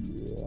Yeah.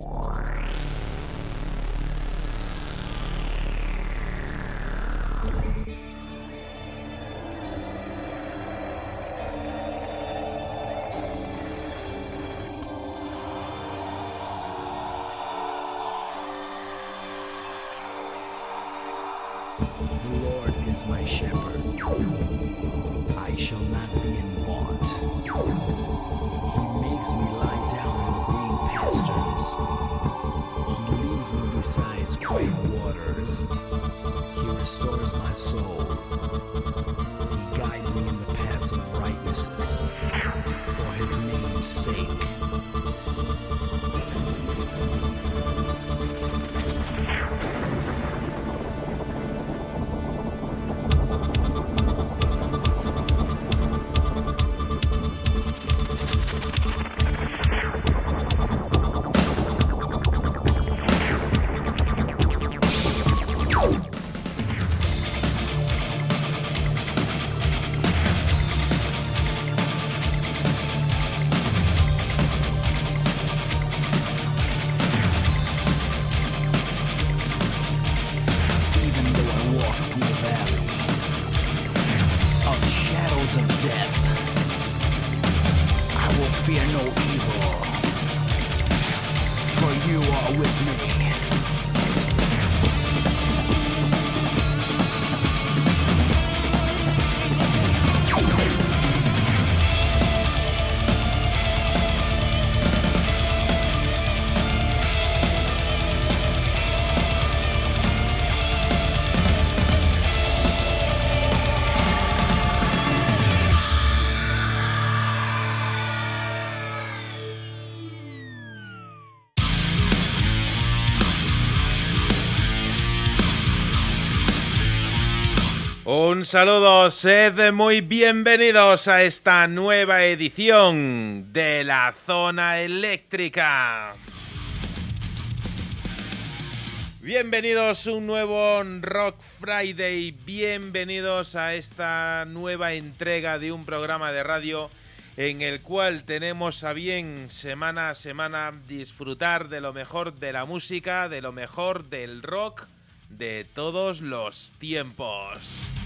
Un saludo, sed muy bienvenidos a esta nueva edición de la Zona Eléctrica. Bienvenidos a un nuevo Rock Friday, bienvenidos a esta nueva entrega de un programa de radio en el cual tenemos a bien semana a semana disfrutar de lo mejor de la música, de lo mejor del rock de todos los tiempos.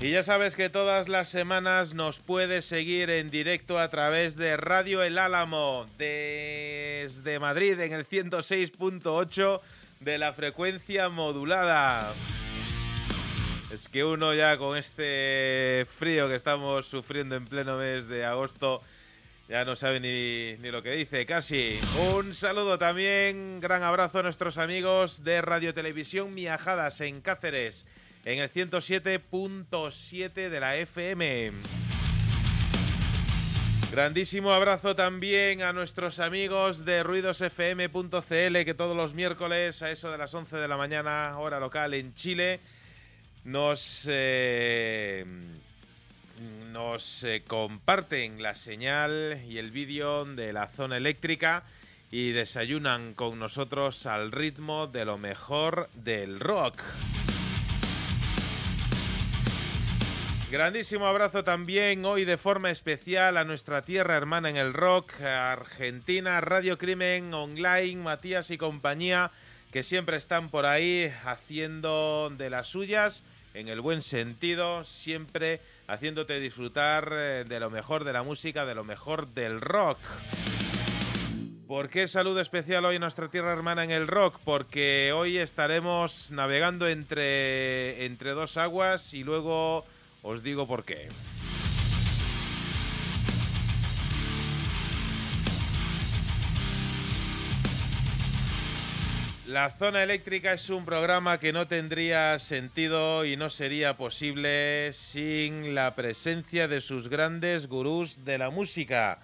Y ya sabes que todas las semanas nos puedes seguir en directo a través de Radio El Álamo desde Madrid en el 106.8 de la frecuencia modulada. Es que uno ya con este frío que estamos sufriendo en pleno mes de agosto ya no sabe ni, ni, lo que dice, casi. Un saludo también, gran abrazo a nuestros amigos de Radio Televisión Miajadas en Cáceres en el 107.7 de la FM. Grandísimo abrazo también a nuestros amigos de ruidosfm.cl que todos los miércoles a eso de las 11 de la mañana, hora local en Chile, nos, eh, nos eh, comparten la señal y el vídeo de la zona eléctrica y desayunan con nosotros al ritmo de lo mejor del rock. Grandísimo abrazo también hoy de forma especial a nuestra tierra hermana en el rock, Argentina, Radio Crimen Online, Matías y compañía, que siempre están por ahí haciendo de las suyas, en el buen sentido, siempre haciéndote disfrutar eh, de lo mejor de la música, de lo mejor del rock. ¿Por qué saludo especial hoy a nuestra tierra hermana en el rock? Porque hoy estaremos navegando entre, entre dos aguas y luego os digo por qué. La zona eléctrica es un programa que no tendría sentido y no sería posible sin la presencia de sus grandes gurús de la música.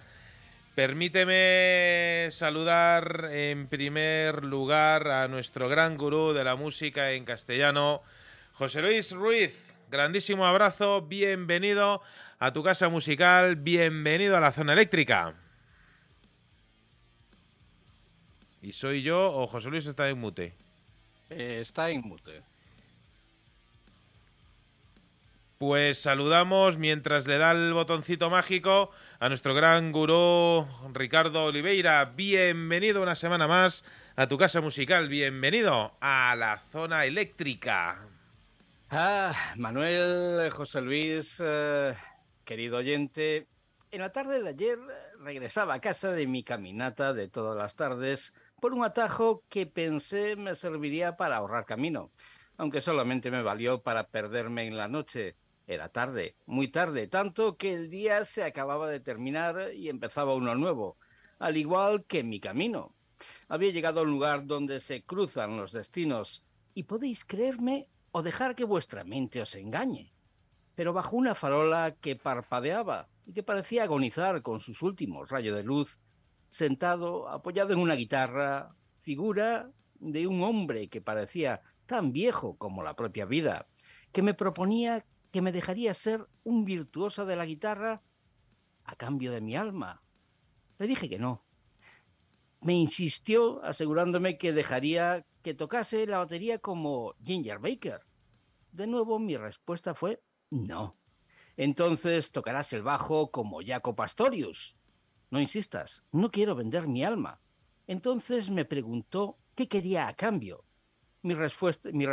Permíteme saludar en primer lugar a nuestro gran gurú de la música en castellano, José Luis Ruiz. Grandísimo abrazo, bienvenido a tu casa musical, bienvenido a la zona eléctrica. ¿Y soy yo o José Luis está en mute? Eh, está en mute. Pues saludamos mientras le da el botoncito mágico a nuestro gran gurú Ricardo Oliveira. Bienvenido una semana más a tu casa musical. Bienvenido a la zona eléctrica. Ah, Manuel, José Luis, eh, querido oyente, en la tarde de ayer regresaba a casa de mi caminata de todas las tardes por un atajo que pensé me serviría para ahorrar camino, aunque solamente me valió para perderme en la noche. Era tarde, muy tarde, tanto que el día se acababa de terminar y empezaba uno nuevo, al igual que mi camino. Había llegado a un lugar donde se cruzan los destinos, y podéis creerme o dejar que vuestra mente os engañe. Pero bajo una farola que parpadeaba y que parecía agonizar con sus últimos rayos de luz, sentado, apoyado en una guitarra, figura de un hombre que parecía tan viejo como la propia vida, que me proponía que me dejaría ser un virtuoso de la guitarra a cambio de mi alma. Le dije que no. Me insistió asegurándome que dejaría que tocase la batería como Ginger Baker. De nuevo mi respuesta fue no. Entonces tocarás el bajo como Jaco Pastorius. No insistas, no quiero vender mi alma. Entonces me preguntó qué quería a cambio. Mi respuesta, mi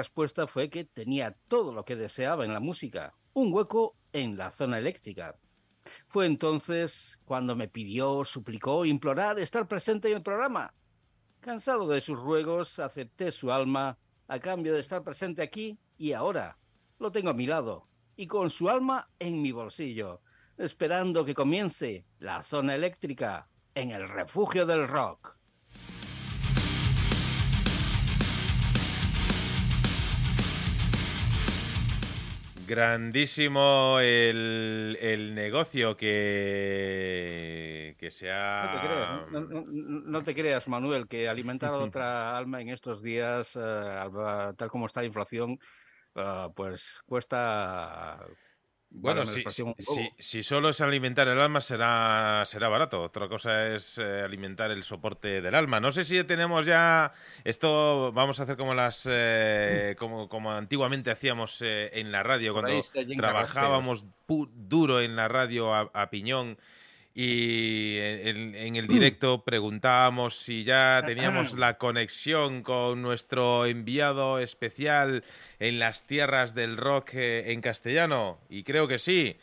fue que tenía todo lo que deseaba en la música, un hueco en la zona eléctrica. Fue entonces cuando me pidió, suplicó, implorar estar presente en el programa. Cansado de sus ruegos, acepté su alma a cambio de estar presente aquí y ahora. Lo tengo a mi lado y con su alma en mi bolsillo, esperando que comience la zona eléctrica en el refugio del rock. Grandísimo el, el negocio que, que se ha... No te, creas, no, no, no te creas, Manuel, que alimentar a otra alma en estos días, uh, tal como está la inflación, uh, pues cuesta bueno, si, si, si, solo es alimentar el alma será, será barato. Otra cosa es eh, alimentar el soporte del alma. No sé si tenemos ya esto. Vamos a hacer como las eh, como, como antiguamente hacíamos eh, en la radio cuando trabajábamos duro en la radio a, a piñón y en, en, el directo preguntábamos si ya teníamos la conexión con nuestro enviado especial en las tierras del rock eh, en castellano y creo que sí,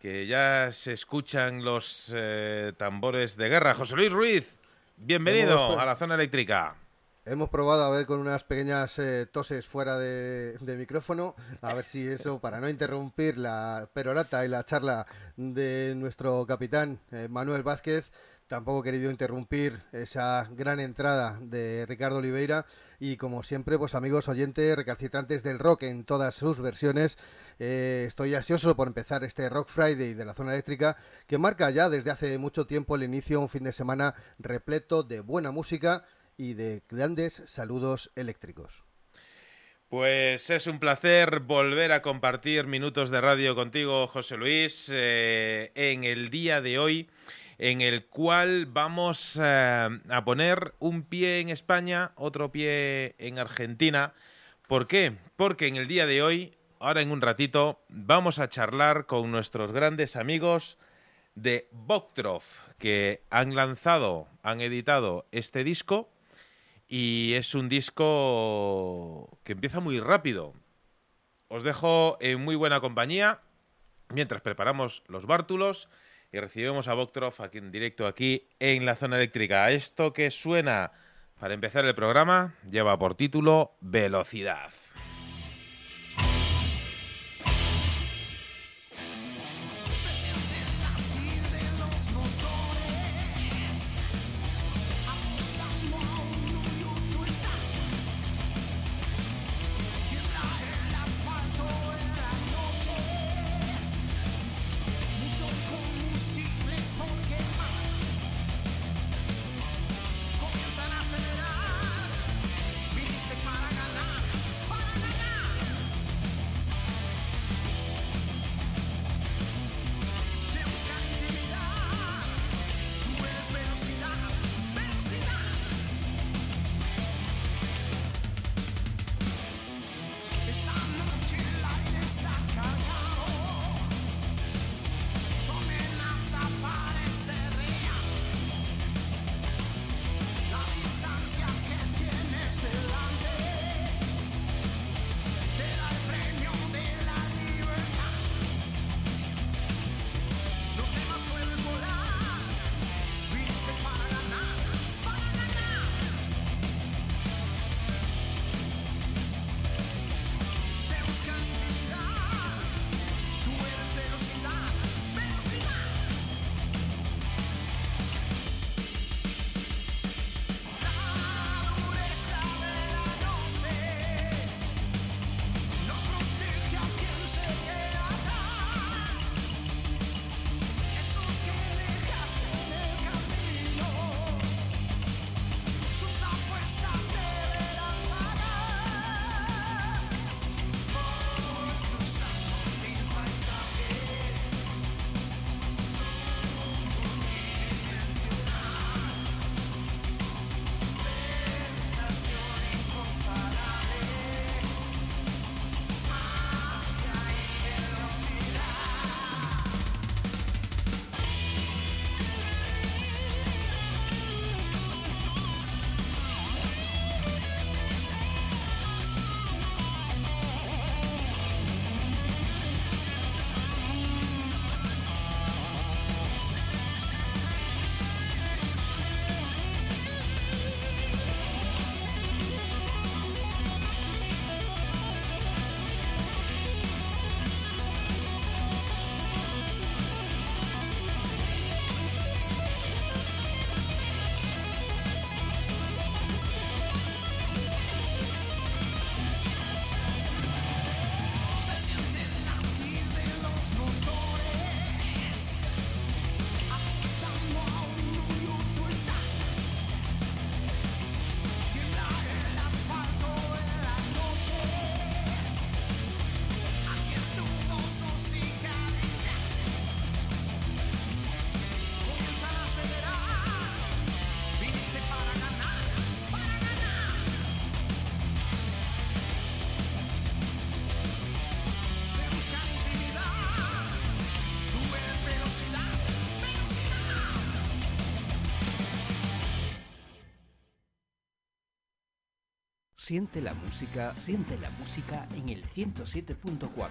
que ya se escuchan los eh, tambores de guerra. José Luis Ruiz, bienvenido a la zona eléctrica. Hemos probado a ver con unas pequeñas eh, toses fuera de, micrófono, a ver si eso, para no interrumpir la perorata y la charla de nuestro capitán eh, Manuel Vázquez, tampoco he querido interrumpir esa gran entrada de Ricardo Oliveira y como siempre, pues amigos oyentes recalcitrantes del rock en todas sus versiones, eh, estoy ansioso por empezar este Rock Friday de la zona eléctrica que marca ya desde hace mucho tiempo el inicio, un fin de semana repleto de buena música y de grandes saludos eléctricos. Pues es un placer volver a compartir minutos de radio contigo, José Luis, eh, en el día de hoy, en el cual vamos eh, a poner un pie en España, otro pie en Argentina. ¿Por qué? Porque en el día de hoy, ahora en un ratito, vamos a charlar con nuestros grandes amigos de Boktroff, que han lanzado, han editado este disco y es un disco que empieza muy rápido. Os dejo en muy buena compañía mientras preparamos los bártulos y recibimos a Boktrov aquí en directo aquí en la zona eléctrica. Esto que suena para empezar el programa lleva por título Velocidad. Siente la música, siente la música en el 107.4.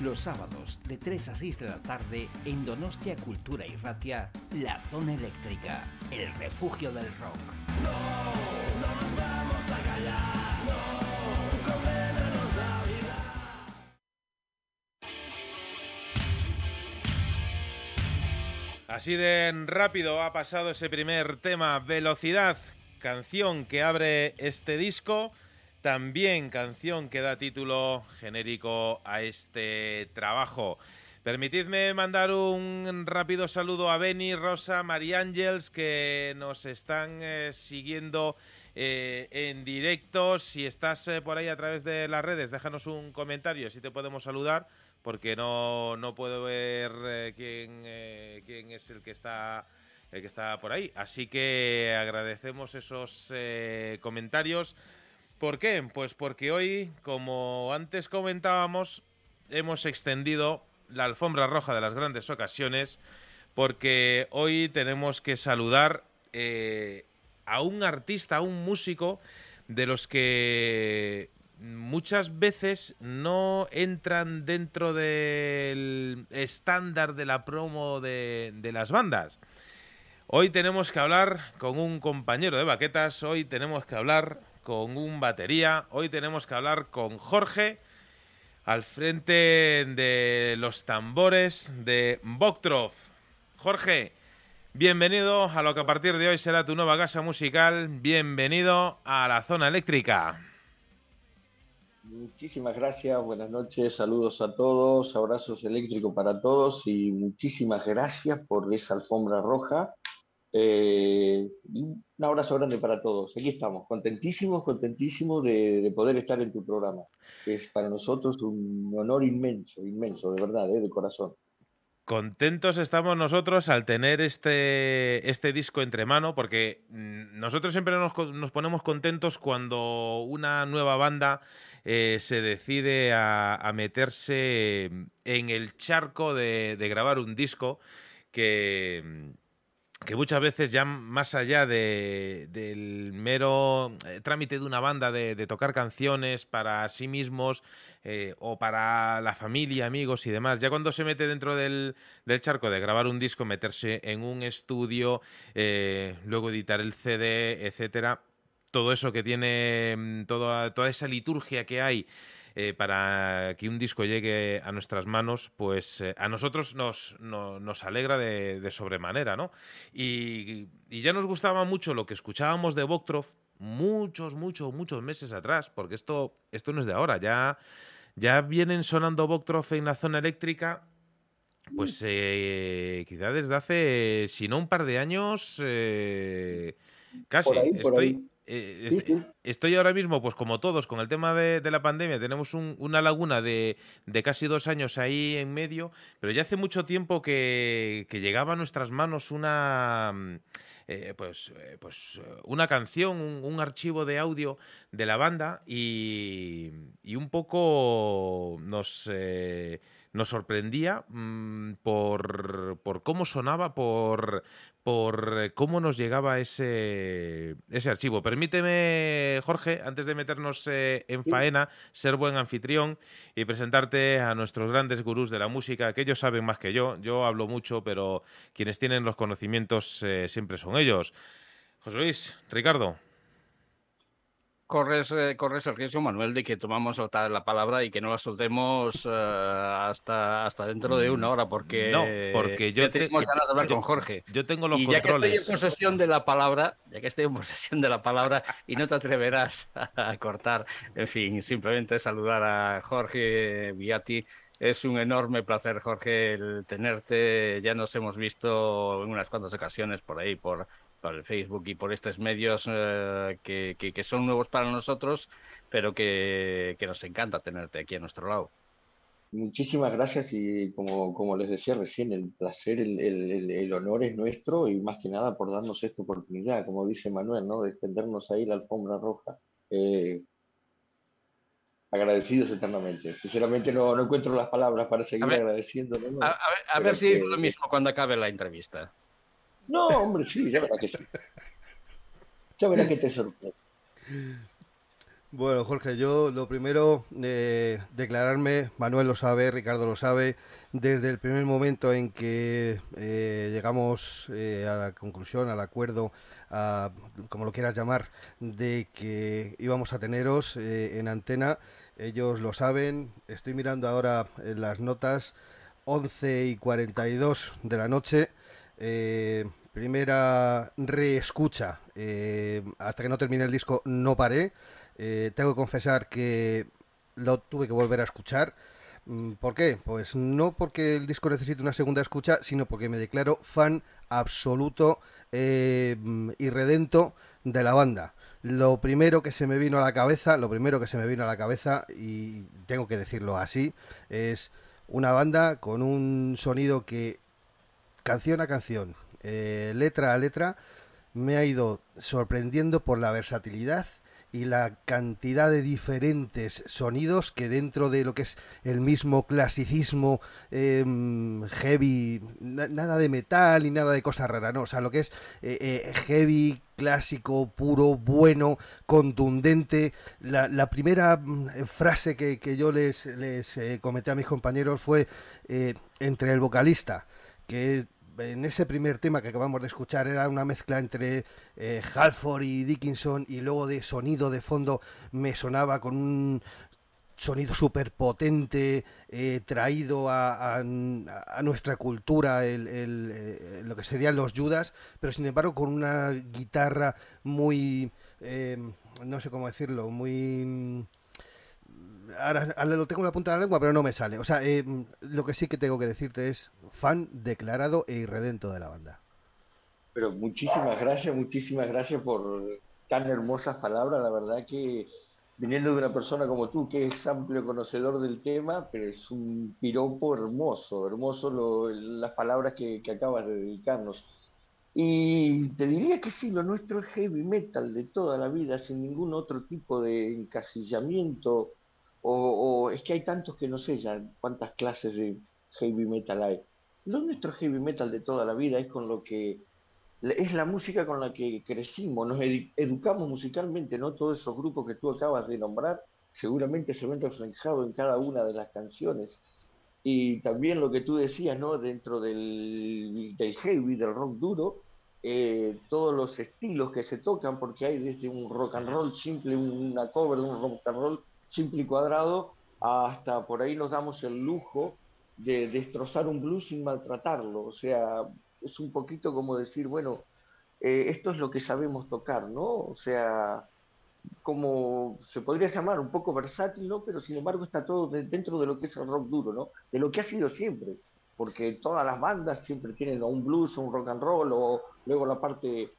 Los sábados de 3 a 6 de la tarde en Donostia Cultura y Ratia, La Zona Eléctrica, el refugio del rock. No, no nos vamos a callar, no, tu problema nos da vida. Así de rápido ha pasado ese primer tema, Velocidad, canción que abre este disco, también canción que da título genérico a este trabajo. Permitidme mandar un rápido saludo a Benny, Rosa, María Ángels, que nos están eh, siguiendo eh, en directo. Si estás eh, por ahí a través de las redes, déjanos un comentario, si te podemos saludar, porque no, no puedo ver quién, quién es el que está el que está por ahí. Así que agradecemos esos comentarios. ¿Por qué? Pues porque hoy, como antes comentábamos, hemos extendido la alfombra roja de las grandes ocasiones, porque hoy tenemos que saludar eh, a un artista, a un músico, de los que muchas veces no entran dentro del estándar de la promo de, de las bandas. Hoy tenemos que hablar con un compañero de baquetas, hoy tenemos que hablar con un batería, hoy tenemos que hablar con Jorge al frente de los tambores de Boktrov. Jorge, bienvenido a lo que a partir de hoy será tu nueva casa musical, bienvenido a la zona eléctrica. Muchísimas gracias, buenas noches, saludos a todos, abrazos eléctricos para todos y muchísimas gracias por esa alfombra roja. Eh, un abrazo grande para todos. Aquí estamos, contentísimos, contentísimos de, de, poder estar en tu programa. Es para nosotros un honor inmenso, inmenso, de verdad, eh, de corazón. Contentos estamos nosotros al tener este, este disco entre mano, porque nosotros siempre nos, ponemos contentos cuando una nueva banda eh, se decide a, meterse en el charco de, de grabar un disco que, que muchas veces ya más allá de, del mero eh, trámite de una banda de, de, tocar canciones para sí mismos eh, o para la familia, amigos y demás, ya cuando se mete dentro del, del charco de grabar un disco, meterse en un estudio, eh, luego editar el CD, etcétera, todo eso que tiene, toda, toda esa liturgia que hay eh, para que un disco llegue a nuestras manos, pues eh, a nosotros nos, no, nos alegra de, de, sobremanera, ¿no? Y, y, ya nos gustaba mucho lo que escuchábamos de Boktrov muchos, muchos, muchos meses atrás, porque esto, esto no es de ahora, ya, ya vienen sonando Boktrov en la zona eléctrica pues eh, quizá desde hace, si no un par de años, eh, casi. Ahí, estoy. Eh, sí, sí. Estoy ahora mismo, pues como todos, con el tema de, de la pandemia, tenemos un, una laguna de, de, casi dos años ahí en medio, pero ya hace mucho tiempo que, que llegaba a nuestras manos una... Eh, pues, eh, pues una canción, un, un, archivo de audio de la banda y, y un poco nos, nos sorprendía mmm, por, por, cómo sonaba, por, por cómo nos llegaba ese, ese archivo. Permíteme, Jorge, antes de meternos eh, en faena, ser buen anfitrión y presentarte a nuestros grandes gurús de la música, que ellos saben más que yo. Yo hablo mucho, pero quienes tienen los conocimientos eh, siempre son ellos. José Luis, Ricardo. Corres, eh, corres el riesgo, Manuel, de que tomamos la palabra y que no la soltemos uh, hasta, hasta dentro de una hora, porque, no, porque yo te, ganas de hablar yo, con Jorge. Yo tengo los y controles. ya que estoy en posesión de la palabra, ya que estoy en posesión de la palabra y no te atreverás a cortar, en fin, simplemente saludar a Jorge Viati. Es un enorme placer, Jorge, el tenerte. Ya nos hemos visto en unas cuantas ocasiones por ahí, por por el Facebook y por estos medios eh, que, que, que, son nuevos para nosotros, pero que, que, nos encanta tenerte aquí a nuestro lado. Muchísimas gracias y como, como les decía recién, el placer, el, el, el, honor es nuestro y más que nada por darnos esta oportunidad, como dice Manuel, ¿no? de extendernos ahí la alfombra roja. Eh, agradecidos eternamente. Sinceramente no, no, encuentro las palabras para seguir a ver, agradeciendo. ¿no? A, a, ver, a ver si digo lo mismo cuando acabe la entrevista. No, hombre, sí, ya verá que sí. Ya verá que te sorprende. Bueno, Jorge, yo lo primero, eh, declararme, Manuel lo sabe, Ricardo lo sabe, desde el primer momento en que eh, llegamos eh, a la conclusión, al acuerdo, a, como lo quieras llamar, de que íbamos a teneros en antena, ellos lo saben, estoy mirando ahora las notas, 11 y 42 de la noche, primera reescucha, hasta que no termine el disco no paré, eh, tengo que confesar que lo tuve que volver a escuchar. Mm, ¿Por qué? Pues no porque el disco necesite una segunda escucha, sino porque me declaro fan absoluto eh, y redento de la banda. Lo primero que se me vino a la cabeza, lo primero que se me vino a la cabeza, y tengo que decirlo así, es una banda con un sonido que, canción a canción, eh, letra a letra, me ha ido sorprendiendo por la versatilidad y la cantidad de diferentes sonidos que dentro de lo que es el mismo clasicismo em, heavy, nada de metal y nada de cosas raras, no, o sea, lo que es eh, eh, heavy, clásico, puro, bueno, contundente. La, primera mm, frase que, yo les, les eh, comenté a mis compañeros fue entre el vocalista, que en ese primer tema que acabamos de escuchar era una mezcla entre eh, Halford y Dickinson y luego de sonido de fondo me sonaba con un sonido súper potente eh, traído a, nuestra cultura el, eh, lo que serían los Judas pero sin embargo con una guitarra muy no sé cómo decirlo muy ahora, lo tengo en la punta de la lengua, pero no me sale. O sea, eh, lo que sí que tengo que decirte es fan declarado e irredento de la banda. Pero muchísimas gracias, muchísimas gracias por tan hermosas palabras. La verdad que viniendo de una persona como tú, que es amplio conocedor del tema, pero es un piropo hermoso, hermoso las palabras que, que acabas de dedicarnos. Y te diría que sí, lo nuestro es heavy metal de toda la vida, sin ningún otro tipo de encasillamiento o, es que hay tantos que no sé ya cuántas clases de heavy metal hay. Lo nuestro heavy metal de toda la vida es con lo que es la música con la que crecimos, nos educamos musicalmente, ¿no? Todos esos grupos que tú acabas de nombrar seguramente se ven reflejados en cada una de las canciones. Y también lo que tú decías, ¿no? Dentro del, del heavy, del rock duro, eh, todos los estilos que se tocan, porque hay desde un rock and roll simple, una cover de un rock and roll simple y cuadrado, hasta por ahí nos damos el lujo de destrozar un blues sin maltratarlo. O sea, es un poquito como decir, bueno, eh, esto es lo que sabemos tocar, ¿no? O sea, como se podría llamar, un poco versátil, ¿no? Pero sin embargo está todo dentro de lo que es el rock duro, ¿no? De lo que ha sido siempre, porque todas las bandas siempre tienen un blues o un rock and roll, o luego la parte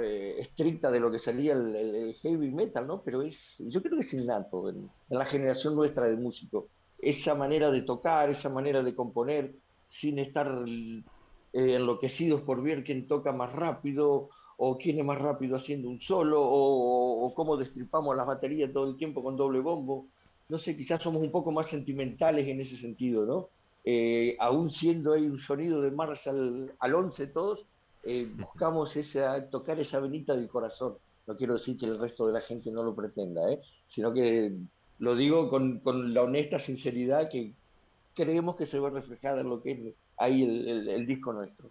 eh, estricta de lo que salía el, heavy metal, ¿no? Pero es, yo creo que es innato en, la generación nuestra de músicos. Esa manera de tocar, esa manera de componer, sin estar eh, enloquecidos por ver quién toca más rápido o quién es más rápido haciendo un solo o, cómo destripamos las baterías todo el tiempo con doble bombo. No sé, quizás somos un poco más sentimentales en ese sentido, ¿no? Eh, aún siendo ahí un sonido de Marshall al 11 todos, eh, buscamos esa, tocar esa venita del corazón. No quiero decir que el resto de la gente no lo pretenda, ¿eh? sino que lo digo con, con, la honesta sinceridad que creemos que se ve reflejada en lo que es ahí el, disco nuestro.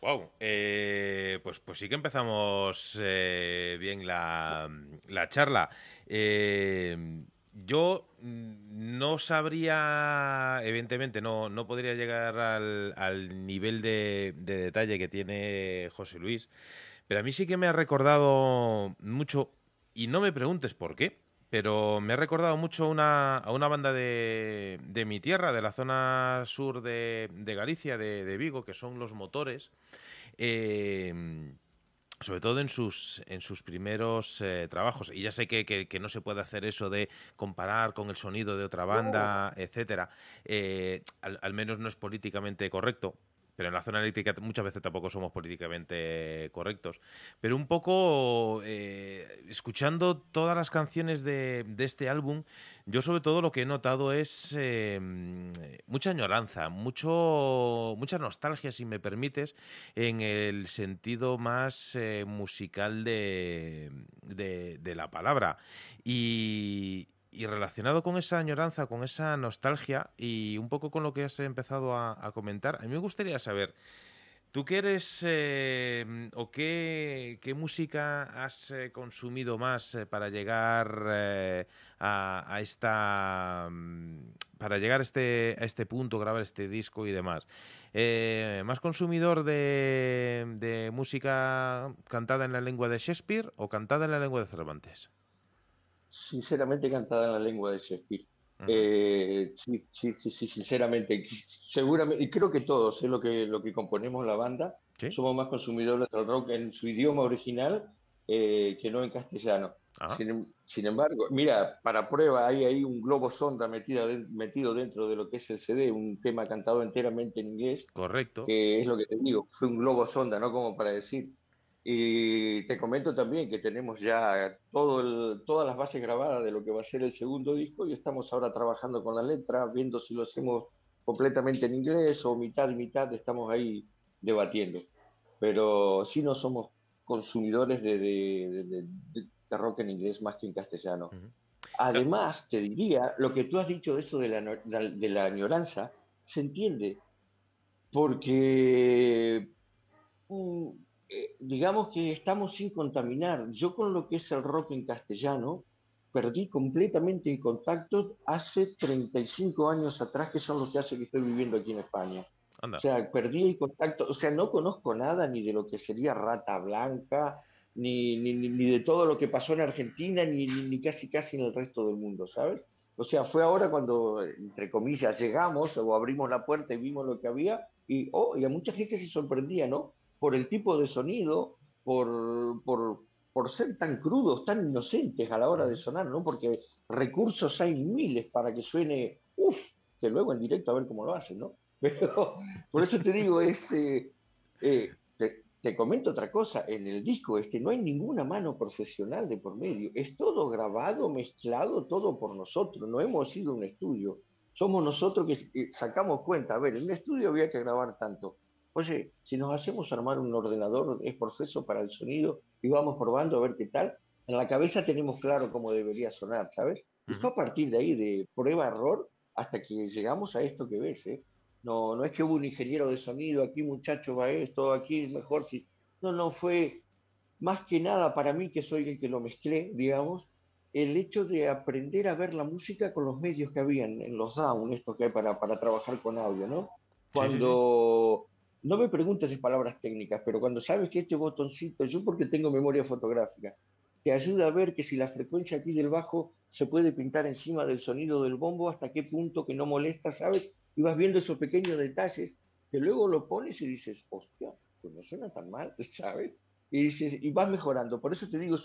Wow, eh, pues, pues sí que empezamos bien la, la charla. Yo mm, no sabría, evidentemente, no, no podría llegar al, nivel de, detalle que tiene José Luis, pero a mí sí que me ha recordado mucho, y no me preguntes por qué, pero me ha recordado mucho una, a una banda de, de mi tierra, de la zona sur de, Galicia, de, Vigo, que son Los Motores. Eh, sobre todo en sus, en sus primeros eh, trabajos. Y ya sé que, no se puede hacer eso de comparar con el sonido de otra banda, etcétera. Eh, al, menos no es políticamente correcto. Pero en la zona eléctrica muchas veces tampoco somos políticamente correctos. Pero un poco, eh, escuchando todas las canciones de, este álbum, yo sobre todo lo que he notado es eh, mucha añoranza, mucho, mucha nostalgia, si me permites, en el sentido más eh, musical de, de la palabra. Y, y relacionado con esa añoranza, con esa nostalgia y un poco con lo que has empezado a, comentar, a mí me gustaría saber, ¿tú qué eres eh, o qué, música has eh, consumido más eh, para llegar a, esta... Mm, para llegar a este, a este punto, grabar este disco y demás? ¿Más consumidor de, de música cantada en la lengua de Shakespeare o cantada en la lengua de Cervantes? Sinceramente cantada en la lengua de Shakespeare. Eh, sí, sí, sí, sinceramente. Seguramente, y creo que todos, es lo que, lo que componemos la banda, somos más consumidores del rock en su idioma original eh, que no en castellano. Sin, embargo, mira, para prueba hay ahí un globo sonda metido, metido dentro de lo que es el CD, un tema cantado enteramente en inglés. Correcto. Que es lo que te digo, fue un globo sonda, ¿no? Como para decir, y te comento también que tenemos ya todo todas las bases grabadas de lo que va a ser el segundo disco y estamos ahora trabajando con la letra, viendo si lo hacemos completamente en inglés o mitad y mitad, estamos ahí debatiendo. Pero sí no somos consumidores de, de, rock en inglés más que en castellano. Además, te diría, lo que tú has dicho de eso de la, de la añoranza, se entiende, porque... Mm, eh, digamos que estamos sin contaminar. Yo con lo que es el rock en castellano, perdí completamente el contacto hace 35 años atrás, que son los que hace que estoy viviendo aquí en España. O sea, perdí el contacto, o sea, no conozco nada ni de lo que sería Rata Blanca, ni, ni, ni de todo lo que pasó en Argentina, ni, ni, casi casi en el resto del mundo, ¿sabes? O sea, fue ahora cuando, entre comillas, llegamos o abrimos la puerta y vimos lo que había y, oh, y a mucha gente se sorprendía, ¿no? Por el tipo de sonido, por, por, por, ser tan crudos, tan inocentes a la hora de sonar, ¿no? Porque recursos hay miles para que suene, uff, que luego en directo a ver cómo lo hacen, ¿no? Pero por eso te digo, es, eh, eh, te, te, comento otra cosa, en el disco este no hay ninguna mano profesional de por medio, es todo grabado, mezclado, todo por nosotros, no hemos ido a un estudio, somos nosotros que sacamos cuenta, a ver, en un estudio había que grabar tanto, Oye, si nos hacemos armar un ordenador es proceso para el sonido y vamos probando a ver qué tal, en la cabeza tenemos claro cómo debería sonar, ¿sabes? Y fue a partir de ahí, de prueba-error, hasta que llegamos a esto que ves, ¿eh? No, no es que hubo un ingeniero de sonido, aquí muchacho va esto, aquí es mejor si... No, no, fue más que nada para mí, que soy el que lo mezclé, digamos, el hecho de aprender a ver la música con los medios que habían en los down, esto que hay para, para trabajar con audio, ¿no? Cuando no me preguntes de palabras técnicas, pero cuando sabes que este botoncito, yo porque tengo memoria fotográfica, te ayuda a ver que si la frecuencia aquí del bajo se puede pintar encima del sonido del bombo, hasta qué punto que no molesta, ¿sabes? Y vas viendo esos pequeños detalles que luego lo pones y dices, hostia, pues no suena tan mal, ¿sabes? Y, dices, y vas mejorando. Por eso te digo,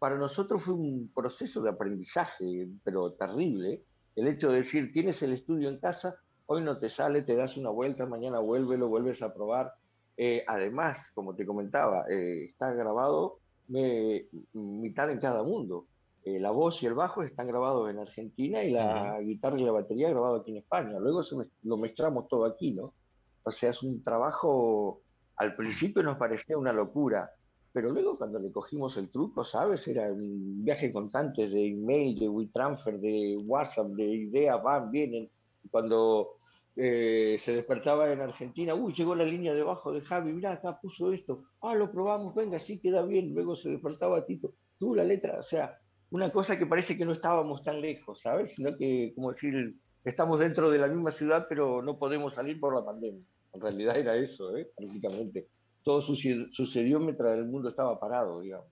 para nosotros fue un proceso de aprendizaje, pero terrible. El hecho de decir, tienes el estudio en casa, hoy no te sale, te das una vuelta, mañana vuelve, lo vuelves a probar. Eh, además, como te comentaba, eh, está grabado mitad en cada mundo. Eh, la voz y el bajo están grabados en Argentina y la guitarra y la batería grabado aquí en España. Luego lo mezclamos todo aquí, ¿no? O sea, es un trabajo, al principio nos parecía una locura, pero luego cuando le cogimos el truco, ¿sabes? Era un viaje constante de email, de WeTransfer, de WhatsApp, de ideas, van, vienen cuando eh, se despertaba en Argentina, uy, llegó la línea debajo de Javi, mira, acá puso esto, ah, lo probamos, venga, sí queda bien, luego se despertaba Tito, tú la letra, o sea, una cosa que parece que no estábamos tan lejos, ¿sabes? Sino que, como decir, estamos dentro de la misma ciudad, pero no podemos salir por la pandemia. En realidad era eso, ¿eh? prácticamente. Todo sucedió mientras el mundo estaba parado, digamos.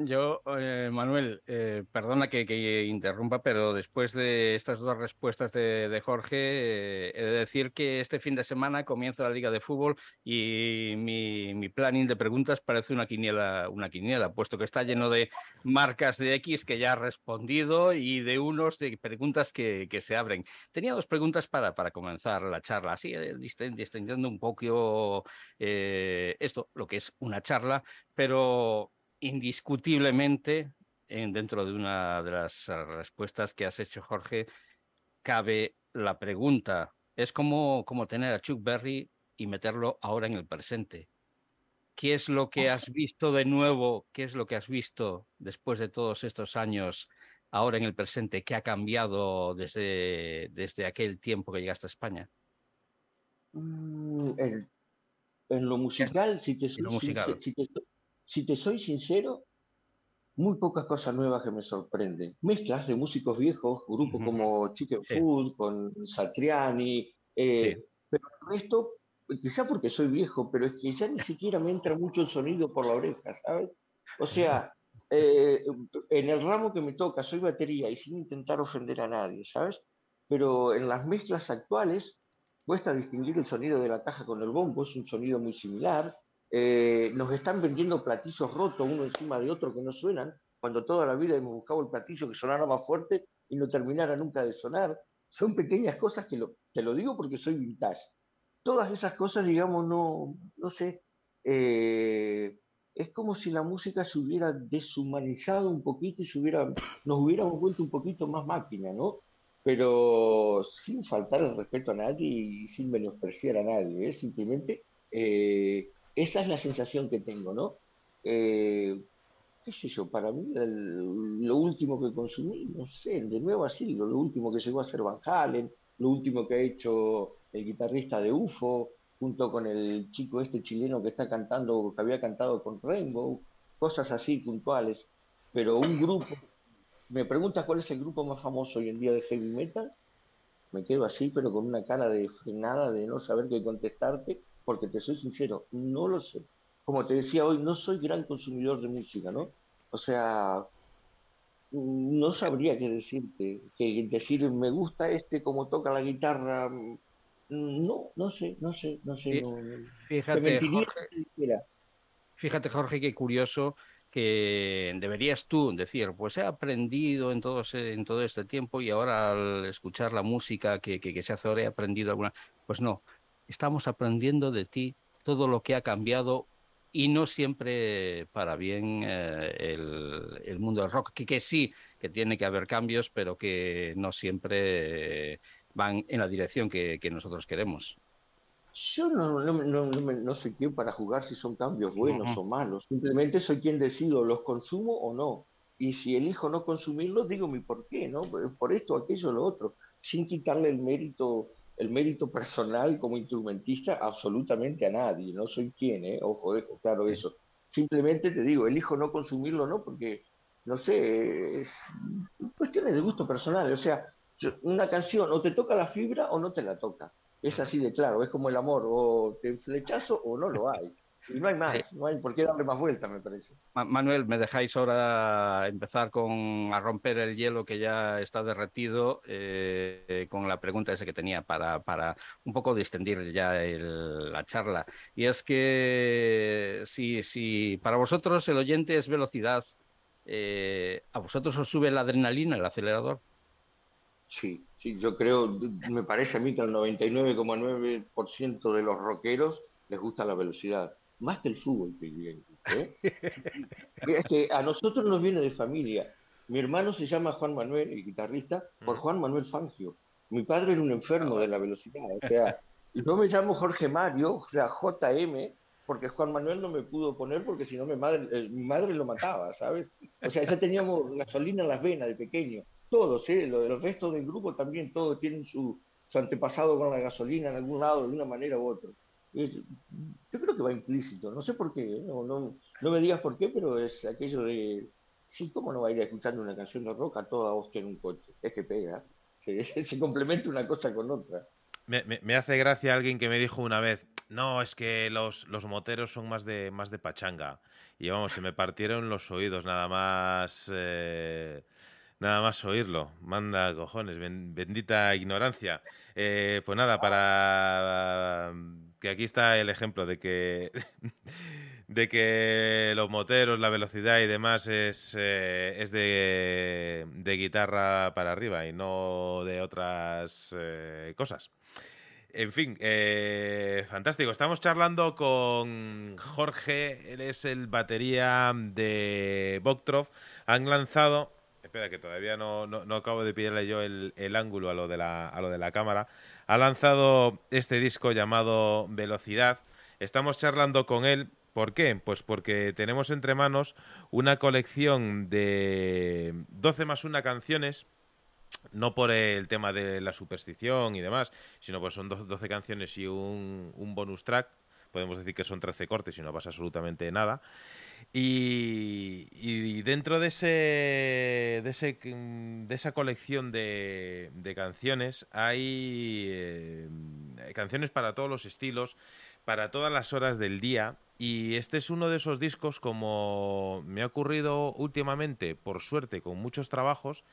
Yo, eh, Manuel, eh, perdona que, interrumpa, pero después de estas dos respuestas de, Jorge, eh, he de decir que este fin de semana comienza la Liga de Fútbol y mi, planning de preguntas parece una quiniela, una quiniela, puesto que está lleno de marcas de X que ya ha respondido y de unos de preguntas que, se abren. Tenía dos preguntas para, para comenzar la charla, así distinguiendo un poco esto, lo que es una charla, pero indiscutiblemente, dentro de una de las eh, respuestas que has hecho, Jorge, cabe la pregunta. Es como, como tener a Chuck Berry y meterlo ahora en el presente. ¿Qué es lo que has visto de nuevo? ¿Qué es lo que has visto después de todos estos años ahora en el presente? ¿Qué ha cambiado desde, desde aquel tiempo que llegaste a España? Mm, en, lo musical, si te, si te soy sincero, muy pocas cosas nuevas que me sorprenden. Mezclas de músicos viejos, grupos como Chicken Food, con Satriani, eh, pero esto, quizá porque soy viejo, pero es que ya ni siquiera me entra mucho el sonido por la oreja, ¿sabes? O sea, eh, en el ramo que me toca soy batería y sin intentar ofender a nadie, ¿sabes? Pero en las mezclas actuales cuesta distinguir el sonido de la caja con el bombo, es un sonido muy similar. Eh, nos están vendiendo platillos rotos uno encima de otro que no suenan, cuando toda la vida hemos buscado el platillo que sonara más fuerte y no terminara nunca de sonar. Son pequeñas cosas que lo, te lo digo porque soy vintage. Todas esas cosas, digamos, no, no sé, eh, es como si la música se hubiera deshumanizado un poquito y se hubiera, nos hubiéramos vuelto un poquito más máquina, ¿no? Pero sin faltar el respeto a nadie y sin menospreciar a nadie, ¿eh? simplemente eh, esa es la sensación que tengo, ¿no? Eh, ¿Qué sé yo? Para mí, lo último que consumí, no sé, de nuevo así, lo, último que llegó a ser Van Halen, lo último que ha hecho el guitarrista de UFO, junto con el chico este chileno que está cantando, que había cantado con Rainbow, cosas así puntuales. Pero un grupo, me preguntas cuál es el grupo más famoso hoy en día de heavy metal, me quedo así, pero con una cara de frenada, de no saber qué contestarte, porque te soy sincero, no lo sé. Como te decía hoy, no soy gran consumidor de música, ¿no? O sea, no sabría qué decirte, que decir me gusta este como toca la guitarra, no, no sé, no sé, no sé. fíjate, Jorge, fíjate, Jorge, qué curioso que deberías tú decir, pues he aprendido en todo, en todo este tiempo y ahora al escuchar la música que, que se hace ahora he aprendido alguna. Pues no, estamos aprendiendo de ti todo lo que ha cambiado y no siempre para bien eh, el, mundo del rock, que, que, sí, que tiene que haber cambios, pero que no siempre eh, van en la dirección que, nosotros queremos. Yo no, no, no, no, soy quien para jugar si son cambios buenos o malos, simplemente soy quien decido, ¿los consumo o no? Y si elijo no consumirlos, digo mi por qué, ¿no? Por esto, aquello, lo otro, sin quitarle el mérito el mérito personal como instrumentista absolutamente a nadie, no soy quien, ¿eh? ojo, dejo claro eso. Simplemente te digo, elijo no consumirlo, ¿no? Porque, no sé, es cuestiones de gusto personal, o sea, una canción o te toca la fibra o no te la toca. Es así de claro, es como el amor, o te flechazo o no lo hay. Y no hay más, eh, no hay por qué darle más vuelta, me parece. Manuel, ¿me dejáis ahora empezar con a romper el hielo que ya está derretido eh, con la pregunta esa que tenía para, para un poco distender ya la charla? Y es que si, si para vosotros el oyente es velocidad, eh, ¿a vosotros os sube la adrenalina, el acelerador? Sí, sí, yo creo, me parece a mí que al 99,9% de los rockeros les gusta la velocidad más que el fútbol, te ¿eh? es que a nosotros nos viene de familia. Mi hermano se llama Juan Manuel, el guitarrista, por mm. Juan Manuel Fangio. Mi padre era un enfermo de la velocidad. O sea, yo me llamo Jorge Mario, o sea, JM, porque Juan Manuel no me pudo poner porque si no mi madre, eh, mi madre lo mataba, ¿sabes? O sea, ya teníamos gasolina en las venas de pequeño. Todos, ¿eh? Lo, el resto del grupo también, todos tienen su, su antepasado con la gasolina en algún lado, de una manera u otra yo creo que va implícito, no sé por qué, ¿eh? no, no, no, me digas por qué, pero es aquello de, sí, ¿cómo no va a ir escuchando una canción de rock a toda hostia en un coche? Es que pega, se, se complementa una cosa con otra. Me, me, hace gracia alguien que me dijo una vez, No, es que los, los moteros son más de, más de pachanga. Y vamos, se me partieron los oídos nada más. Eh, nada más oírlo. Manda cojones, bendita ignorancia. Eh, pues nada, para que aquí está el ejemplo de que de que los moteros, la velocidad y demás es, eh, es de, de, guitarra para arriba y no de otras cosas. En fin, eh, fantástico. Estamos charlando con Jorge, él es el batería de Boktrov. Han lanzado, espera que todavía no, no, acabo de pillarle yo el, ángulo a lo, de la, a lo de la cámara. Ha lanzado este disco llamado Velocidad. Estamos charlando con él ¿Por qué? Pues porque tenemos entre manos una colección de 12 más 1 canciones no por el tema de la superstición y demás, sino pues son 12 canciones y un, bonus track. Podemos decir que son 13 cortes y no pasa absolutamente nada. Y, dentro de, ese, de, de esa colección de, canciones hay eh, canciones para todos los estilos, para todas las horas del día. Y este es uno de esos discos, como me ha ocurrido últimamente, por suerte, con muchos trabajos,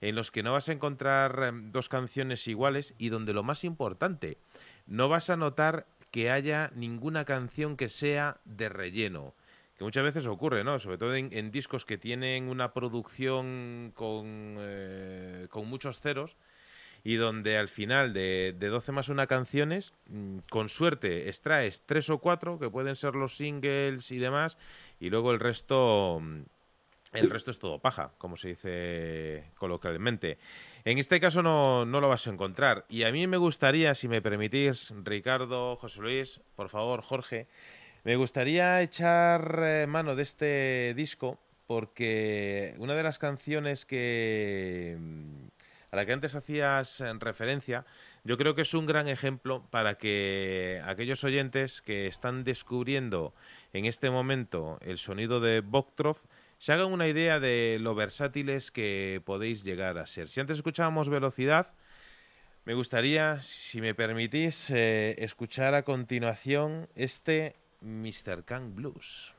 en los que no vas a encontrar em, dos canciones iguales y donde lo más importante, no vas a notar que haya ninguna canción que sea de relleno. Que muchas veces ocurre, ¿no? Sobre todo en, discos que tienen una producción con, eh, con muchos ceros y donde al final de, de 12 más una canciones, mm, con suerte extraes tres o cuatro, que pueden ser los singles y demás, y luego el resto mm, el resto es todo paja, como se dice coloquialmente. En este caso no, lo vas a encontrar. Y a mí me gustaría, si me permitís, Ricardo, José Luis, por favor, Jorge, me gustaría echar eh, mano de este disco porque una de las canciones que mm, a la que antes hacías referencia, yo creo que es un gran ejemplo para que aquellos oyentes que están descubriendo en este momento el sonido de Boktrov se hagan una idea de lo versátiles que podéis llegar a ser. Si antes escuchábamos velocidad, me gustaría, si me permitís, eh, escuchar a continuación este Mr. Kang Blues.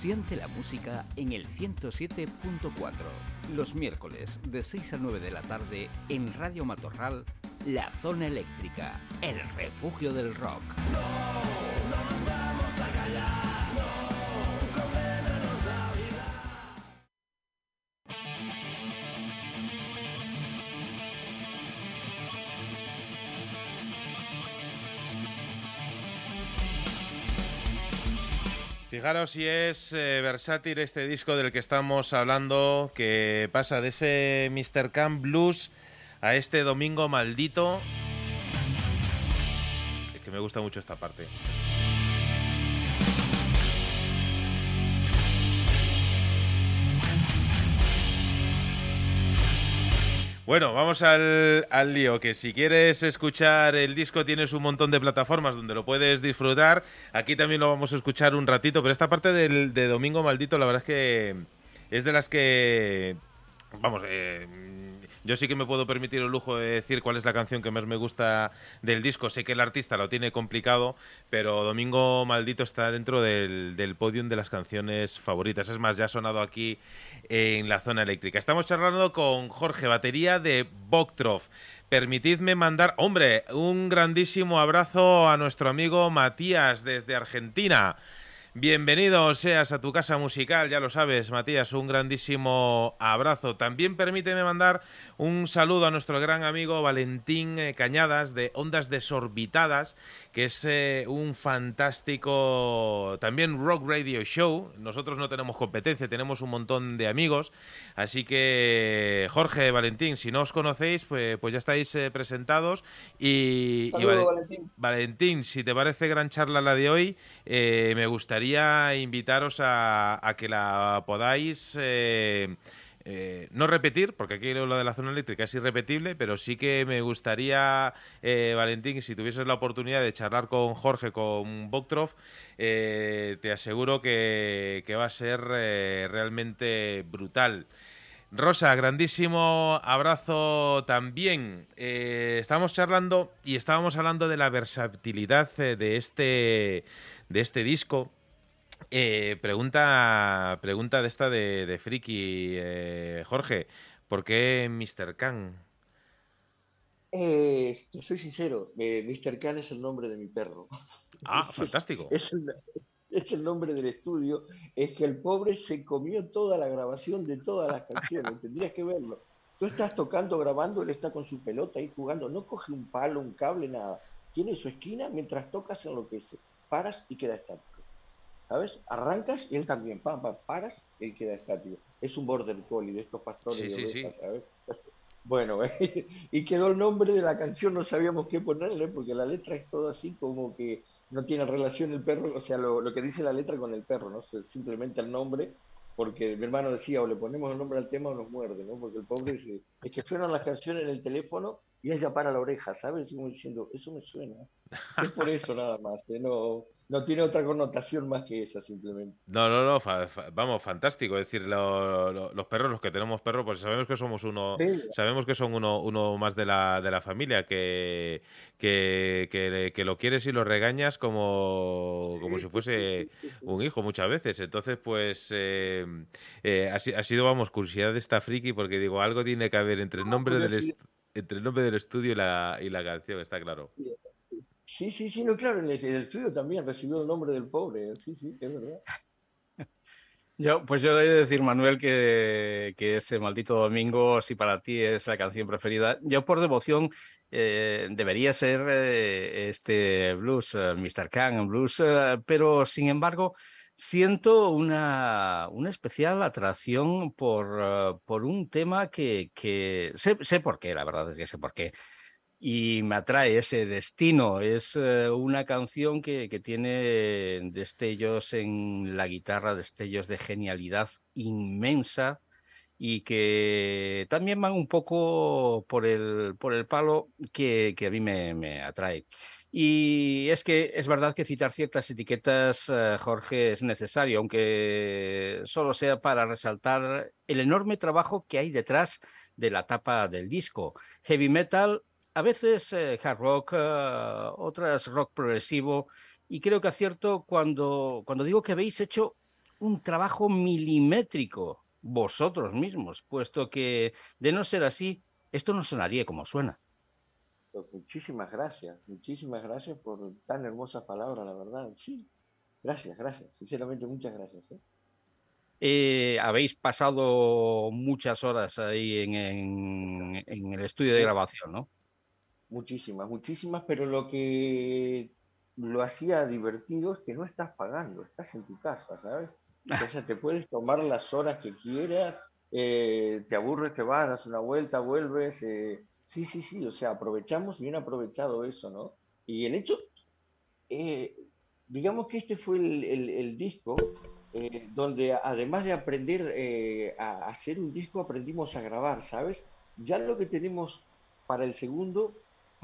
Siente la música en el 107.4. Los miércoles de 6 a 9 de la tarde en Radio Matorral, La Zona Eléctrica, el refugio del rock. Fijaros si es eh, versátil este disco del que estamos hablando, que pasa de ese Mr. Camp Blues a este Domingo Maldito. Que me gusta mucho esta parte. Bueno, vamos al, al, lío, que si quieres escuchar el disco tienes un montón de plataformas donde lo puedes disfrutar. Aquí también lo vamos a escuchar un ratito, pero esta parte del, de Domingo Maldito la verdad es que es de las que... Vamos, eh, yo sí que me puedo permitir el lujo de decir cuál es la canción que más me gusta del disco. Sé que el artista lo tiene complicado, pero Domingo Maldito está dentro del, del podium de las canciones favoritas. Es más, ya ha sonado aquí en la zona eléctrica. Estamos charlando con Jorge Batería de Boktrov. Permitidme mandar, hombre, un grandísimo abrazo a nuestro amigo Matías desde Argentina. Bienvenido seas a tu casa musical, ya lo sabes, Matías, un grandísimo abrazo. También permíteme mandar un saludo a nuestro gran amigo Valentín eh, Cañadas de Ondas Desorbitadas, que es eh, un fantástico también rock radio show. Nosotros no tenemos competencia, tenemos un montón de amigos. Así que, Jorge, Valentín, si no os conocéis, pues, pues ya estáis eh, presentados. Y, Saludo, y Val Valentín. Valentín, si te parece gran charla la de hoy, eh, me gustaría invitaros a, a que la podáis. Eh, no repetir, porque aquí lo de la zona eléctrica es irrepetible, pero sí que me gustaría, eh, Valentín, si tuvieses la oportunidad de charlar con Jorge, con Boktrov, eh, te aseguro que, que, va a ser eh, realmente brutal. Rosa, grandísimo abrazo también. Estábamos charlando y estábamos hablando de la versatilidad de este, de este disco. Eh, pregunta, pregunta de esta de, de Friki, eh, Jorge, ¿por qué Mr. Khan? Eh, soy sincero, eh, Mr. Khan es el nombre de mi perro. Ah, fantástico. Es el, es el, nombre del estudio. Es que el pobre se comió toda la grabación de todas las canciones. Tendrías que verlo. Tú estás tocando, grabando, él está con su pelota ahí jugando. No coge un palo, un cable, nada. Tiene su esquina, mientras tocas enloquece. Paras y queda estático. ¿Sabes? Arrancas y él también, pam, pam, paras y él queda estático. Es un border collie de estos pastores sí, de sí, ovejas, sí. ¿sabes? Bueno, y quedó el nombre de la canción, no sabíamos qué ponerle, porque la letra es todo así como que no tiene relación el perro, o sea, lo, lo que dice la letra con el perro, ¿no? Simplemente el nombre, porque mi hermano decía, o le ponemos el nombre al tema o nos muerde, ¿no? Porque el pobre es, es que suenan las canciones en el teléfono y ella para la oreja, ¿sabes? Como diciendo, eso me suena. Es por eso nada más, ¿eh? no, no tiene otra connotación más que esa simplemente. No, no, no, fa, fa, vamos, fantástico. Es decir, lo, lo, los perros, los que tenemos perros, pues sabemos que somos uno, sí. sabemos que son uno, uno más de la, de la familia, que, que, que, que, lo quieres y lo regañas como, como si fuese un hijo muchas veces. Entonces, pues eh, eh, ha, ha, sido, vamos, curiosidad de esta friki, porque digo, algo tiene que haber entre el nombre del, entre el nombre del estudio y la, y la canción, está claro. Sí, sí, sí, no, claro, en el, en estudio también recibió el nombre del pobre, sí, sí, es verdad. Yo, pues yo he de decir, Manuel, que, que, ese maldito domingo, si para ti es la canción preferida, yo por devoción eh, debería ser eh, este blues, uh, Mr. Khan blues, uh, pero sin embargo siento una, una especial atracción por, por un tema que, que sé, sé por qué, la verdad es que sé por qué y me atrae ese destino. Es uh, una canción que, que, tiene destellos en la guitarra, destellos de genialidad inmensa y que también van un poco por el, por el palo que, que a mí me, me, atrae. Y es que es verdad que citar ciertas etiquetas, uh, Jorge, es necesario, aunque solo sea para resaltar el enorme trabajo que hay detrás de la tapa del disco. Heavy metal a veces eh, hard rock, uh, otras rock progresivo, y creo que acierto cuando, cuando digo que habéis hecho un trabajo milimétrico, vosotros mismos, puesto que de no ser así, esto no sonaría como suena. Pues muchísimas gracias, muchísimas gracias por tan hermosas palabras, la verdad. Sí, gracias, gracias, sinceramente muchas gracias. ¿eh? Eh, habéis pasado muchas horas ahí en, en, el estudio de grabación, ¿no? Muchísimas, muchísimas, pero lo que lo hacía divertido es que no estás pagando, estás en tu casa, ¿sabes? O sea, te puedes tomar las horas que quieras, eh, te aburres, te vas, das una vuelta, vuelves. Eh, sí, sí, sí, o sea, aprovechamos bien aprovechado eso, ¿no? Y el hecho, eh, digamos que este fue el, disco donde además de aprender a hacer un disco, aprendimos a grabar, ¿sabes? Ya lo que tenemos para el segundo,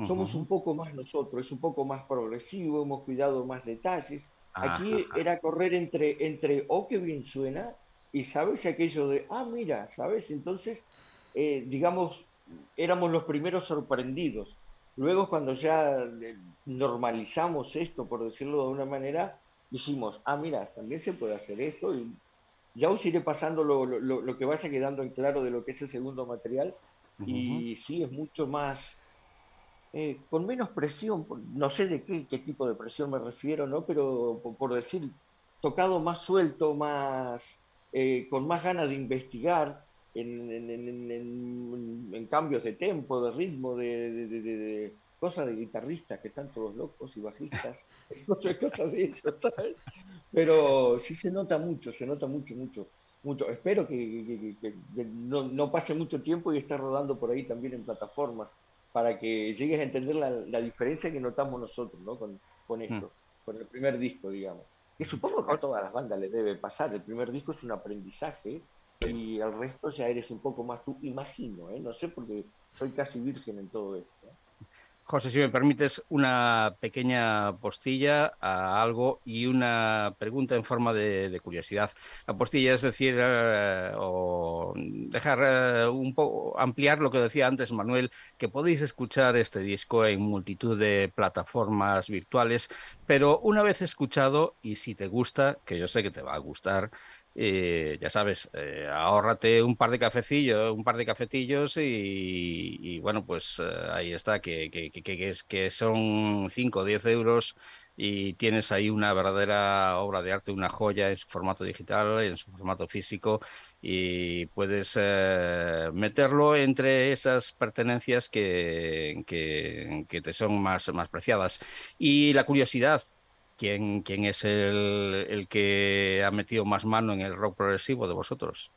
somos un poco más nosotros, es un poco más progresivo, hemos cuidado más detalles. Aquí era correr entre, entre, oh, qué bien suena, y sabes aquello de, ah, mira, sabes, entonces, eh, digamos, éramos los primeros sorprendidos. Luego, cuando ya eh, normalizamos esto, por decirlo de una manera, dijimos, ah, mira, también se puede hacer esto, y ya os iré pasando lo, lo, lo que vaya quedando en claro de lo que es el segundo material, y sí, es mucho más eh, con menos presión, no sé de qué, tipo de presión me refiero, ¿no? Pero por, decir, tocado más suelto, más eh, con más ganas de investigar en, cambios de tempo, de ritmo, de, cosas de guitarristas que están todos locos y bajistas, sé, cosas de eso, ¿sabes? Pero sí se nota mucho, se nota mucho, mucho. Mucho. Espero que, no, pase mucho tiempo y esté rodando por ahí también en plataformas para que llegues a entender la, diferencia que notamos nosotros ¿no? con, con mm. esto, con el primer disco, digamos. Que supongo que a todas las bandas les debe pasar. El primer disco es un aprendizaje y el resto ya eres un poco más tú, imagino, ¿eh? no sé, porque soy casi virgen en todo esto. ¿eh? José, si me permites una pequeña postilla a algo y una pregunta en forma de, curiosidad. La postilla es decir, eh, o dejar eh, un poco, ampliar lo que decía antes Manuel, que podéis escuchar este disco en multitud de plataformas virtuales, pero una vez escuchado, y si te gusta, que yo sé que te va a gustar, eh, ya sabes, eh, ahórrate un par de cafecillos, un par de cafetillos y, bueno, pues eh, ahí está, que, que, que, que son 5 o 10 euros y tienes ahí una verdadera obra de arte, una joya en su formato digital, en su formato físico y puedes meterlo entre esas pertenencias que, que, te son más, más preciadas. Y la curiosidad, ¿Quién, quién es el, el, que ha metido más mano en el rock progresivo de vosotros?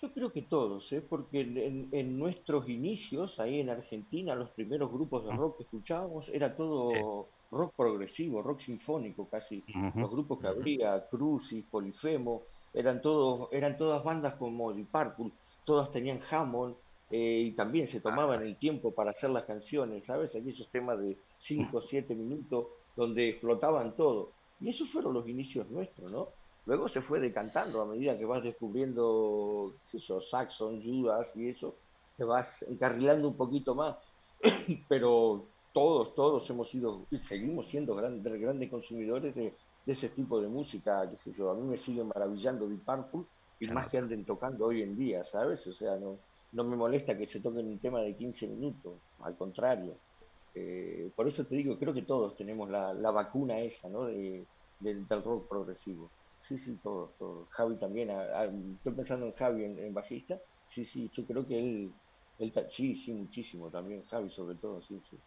Yo creo que todos, ¿eh? porque en, en, nuestros inicios, ahí en Argentina, los primeros grupos de rock que escuchábamos era todo rock progresivo, rock sinfónico casi. Los grupos que habría, Crucis, Polifemo, eran, todos, eran todas bandas como Deep Purple, todas tenían Hammond, eh, y también se tomaban el tiempo para hacer las canciones, ¿sabes? Aquellos temas de 5 o 7 minutos donde explotaban todo. Y esos fueron los inicios nuestros, ¿no? Luego se fue decantando a medida que vas descubriendo, eso, Saxon, Judas y eso, te vas encarrilando un poquito más. Pero todos, todos hemos sido y seguimos siendo grandes, grandes consumidores de, ese tipo de música, qué sé yo. A mí me sigue maravillando Deep Purple y más que anden tocando hoy en día, ¿sabes? O sea, no, no me molesta que se toquen un tema de 15 minutos, al contrario. Eh, por eso te digo, creo que todos tenemos la, vacuna esa, ¿no? De, del, rock progresivo. Sí, sí, todos, todos. Javi también, estoy pensando en Javi en, bajista. Sí, sí, yo creo que él, él, sí, sí, muchísimo también, Javi sobre todo, sí, sí.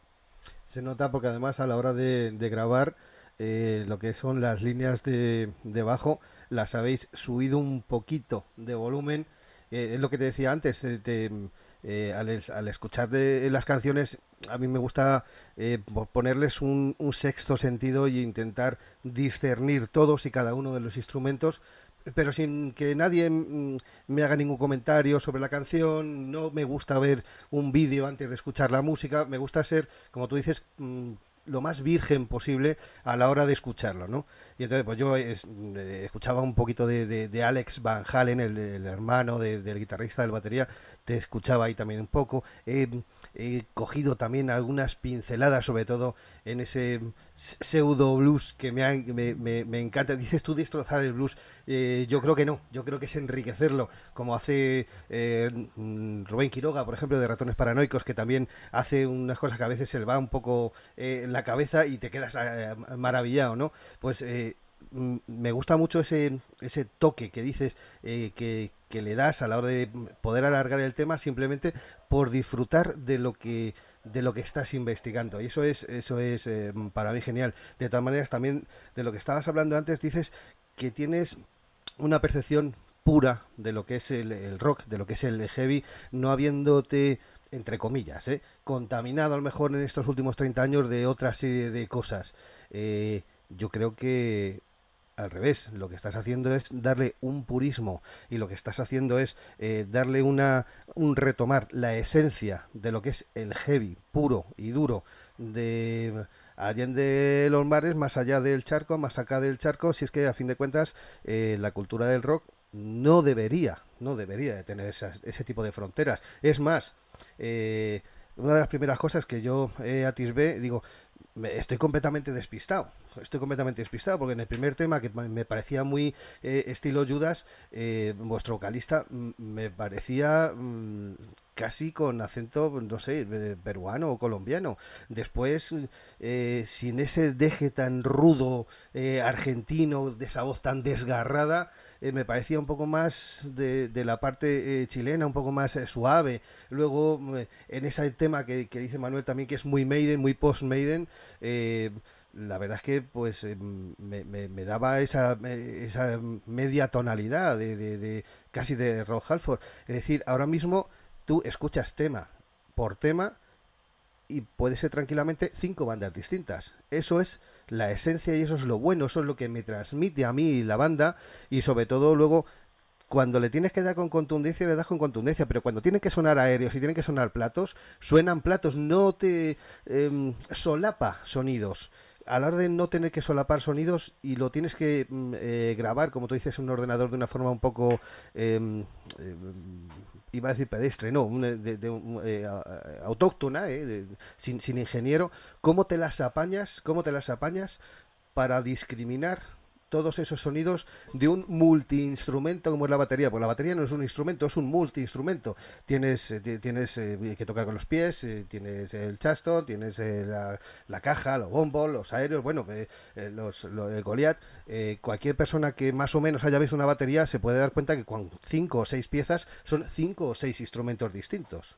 Se nota porque además a la hora de, grabar eh, lo que son las líneas de, bajo las habéis subido un poquito de volumen. Eh, es lo que te decía antes, te, eh, al, escuchar de, las canciones, a mí me gusta eh, ponerles un, sexto sentido y intentar discernir todos y cada uno de los instrumentos, pero sin que nadie mm, me haga ningún comentario sobre la canción. No me gusta ver un vídeo antes de escuchar la música. Me gusta ser, como tú dices, mm, lo más virgen posible a la hora de escucharlo, ¿no? Y entonces, pues yo eh, escuchaba un poquito de, Alex Van Halen, el, hermano del guitarrista del batería, te escuchaba ahí también un poco. He, cogido también algunas pinceladas, sobre todo en ese pseudo blues que me, me, encanta. Dices tú destrozar el blues. Eh, yo creo que no, yo creo que es enriquecerlo, como hace eh, Rubén Quiroga, por ejemplo, de Ratones Paranoicos, que también hace unas cosas que a veces se le va un poco la cabeza y te quedas maravillado, ¿no? Pues Mm, me gusta mucho ese, ese toque que dices eh, que, le das a la hora de poder alargar el tema simplemente por disfrutar de lo que de lo que estás investigando y eso es eso es eh, para mí genial de todas maneras también de lo que estabas hablando antes dices que tienes una percepción pura de lo que es el, rock de lo que es el heavy no habiéndote entre comillas, ¿eh? contaminado a lo mejor en estos últimos 30 años de otra serie de cosas. yo creo que al revés, lo que estás haciendo es darle un purismo y lo que estás haciendo es eh, darle una un retomar la esencia de lo que es el heavy puro y duro de Allende los mares, más allá del charco, más acá del charco, si es que a fin de cuentas eh, la cultura del rock no debería, no debería de tener ese tipo de fronteras. Es más, eh, una de las primeras cosas que yo atisbé, digo, estoy completamente despistado. Estoy completamente despistado porque en el primer tema que me parecía muy eh, estilo Judas, eh, vuestro vocalista me parecía mm, casi con acento, no sé, peruano o colombiano. Después, eh, sin ese deje tan rudo argentino, de esa voz tan desgarrada, eh, me parecía un poco más de, la parte eh, chilena, un poco más eh, suave. Luego, en ese tema que, dice Manuel también, que es muy Maiden, muy post-Maiden, la verdad es que pues me, daba esa, esa media tonalidad de, de, casi de Rob Halford. Es decir, ahora mismo tú escuchas tema por tema y puede ser tranquilamente cinco bandas distintas. Eso es la esencia y eso es lo bueno, eso es lo que me transmite a mí la banda y sobre todo luego cuando le tienes que dar con contundencia, le das con contundencia, pero cuando tienen que sonar aéreos y tienen que sonar platos, suenan platos, no te em, solapa sonidos a la hora de no tener que solapar sonidos y lo tienes que mm, eh, grabar, como tú dices, un ordenador de una forma un poco, em, em, iba a decir pedestre, no, de, eh, autóctona, eh, sin, sin ingeniero, ¿cómo te las apañas, cómo te las apañas para discriminar todos esos sonidos de un multiinstrumento como es la batería, porque la batería no es un instrumento, es un multiinstrumento. Tienes, eh, tienes eh, que tocar con los pies, eh, tienes el chasto, tienes la, caja, los bombos, los aéreos, bueno, los, el Goliath. cualquier persona que más o menos haya visto una batería se puede dar cuenta que con cinco o seis piezas son cinco o seis instrumentos distintos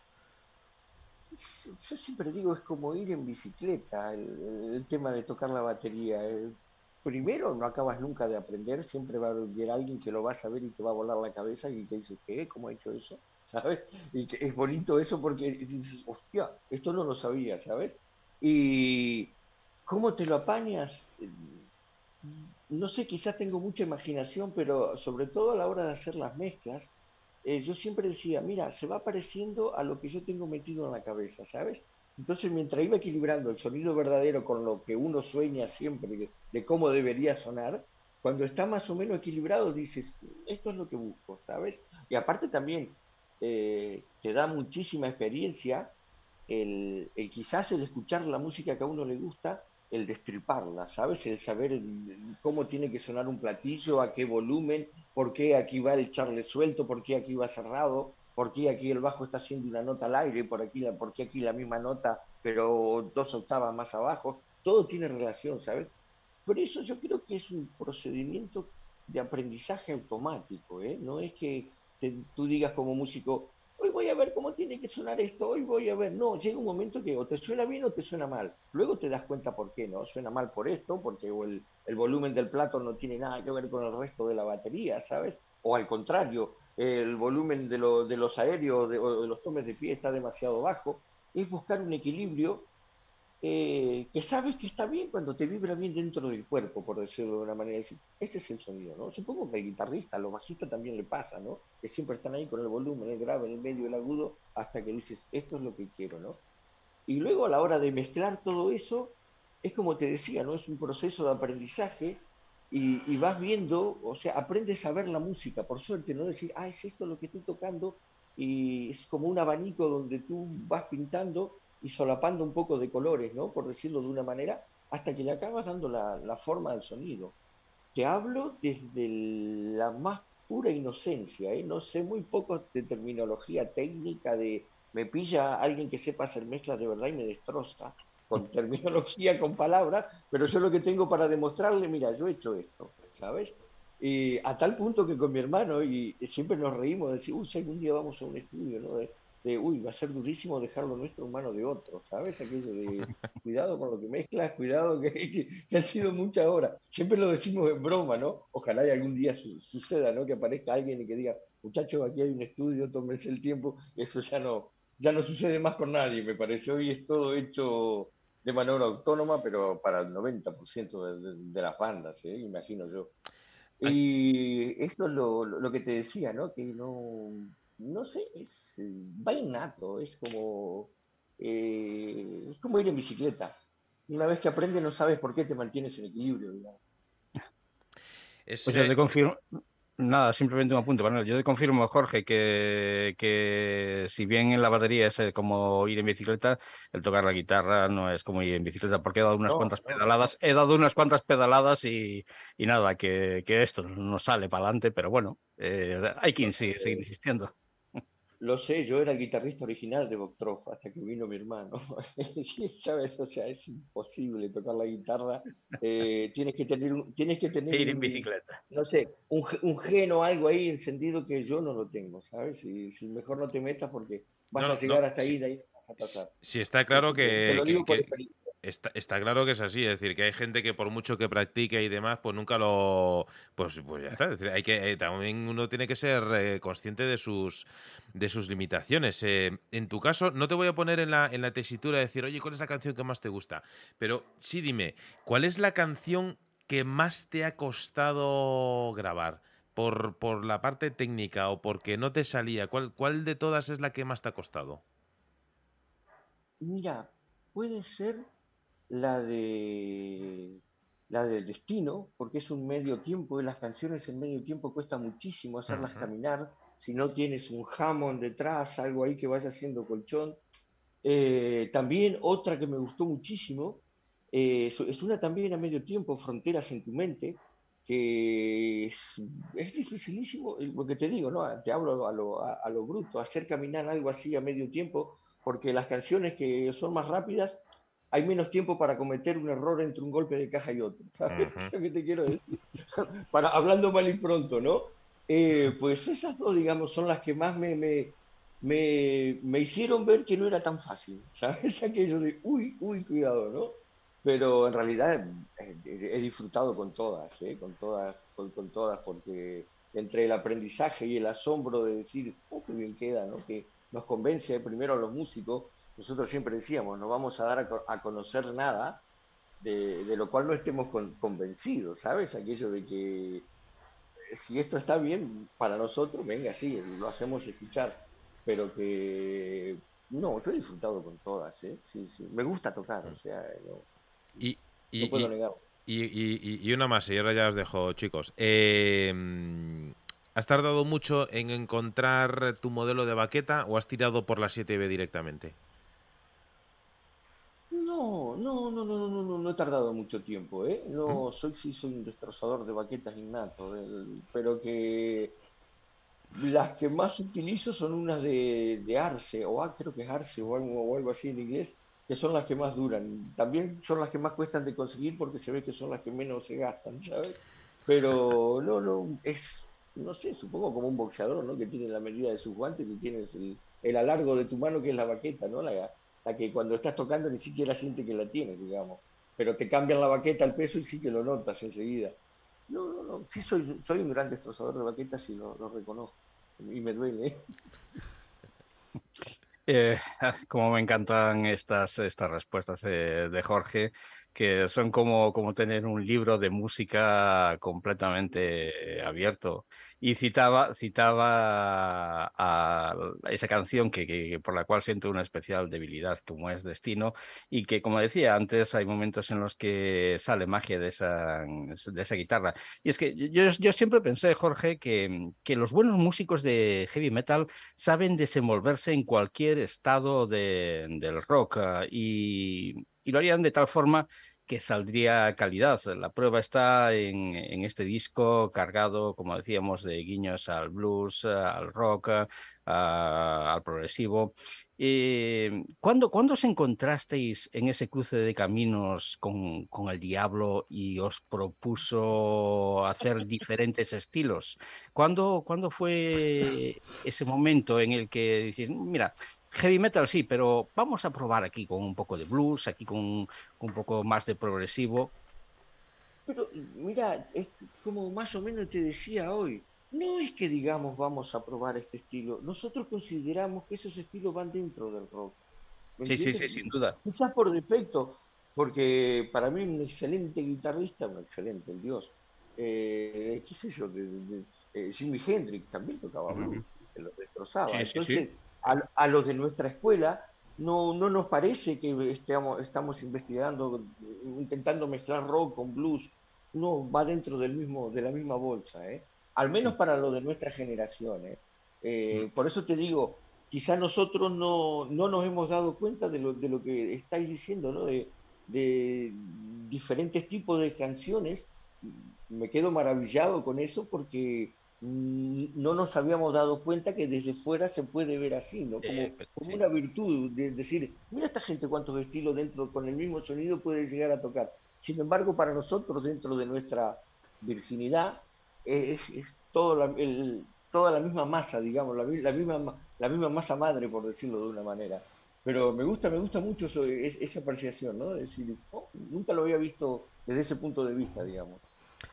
yo siempre digo, es como ir en bicicleta, el, tema de tocar la batería primero no acabas nunca de aprender, siempre va a haber alguien que lo va a saber y te va a volar la cabeza y te dice, ¿qué? ¿Cómo ha hecho eso? ¿Sabes? Y que es bonito eso porque dices, hostia, esto no lo sabía, ¿sabes? Y cómo te lo apañas, no sé, quizás tengo mucha imaginación, pero sobre todo a la hora de hacer las mezclas, eh, yo siempre decía, mira, se va pareciendo a lo que yo tengo metido en la cabeza, ¿sabes? Entonces, mientras iba equilibrando el sonido verdadero con lo que uno sueña siempre de, cómo debería sonar, cuando está más o menos equilibrado dices, esto es lo que busco, ¿sabes? Y aparte también eh, te da muchísima experiencia el, quizás el escuchar la música que a uno le gusta, el destriparla, ¿sabes? El saber cómo tiene que sonar un platillo, a qué volumen, por qué aquí va el charle suelto, por qué aquí va cerrado, por qué aquí el bajo está haciendo una nota al aire, por aquí, por qué aquí la misma nota, pero dos octavas más abajo, todo tiene relación, ¿sabes? Por eso yo creo que es un procedimiento de aprendizaje automático, ¿eh? No es que tú digas como músico, hoy voy a ver cómo tiene que sonar esto, hoy voy a ver, no, llega un momento que o te suena bien o te suena mal, luego te das cuenta por qué, ¿no? Suena mal por esto, porque el, el volumen del plato no tiene nada que ver con el resto de la batería, ¿sabes? O al contrario, el volumen de, los aéreos de, o de los tomes de pie está demasiado bajo, es buscar un equilibrio eh, que sabes que está bien cuando te vibra bien dentro del cuerpo, por decirlo de una manera. Decir, ese es el sonido, ¿no? Supongo que al guitarrista, a los bajistas también le pasa, ¿no? Que siempre están ahí con el volumen, el grave, el medio, el agudo, hasta que dices, esto es lo que quiero, ¿no? Y luego a la hora de mezclar todo eso, es como te decía, ¿no? Es un proceso de aprendizaje y, vas viendo, o sea, aprendes a ver la música, por suerte, no decir, ah, es esto lo que estoy tocando, y es como un abanico donde tú vas pintando y solapando un poco de colores, ¿no? Por decirlo de una manera, hasta que le acabas dando la, la forma del sonido. Te hablo desde la más pura inocencia, ¿eh? no sé muy poco de terminología técnica, de me pilla alguien que sepa hacer mezclas de verdad y me destroza con terminología, con palabras, pero yo lo que tengo para demostrarle, mira, yo he hecho esto, ¿sabes? Y a tal punto que con mi hermano, y siempre nos reímos, de decir, uy, si algún día vamos a un estudio, ¿no? De, uy, va a ser durísimo dejarlo nuestro en de otro, ¿sabes? Aquello de, cuidado con lo que mezclas, cuidado que, que, han sido muchas horas. Siempre lo decimos en broma, ¿no? Ojalá y algún día suceda, ¿no? Que aparezca alguien y que diga, muchachos, aquí hay un estudio, tómense el tiempo, eso ya no, ya no sucede más con nadie, me parece. Hoy es todo hecho de manera autónoma, pero para el 90% de, las bandas, ¿eh? imagino yo. Y esto es lo, que te decía, ¿no? Que no, no sé, es, va innato, es como, eh, es como ir en bicicleta. Una vez que aprendes no sabes por qué te mantienes en equilibrio, digamos. pues yo te confirmo, Nada, simplemente un apunte, Manuel. Yo te confirmo, Jorge, que, que si bien en la batería es eh, como ir en bicicleta, el tocar la guitarra no es como ir en bicicleta, porque he dado unas cuantas pedaladas, he dado unas cuantas pedaladas y, y nada, que, que, esto no sale para adelante, pero bueno, eh, hay quien sigue, seguir insistiendo. Lo sé, yo era el guitarrista original de Boktrov hasta que vino mi hermano. ¿Sabes? O sea, es imposible tocar la guitarra. Eh, tienes que tener, tienes que tener ir en bicicleta. no sé, un, un gen o algo ahí encendido que yo no lo tengo, ¿sabes? Y, si mejor no te metas porque vas a llegar hasta ahí, de ahí vas a pasar. Sí, está claro que, Está, claro que es así, es decir, que hay gente que por mucho que practique y demás, pues nunca lo. Pues, pues ya está. Es decir, hay que, eh, también uno tiene que ser eh, consciente de sus, de sus limitaciones. Eh, en tu caso, no te voy a poner en la, en la tesitura de decir, oye, ¿cuál es la canción que más te gusta? Pero sí dime, ¿cuál es la canción que más te ha costado grabar? Por, por la parte técnica o porque no te salía, ¿cuál, ¿cuál de todas es la que más te ha costado? Mira, puede ser la de la del destino, porque es un medio tiempo, y las canciones en medio tiempo cuesta muchísimo hacerlas caminar, si no tienes un jamón detrás, algo ahí que vaya haciendo colchón. Eh, también otra que me gustó muchísimo, eh, es una también a medio tiempo, Fronteras en tu mente, que es, es dificilísimo, porque te digo, ¿no? te hablo a lo, a lo bruto, hacer caminar algo así a medio tiempo, porque las canciones que son más rápidas hay menos tiempo para cometer un error entre un golpe de caja y otro. ¿Sabes lo que te quiero decir? para, hablando mal y pronto, ¿no? Eh, pues esas dos, digamos, son las que más me, me, me, hicieron ver que no era tan fácil, ¿sabes? Aquello de, uy, uy, cuidado, ¿no? Pero en realidad eh, he, disfrutado con todas, ¿eh? Con todas, con, con, todas, porque entre el aprendizaje y el asombro de decir, oh, qué bien queda, ¿no? Que nos convence primero a los músicos nosotros siempre decíamos, no vamos a dar a, conocer nada de, lo cual no estemos convencidos, ¿sabes? Aquello de que eh, si esto está bien para nosotros, venga, sí, lo hacemos escuchar, pero que no, yo he disfrutado con todas, ¿eh? Sí, sí, me gusta tocar, o sea, no, y, y, puedo negar. Y, y, una más, y ahora ya os dejo, chicos. Eh, ¿Has tardado mucho en encontrar tu modelo de baqueta o has tirado por la 7B directamente? No, no, no, no, no, no, no he tardado mucho tiempo, ¿eh? No, soy sí soy un destrozador de baquetas innato, pero que las que más utilizo son unas de, Arce, o ah, creo que es Arce o algo, o algo así en inglés, que son las que más duran. También son las que más cuestan de conseguir porque se ve que son las que menos se gastan, ¿sabes? Pero no, no, es, no sé, supongo como un boxeador, ¿no? Que tiene la medida de sus guantes, que tienes el, el alargo de tu mano que es la baqueta, ¿no? La, la que cuando estás tocando ni siquiera siente que la tienes, digamos. Pero te cambian la baqueta al peso y sí que lo notas enseguida. No, no, no, sí soy, soy un gran destrozador de baquetas y lo, reconozco. Y me duele. ¿eh? Eh, como me encantan estas, estas respuestas de, Jorge, que son como, como tener un libro de música completamente abierto. Y citaba, citaba a, esa canción que, que, por la cual siento una especial debilidad, como es Destino, y que, como decía antes, hay momentos en los que sale magia de esa, de esa guitarra. Y es que yo, yo siempre pensé, Jorge, que, que los buenos músicos de heavy metal saben desenvolverse en cualquier estado de, del rock uh, y, y lo harían de tal forma que saldría calidad. La prueba está en, en, este disco cargado, como decíamos, de guiños al blues, al rock, a, al progresivo. Eh, ¿cuándo, ¿Cuándo os encontrasteis en ese cruce de caminos con, con, el diablo y os propuso hacer diferentes estilos? ¿Cuándo, ¿Cuándo fue ese momento en el que dices, mira, heavy metal sí, pero vamos a probar aquí con un poco de blues, aquí con un poco más de progresivo. Pero mira, es como más o menos te decía hoy, no es que digamos vamos a probar este estilo, nosotros consideramos que esos estilos van dentro del rock. Sí, sí, sí, sin duda. Quizás por defecto, porque para mí un excelente guitarrista, un excelente, el dios, eh, qué sé yo, de, de, de, eh, Jimi Hendrix también tocaba blues, uh -huh. que lo destrozaba. Sí, Entonces, sí, sí a, a, los de nuestra escuela no, no nos parece que estemos, estamos investigando, intentando mezclar rock con blues. No, va dentro del mismo, de la misma bolsa, ¿eh? al menos para lo de nuestra generación. ¿eh? Eh, por eso te digo, quizá nosotros no, no nos hemos dado cuenta de lo, de lo que estáis diciendo, ¿no? de, de diferentes tipos de canciones. Me quedo maravillado con eso porque no nos habíamos dado cuenta que desde fuera se puede ver así, ¿no? Como, sí. una virtud, de decir, mira esta gente cuántos estilos dentro, con el mismo sonido puede llegar a tocar. Sin embargo, para nosotros, dentro de nuestra virginidad, es, es todo la, el, toda la misma masa, digamos, la, la, misma, la misma masa madre, por decirlo de una manera. Pero me gusta, me gusta mucho eso, es, esa apreciación, ¿no? Es decir, oh, nunca lo había visto desde ese punto de vista, digamos.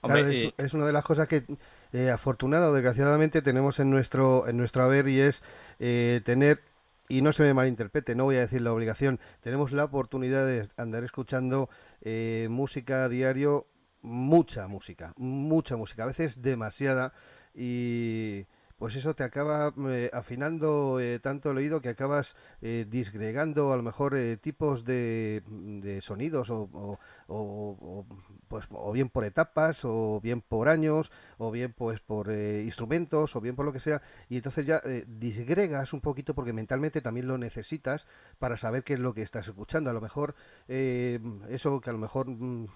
Claro, es, es, una de las cosas que eh, afortunada o desgraciadamente tenemos en nuestro en nuestro haber y es eh, tener y no se me malinterprete, no voy a decir la obligación, tenemos la oportunidad de andar escuchando eh, música a diario, mucha música, mucha música, a veces demasiada y pues eso te acaba eh, afinando eh, tanto el oído que acabas eh, disgregando a lo mejor eh, tipos de, de sonidos o, o, o, pues o bien por etapas o bien por años o bien pues por instrumentos o bien por lo que sea y entonces ya disgregas un poquito porque mentalmente también lo necesitas para saber qué es lo que estás escuchando. A lo mejor eso que a lo mejor mm,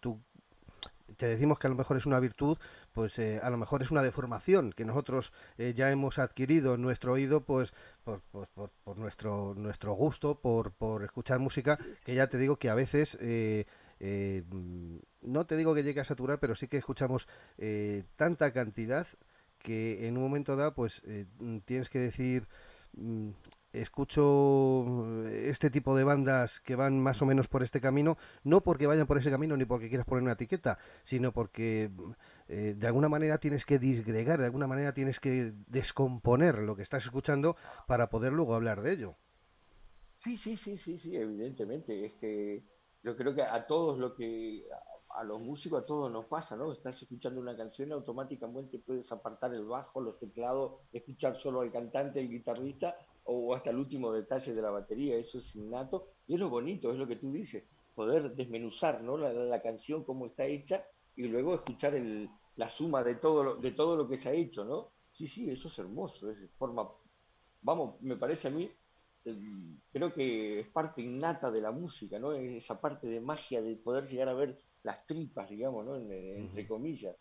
tú te decimos que a lo mejor es una virtud, pues eh, a lo mejor es una deformación que nosotros eh, ya hemos adquirido en nuestro oído, pues por, por, nuestro, nuestro gusto, por, por escuchar música, que ya te digo que a veces, eh, no te digo que llegue a saturar, pero sí que escuchamos tanta cantidad que en un momento dado, pues tienes que decir mm, escucho este tipo de bandas que van más o menos por este camino, no porque vayan por ese camino ni porque quieras poner una etiqueta, sino porque eh, de alguna manera tienes que disgregar, de alguna manera tienes que descomponer lo que estás escuchando para poder luego hablar de ello. Sí, sí, sí, sí, sí, evidentemente. Es que yo creo que a todos lo que a los músicos a todos nos pasa, ¿no? Estás escuchando una canción automáticamente puedes apartar el bajo, los teclados, escuchar solo al cantante, el guitarrista o hasta el último detalle de la batería, eso es innato y es lo bonito, es lo que tú dices, poder desmenuzar, ¿no? La, la canción como está hecha y luego escuchar el, la suma de todo, lo, de todo lo que se ha hecho, ¿no? Sí, sí, eso es hermoso, es forma, vamos, me parece a mí, creo que es parte innata de la música, ¿no? Esa parte de magia de poder llegar a ver las tripas, digamos, ¿no? En, entre comillas.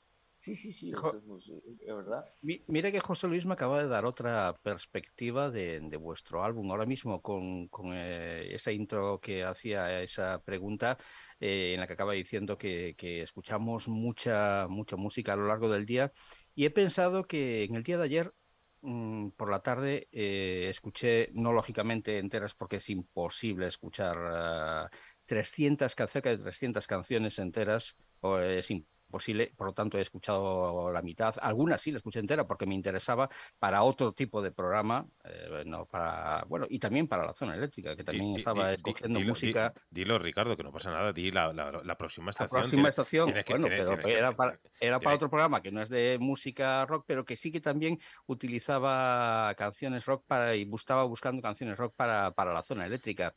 Sí, sí, sí, eso es, es, verdad. Mira que José Luis me acaba de dar otra perspectiva de, de vuestro álbum. Ahora mismo con, con eh, esa intro que hacía esa pregunta eh, en la que acaba diciendo que, que, escuchamos mucha, mucha música a lo largo del día y he pensado que en el día de ayer mmm, por la tarde eh, escuché, no lógicamente enteras porque es imposible escuchar uh, 300, cerca de 300 canciones enteras, o es imposible posible, por lo tanto he escuchado la mitad, algunas sí la escuché entera porque me interesaba para otro tipo de programa, eh, no para, bueno, y también para la zona eléctrica, que también estaba escuchando música. dilo, Ricardo, que no pasa nada, di la, próxima estación. La próxima estación, bueno, pero era, para, era para otro programa que no es de música rock, pero que sí que también utilizaba canciones rock para, y estaba buscando canciones rock para, para la zona eléctrica.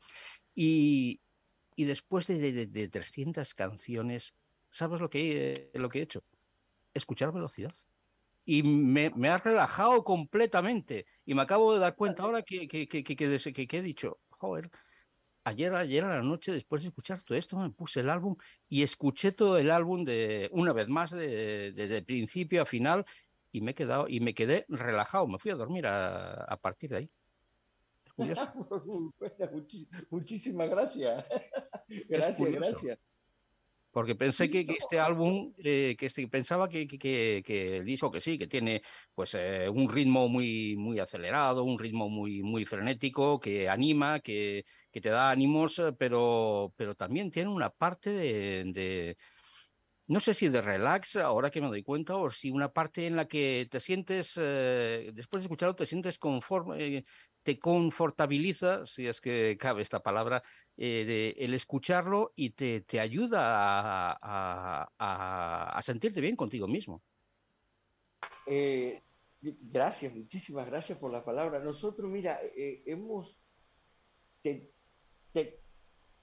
Y, y después de, de, 300 canciones, ¿sabes lo que, lo que he hecho? Escuchar velocidad. Y me, me, ha relajado completamente. Y me acabo de dar cuenta ahora que, que, que, que, he dicho, joder, ayer, ayer a la noche, después de escuchar todo esto, me puse el álbum y escuché todo el álbum de una vez más, de, de, principio a final, y me he quedado, y me quedé relajado. Me fui a dormir a, a partir de ahí. muchísimas gracias. gracias, gracias. Porque pensé que, este álbum, eh, que este, pensaba que, que, que, el disco que sí, que tiene pues eh, un ritmo muy, muy acelerado, un ritmo muy, muy frenético, que anima, que, que te da ánimos, eh, pero, pero también tiene una parte de, no sé si de relax, ahora que me doy cuenta, o si una parte en la que te sientes, después de escucharlo, te sientes conforme, te confortabiliza, si es que cabe esta palabra, eh, el escucharlo y te, te ayuda a, a, sentirte bien contigo mismo. Eh, gracias, muchísimas gracias por la palabra. Nosotros, mira, eh, hemos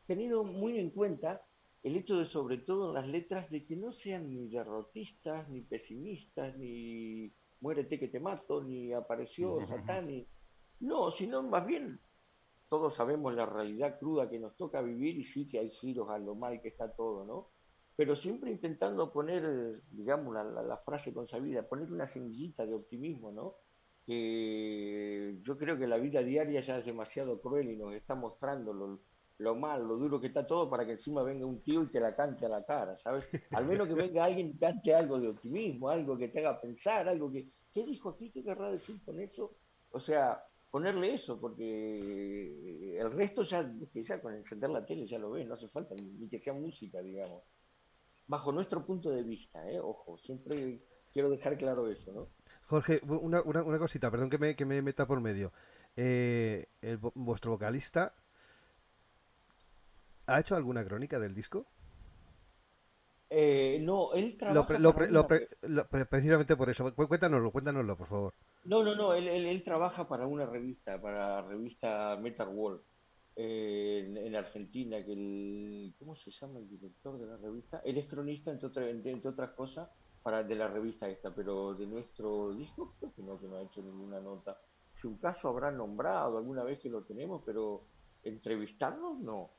tenido muy en cuenta el hecho de, sobre todo en las letras, de que no sean ni derrotistas, ni pesimistas, ni muérete que te mato, ni apareció Satán, ni no, sino más bien todos sabemos la realidad cruda que nos toca vivir y sí que hay giros a lo mal que está todo, ¿no? Pero siempre intentando poner, digamos, la, frase consabida, poner una semillita de optimismo, ¿no? Que yo creo que la vida diaria ya es demasiado cruel y nos está mostrando lo, lo mal, lo duro que está todo para que encima venga un tío y te la cante a la cara, ¿sabes? Al menos que venga alguien y cante algo de optimismo, algo que te haga pensar, algo que... ¿Qué dijo aquí? ¿Qué querrá decir con eso? O sea, ponerle eso, porque el resto ya, ya con encender la tele ya lo ves, no hace falta ni, que sea música, digamos. Bajo nuestro punto de vista, ¿eh? ojo, siempre quiero dejar claro eso, ¿no? Jorge, una, una, una cosita, perdón que me, que me meta por medio. Eh, ¿Vuestro vocalista ha hecho alguna crónica del disco? Eh, no, él trabaja. precisamente por eso. Cuéntanoslo, cuéntanoslo, por favor. No, no, no. Él, él, trabaja para una revista, para la revista Metal World eh, en, Argentina. Que el, ¿Cómo se llama el director de la revista? Él es cronista, entre, entre, otras cosas, para de la revista esta, pero de nuestro disco creo que no, que no ha hecho ninguna nota. Si un caso habrá nombrado alguna vez que lo tenemos, pero entrevistarnos no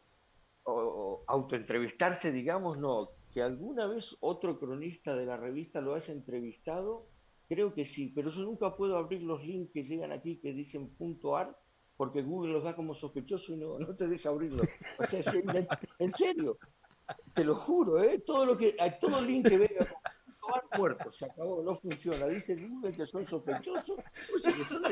o, autoentrevistarse, digamos, no. Que alguna vez otro cronista de la revista lo haya entrevistado, creo que sí, pero yo nunca puedo abrir los links que llegan aquí que dicen punto .ar porque Google los da como sospechoso y no, no te deja abrirlos. O sea, en serio, te lo juro, ¿eh? Todo lo que, todo link que venga con .ar muerto, se acabó, no funciona. Dice Google que son sospechosos, o sea, que son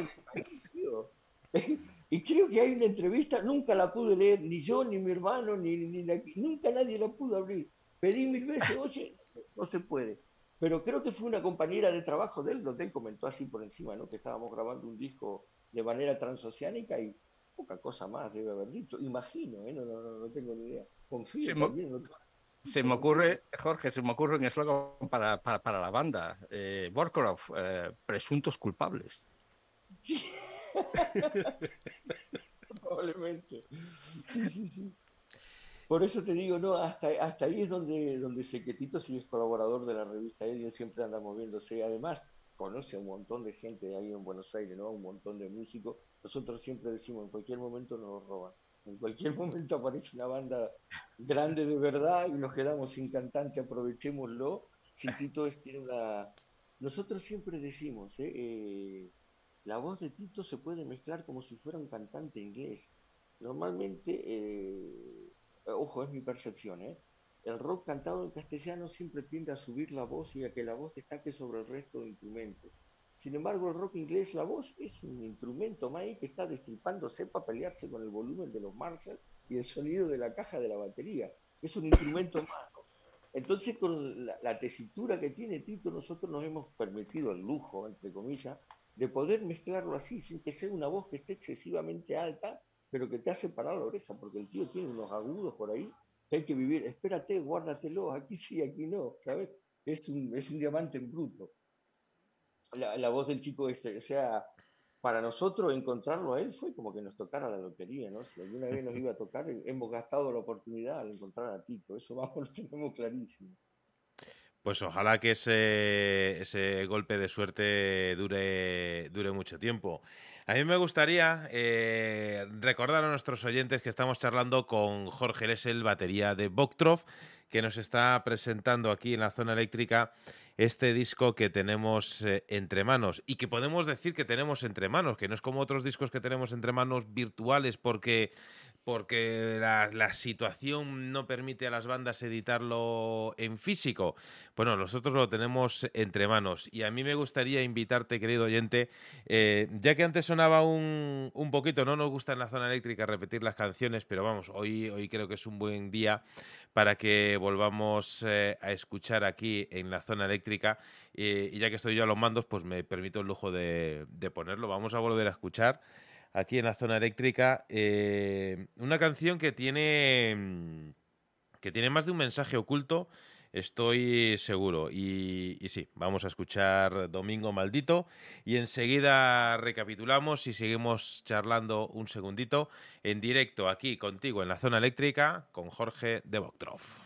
Y creo que hay una entrevista, nunca la pude leer, ni yo, ni mi hermano, ni, ni nunca nadie la pudo abrir. Pedí mil veces, oye, no se puede. Pero creo que fue una compañera de trabajo de él, donde él comentó así por encima, ¿no? Que estábamos grabando un disco de manera transoceánica y poca cosa más debe haber dicho. Imagino, ¿eh? No, no, no, tengo ni idea. Confío se me ocurre, Jorge, se me ocurre un eslogan para, para, para, la banda. Eh, Borkorov, eh, presuntos culpables. Probablemente. Por eso te digo, no, hasta, hasta ahí es donde, donde Sequetito sí es colaborador de la revista Alien, siempre anda moviéndose. Además, conoce a un montón de gente ahí en Buenos Aires, ¿no? Un montón de músicos. Nosotros siempre decimos, en cualquier momento nos roban. En cualquier momento aparece una banda grande de verdad y nos quedamos sin cantante, aprovechémoslo. Si Tito es, tiene una... Nosotros siempre decimos, ¿eh? eh la voz de Tito se puede mezclar como si fuera un cantante inglés. Normalmente, eh, ojo, es mi percepción, ¿eh? el rock cantado en castellano siempre tiende a subir la voz y a que la voz destaque sobre el resto de instrumentos. Sin embargo, el rock inglés, la voz es un instrumento más que está destripándose para pelearse con el volumen de los Marshall y el sonido de la caja de la batería. Es un instrumento más. Entonces, con la, tesitura que tiene Tito, nosotros nos hemos permitido el lujo, entre comillas, de poder mezclarlo así, sin que sea una voz que esté excesivamente alta, pero que te hace parar la oreja, porque el tío tiene unos agudos por ahí que hay que vivir. Espérate, guárdatelo, aquí sí, aquí no, ¿sabes? Es un, es un diamante en bruto. La, la voz del chico este, o sea, para nosotros encontrarlo a él fue como que nos tocara la lotería, ¿no? Si alguna vez nos iba a tocar, hemos gastado la oportunidad al encontrar a Tito, eso vamos, lo tenemos clarísimo. Pues ojalá que ese, ese golpe de suerte dure, dure mucho tiempo. A mí me gustaría eh, recordar a nuestros oyentes que estamos charlando con Jorge Lesel, batería de Boktrov, que nos está presentando aquí en la zona eléctrica este disco que tenemos eh, entre manos y que podemos decir que tenemos entre manos, que no es como otros discos que tenemos entre manos virtuales porque porque la, situación no permite a las bandas editarlo en físico. Bueno, nosotros lo tenemos entre manos y a mí me gustaría invitarte, querido oyente, eh, ya que antes sonaba un, un, poquito, no nos gusta en la zona eléctrica repetir las canciones, pero vamos, hoy, hoy creo que es un buen día para que volvamos eh, a escuchar aquí en la zona eléctrica eh, y ya que estoy yo a los mandos, pues me permito el lujo de, de ponerlo. Vamos a volver a escuchar aquí en la zona eléctrica. Eh, una canción que tiene, mm, que tiene más de un mensaje oculto, estoy seguro. Y, sí, vamos a escuchar Domingo Maldito y enseguida recapitulamos y seguimos charlando un segundito en directo aquí contigo en la zona eléctrica con Jorge de Boktrov.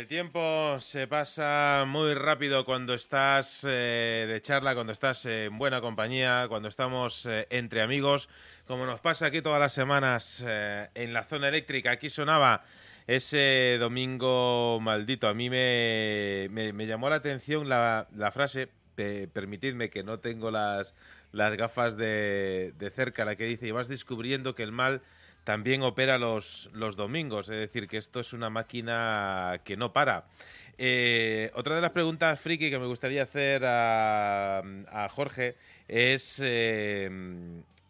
El tiempo se pasa muy rápido cuando estás eh, de charla, cuando estás en buena compañía, cuando estamos eh, entre amigos, como nos pasa aquí todas las semanas eh, en la zona eléctrica. Aquí sonaba ese domingo maldito. A mí me, me, llamó la atención la, frase, permitidme que no tengo las, las gafas de, de cerca, la que dice, y vas descubriendo que el mal también opera los, los domingos, es decir, que esto es una máquina que no para. Eh, otra de las preguntas friki que me gustaría hacer a, Jorge es, eh,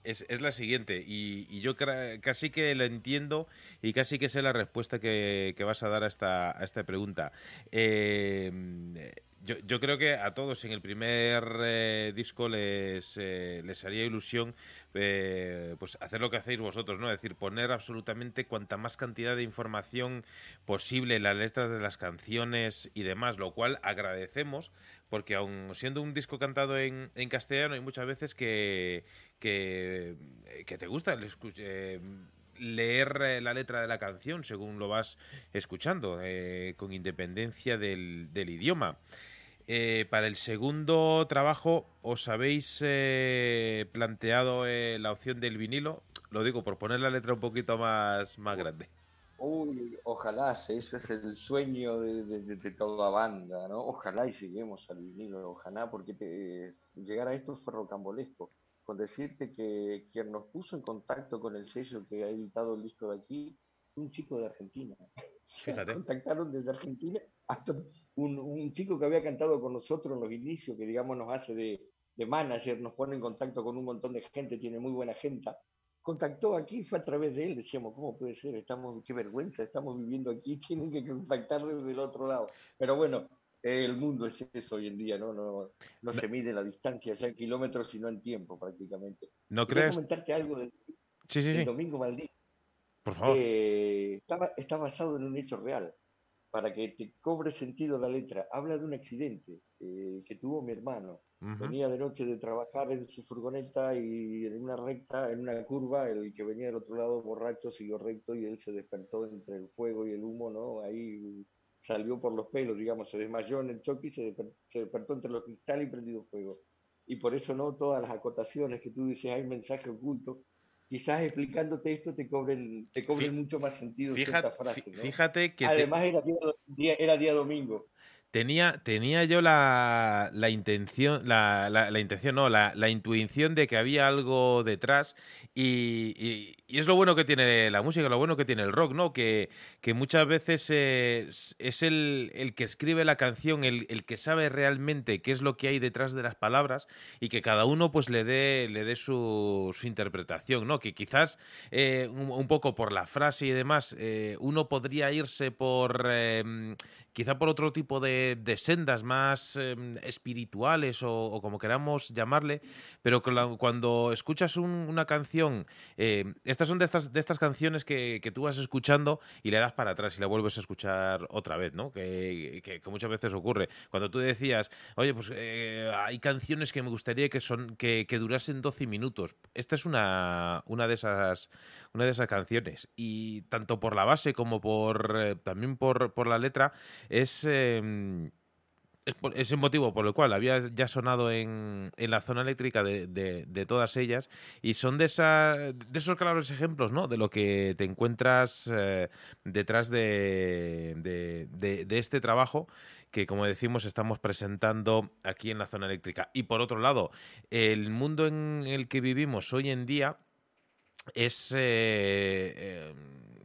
es, la siguiente, y, yo casi que lo entiendo y casi que sé la respuesta que, vas a dar a esta, a esta pregunta. Eh, yo, yo, creo que a todos en el primer disco les, les haría ilusión eh, pues hacer lo que hacéis vosotros, ¿no? Es decir, poner absolutamente cuanta más cantidad de información posible en las letras de las canciones y demás, lo cual agradecemos, porque aun siendo un disco cantado en, en castellano, hay muchas veces que, que, te gusta eh, leer eh, la letra de la canción según lo vas escuchando, con independencia del, del idioma. Eh, para el segundo trabajo, ¿os habéis eh, planteado eh, la opción del vinilo? Lo digo por poner la letra un poquito más, más grande. Uy, ojalá, ese es el sueño de, toda banda, ¿no? Ojalá y lleguemos al vinilo, ojalá, porque llegar a esto fue rocambolesco. Con decirte que quien nos puso en contacto con el sello que ha editado el disco de aquí, un chico de Argentina. Fíjate. contactaron desde Argentina hasta un, chico que había cantado con nosotros en los inicios, que digamos nos hace de, manager, nos pone en contacto con un montón de gente, tiene muy buena gente, contactó aquí, fue a través de él, decíamos, ¿cómo puede ser? Estamos, qué vergüenza, estamos viviendo aquí, tienen que contactar desde el otro lado. Pero bueno, el mundo es eso hoy en día, ¿no? No, no, se mide la distancia ya en kilómetros, sino en tiempo prácticamente. ¿No crees? comentarte algo del, sí, sí, Domingo Maldito. Por favor. Eh, está basado en un hecho real para que te cobre sentido la letra, habla de un accidente eh, que tuvo mi hermano. Venía de noche de trabajar en su furgoneta y en una recta, en una curva, el que venía del otro lado borracho siguió recto y él se despertó entre el fuego y el humo, ¿no? Ahí salió por los pelos, digamos, se desmayó en el choque y se, despertó entre los cristales y prendido fuego. Y por eso no todas las acotaciones que tú dices, hay mensaje oculto, quizás explicándote esto te cobren, te cobren mucho más sentido fíjate, frase, Fíjate que... Además era, día, era día domingo. Tenía, tenía yo la, la intención, la, la, intención, no, la, intuición de que había algo detrás y, y, es lo bueno que tiene la música, lo bueno que tiene el rock, ¿no? Que, que muchas veces es, el, el, que escribe la canción, el, el, que sabe realmente qué es lo que hay detrás de las palabras y que cada uno pues le dé, le dé su, su interpretación, ¿no? Que quizás eh, un, poco por la frase y demás, eh, uno podría irse por... Eh, quizá por otro tipo de, sendas más em, espirituales o, como queramos llamarle, pero cuando escuchas una canción, eh, estas son de estas, de estas canciones que, tú vas escuchando y le das para atrás y la vuelves a escuchar otra vez, ¿no? Que, muchas veces ocurre. Cuando tú decías, oye, pues eh, hay canciones que me gustaría que, son, que, durasen 12 minutos. Esta es una, una de esas una de esas canciones. Y tanto por la base como por eh, también por, por, la letra, es, eh, es, el motivo por el cual había ya sonado en, en la zona eléctrica de, de, todas ellas. Y son de, esa, de esos claros ejemplos, ¿no? De lo que te encuentras eh, detrás de, de, este trabajo que como decimos estamos presentando aquí en la zona eléctrica. Y por otro lado, el mundo en el que vivimos hoy en día es, eh, em,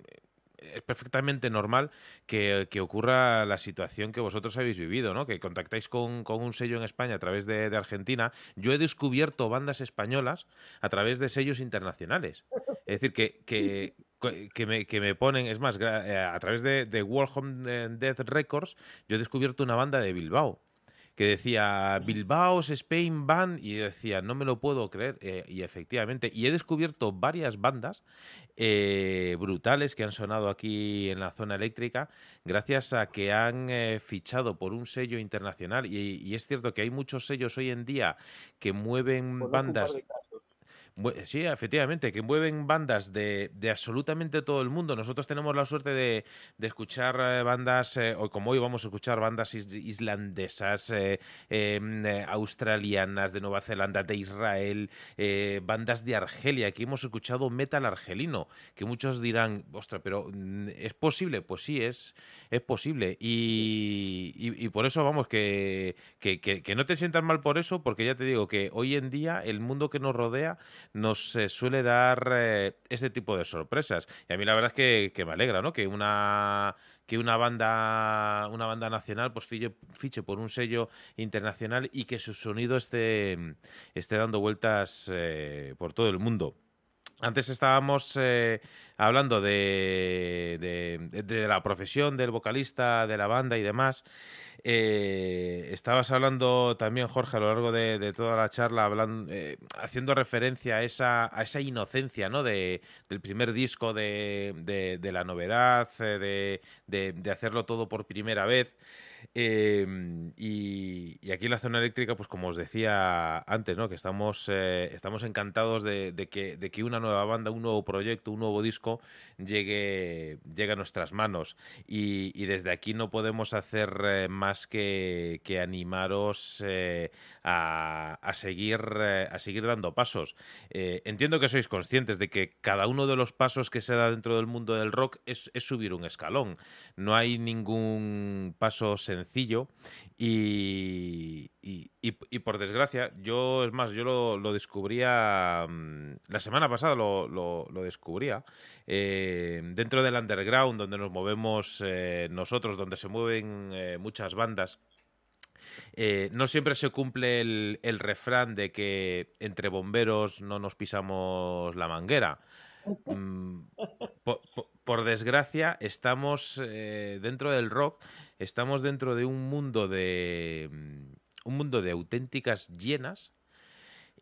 es perfectamente normal que, ocurra la situación que vosotros habéis vivido, ¿no? Que contactáis con, un sello en España a través de, Argentina. Yo he descubierto bandas españolas a través de sellos internacionales. Es decir, que, me, ponen, es más, eh, a través de, de World Home Death Records, yo he descubierto una banda de Bilbao que decía Bilbao's Spain Band y decía, no me lo puedo creer. Eh, y efectivamente, y he descubierto varias bandas eh, brutales que han sonado aquí en la zona eléctrica gracias a que han eh, fichado por un sello internacional. Y, es cierto que hay muchos sellos hoy en día que mueven bandas Sí, efectivamente, que mueven bandas de, absolutamente todo el mundo. Nosotros tenemos la suerte de, escuchar eh, bandas, eh, como hoy vamos a escuchar bandas islandesas, eh, em, australianas, de Nueva Zelanda, de Israel, bandas de Argelia. Aquí hemos escuchado metal argelino, que muchos dirán, ostras, pero mm, ¿es posible? Pues sí, es, es posible. Y, por eso, vamos, que, que, que no te sientas mal por eso, porque ya te digo que hoy en día el mundo que nos rodea nos suele dar eh, este tipo de sorpresas. Y a mí la verdad es que, me alegra, ¿no? Que una que una banda una banda nacional pues fiche, por un sello internacional y que su sonido esté, esté dando vueltas eh, por todo el mundo. Antes estábamos eh, hablando de, la profesión del vocalista, de la banda y demás. Eh, estabas hablando también, Jorge, a lo largo de, toda la charla, hablando, eh, haciendo referencia a esa, a esa inocencia ¿no? de, del primer disco, de, la novedad, de, hacerlo todo por primera vez. Em, y, aquí en la zona eléctrica, pues como os decía antes, ¿no? que estamos, eh, estamos encantados de, que, de que una nueva banda, un nuevo proyecto, un nuevo disco llegue, llegue a nuestras manos. Y, desde aquí no podemos hacer eh, más que, que animaros eh, a, seguir, a seguir dando pasos. entiendo que sois conscientes de que cada uno de los pasos que se da dentro del mundo del rock es, es subir un escalón. No hay ningún paso sencillo y, y, por desgracia, yo es más, yo lo, descubría mm, la semana pasada, lo, lo, descubría eh, dentro del underground donde nos movemos eh, nosotros, donde se mueven eh, muchas bandas. No siempre se cumple el, el, refrán de que entre bomberos no nos pisamos la manguera. Mm, por, desgracia, estamos dentro del rock estamos dentro de un mundo de mm, un mundo de auténticas llenas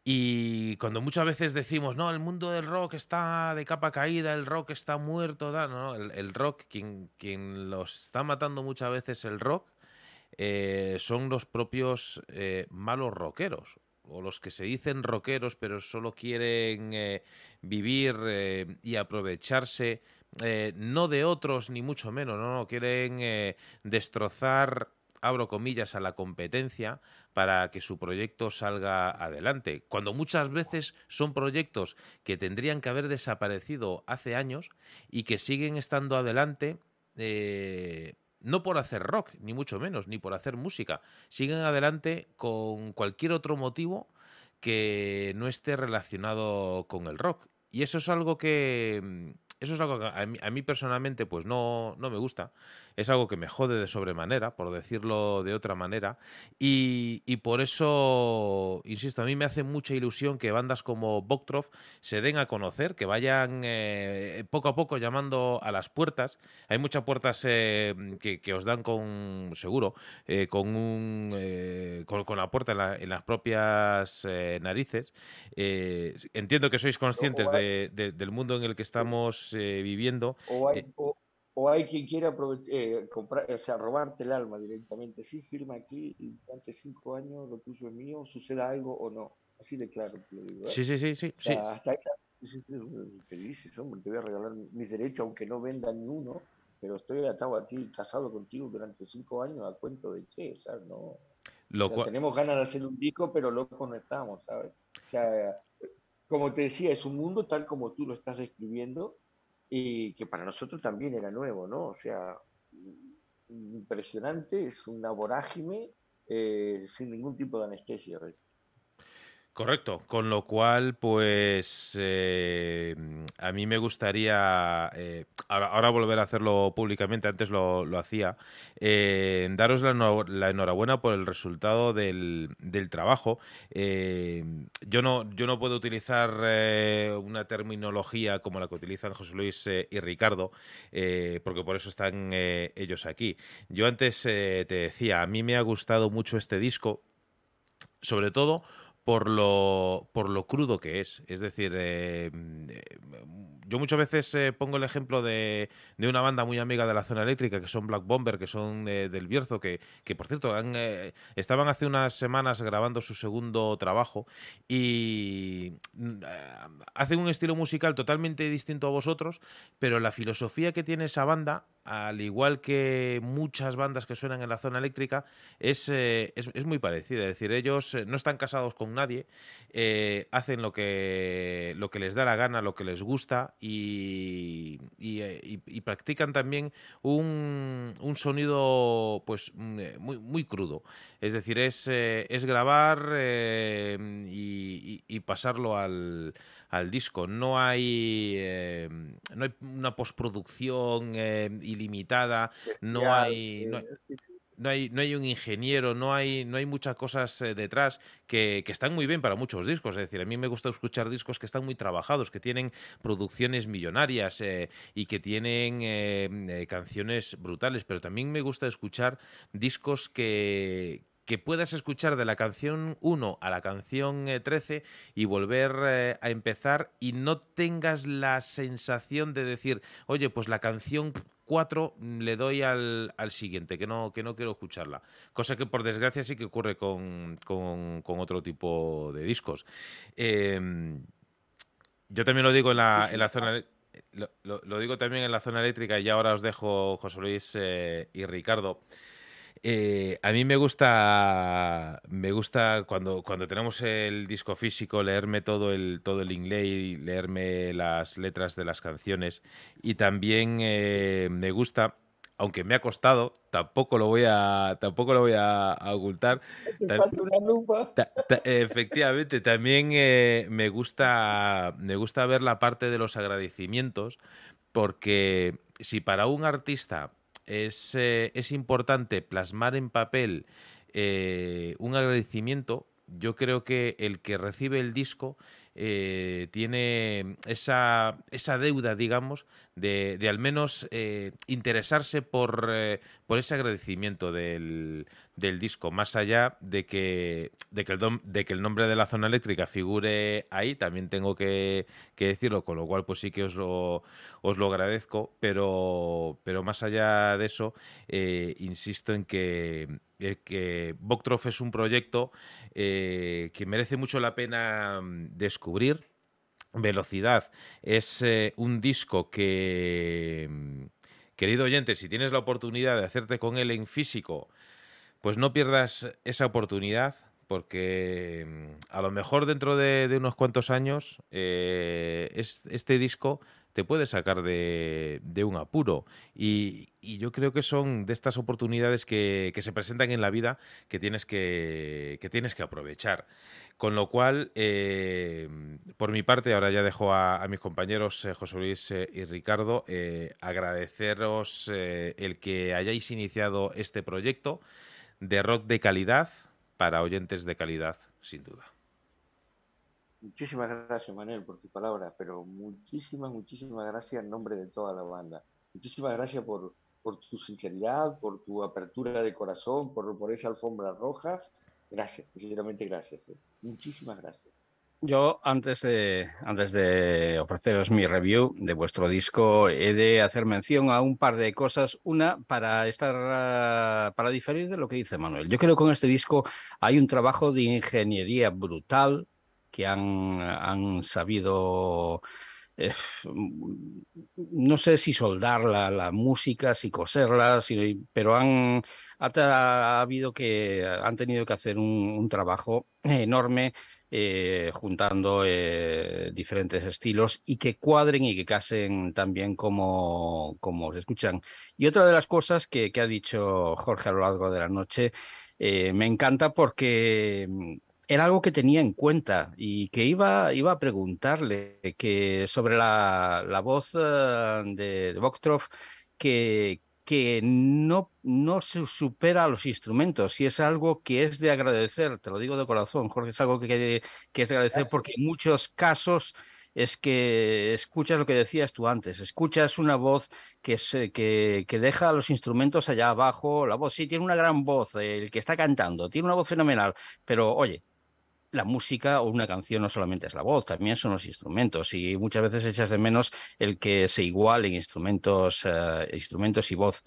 y cuando muchas veces decimos, no, el mundo del rock está de capa caída, el rock está muerto, no, no el, rock, quien, quien los está matando muchas veces el rock, eh, son los propios eh, malos rockeros, o los que se dicen rockeros, pero solo quieren eh, vivir y aprovecharse no de otros ni mucho menos, no, no quieren destrozar, abro comillas, a la competencia para que su proyecto salga adelante, cuando muchas veces son proyectos que tendrían que haber desaparecido hace años y que siguen estando adelante. No por hacer rock, ni mucho menos, ni por hacer música. Siguen adelante con cualquier otro motivo que no esté relacionado con el rock. Y eso es algo que, eso es algo que a mí, personalmente pues no, no, me gusta. Es algo que me jode de sobremanera, por decirlo de otra manera. Y, y, por eso, insisto, a mí me hace mucha ilusión que bandas como Boktrov se den a conocer, que vayan eh, poco a poco llamando a las puertas. Hay muchas puertas eh, que, os dan con, seguro, eh, con, un, con, la puerta en, las propias narices. entiendo que sois conscientes del mundo en el que estamos viviendo. O hay, o, hay, quien quiera eh, comprar, o sea, robarte el alma directamente. Sí, firma aquí y durante cinco años lo tuyo es mío, suceda algo o no. Así de claro te lo digo. Sí, sí, sí, sí. sí. Hasta ahí, felices, hombre, te voy a regalar mis derechos, aunque no venda ni uno, pero estoy atado a ti, casado contigo durante cinco años, a cuento de qué, o sea, no. Tenemos ganas de hacer un disco, pero loco no estamos, ¿sabes? O sea, como te decía, es un mundo tal como tú lo estás describiendo, y que para nosotros también era nuevo, ¿no? O sea, impresionante, es una vorágine eh, sin ningún tipo de anestesia. Correcto, con lo cual, pues eh, a mí me gustaría, eh, ahora, volver a hacerlo públicamente, antes lo, hacía, eh, daros la, enhorabuena por el resultado del, trabajo. yo, no, yo no puedo utilizar una terminología como la que utilizan José Luis y Ricardo, porque por eso están ellos aquí. Yo antes te decía, a mí me ha gustado mucho este disco, sobre todo por lo, por lo crudo que es. Es decir, eh, yo muchas veces eh, pongo el ejemplo de, de, una banda muy amiga de la zona eléctrica, que son Black Bomber, que son eh, del Bierzo, que, que por cierto estaban hace unas semanas grabando su segundo trabajo y hacen un estilo musical totalmente distinto a vosotros, pero la filosofía que tiene esa banda al igual que muchas bandas que suenan en la zona eléctrica, es, eh, es, muy parecida. Es decir, ellos eh, no están casados con nadie, eh, hacen lo que, lo que les da la gana, lo que les gusta y, y, practican también un, un, sonido pues muy, muy crudo. Es decir, es, es grabar y pasarlo al al disco. No hay, eh, no hay una postproducción eh, ilimitada, no hay, no hay, no hay, un ingeniero, no hay, no hay muchas cosas eh, detrás que, que, están muy bien para muchos discos. Es decir, a mí me gusta escuchar discos que están muy trabajados, que tienen producciones millonarias y que tienen canciones brutales, pero también me gusta escuchar discos que, que puedas escuchar de la canción 1 a la canción 13 eh, y volver eh, a empezar y no tengas la sensación de decir, oye, pues la canción 4 le doy al, siguiente, que no, que no quiero escucharla. Cosa que por desgracia sí que ocurre con, otro tipo de discos. Em, yo también lo digo en la, en la zona... Lo, digo también en la zona eléctrica y ahora os dejo José Luis eh, y Ricardo. Eh, a mí me gusta, me gusta cuando, cuando tenemos el disco físico, leerme todo el, todo el inglés y leerme las letras de las canciones. Y también eh, me gusta, aunque me ha costado, tampoco lo voy a, tampoco lo voy a, ocultar. efectivamente, también eh, me gusta, me gusta ver la parte de los agradecimientos, porque si para un artista es, eh, es importante plasmar en papel eh, un agradecimiento. Yo creo que el que recibe el disco eh, tiene esa, esa, deuda, digamos, de, de al menos interesarse por, por ese agradecimiento del, del disco, más allá de que, de que, el, de que el nombre de la zona eléctrica figure ahí, también tengo que, decirlo, con lo cual pues sí que os lo, os lo agradezco, pero, pero más allá de eso, eh, insisto en que, eh, que es un proyecto eh, que merece mucho la pena mm, descubrir. Velocidad es un disco que, mm, querido oyente, si tienes la oportunidad de hacerte con él en físico, pues no pierdas esa oportunidad porque mm, a lo mejor dentro de, unos cuantos años eh, este disco te puede sacar de, un apuro. Y, yo creo que son de estas oportunidades que, se presentan en la vida que tienes que, tienes que aprovechar. Con lo cual, eh, por mi parte, ahora ya dejo a, mis compañeros eh, José Luis y Ricardo agradeceros el que hayáis iniciado este proyecto de rock de calidad para oyentes de calidad, sin duda. Muchísimas gracias, Manuel, por tu palabra, pero muchísimas, muchísimas gracias en nombre de toda la banda. Muchísimas gracias por, por tu sinceridad, por tu apertura de corazón, por, por esa alfombra roja. Gracias, sinceramente gracias. Eh. Muchísimas gracias. Yo, antes de, antes de ofreceros mi review de vuestro disco, he de hacer mención a un par de cosas. Una, para estar para diferir de lo que dice Manuel. Yo creo que con este disco hay un trabajo de ingeniería brutal que han, han sabido. Eh, no sé si soldar la, música, si coserla, pero han ha, habido que han tenido que hacer un trabajo enorme eh, juntando eh, diferentes estilos y que cuadren y que casen también como, como se escuchan. Y otra de las cosas que, ha dicho Jorge a lo largo de la noche, eh, me encanta porque mm, era algo que tenía en cuenta y que iba, iba a preguntarle que sobre la, la voz de, de que, que no, no se supera a los instrumentos y es algo que es de agradecer, te lo digo de corazón, Jorge, es algo que, que es de agradecer porque en muchos casos es que escuchas lo que decías tú antes, escuchas una voz que, se, que, que, deja los instrumentos allá abajo, la voz sí tiene una gran voz, el que está cantando, tiene una voz fenomenal, pero oye, la música o una canción no solamente es la voz, también son los instrumentos y muchas veces echas de menos el que se igualen instrumentos, uh, instrumentos y voz.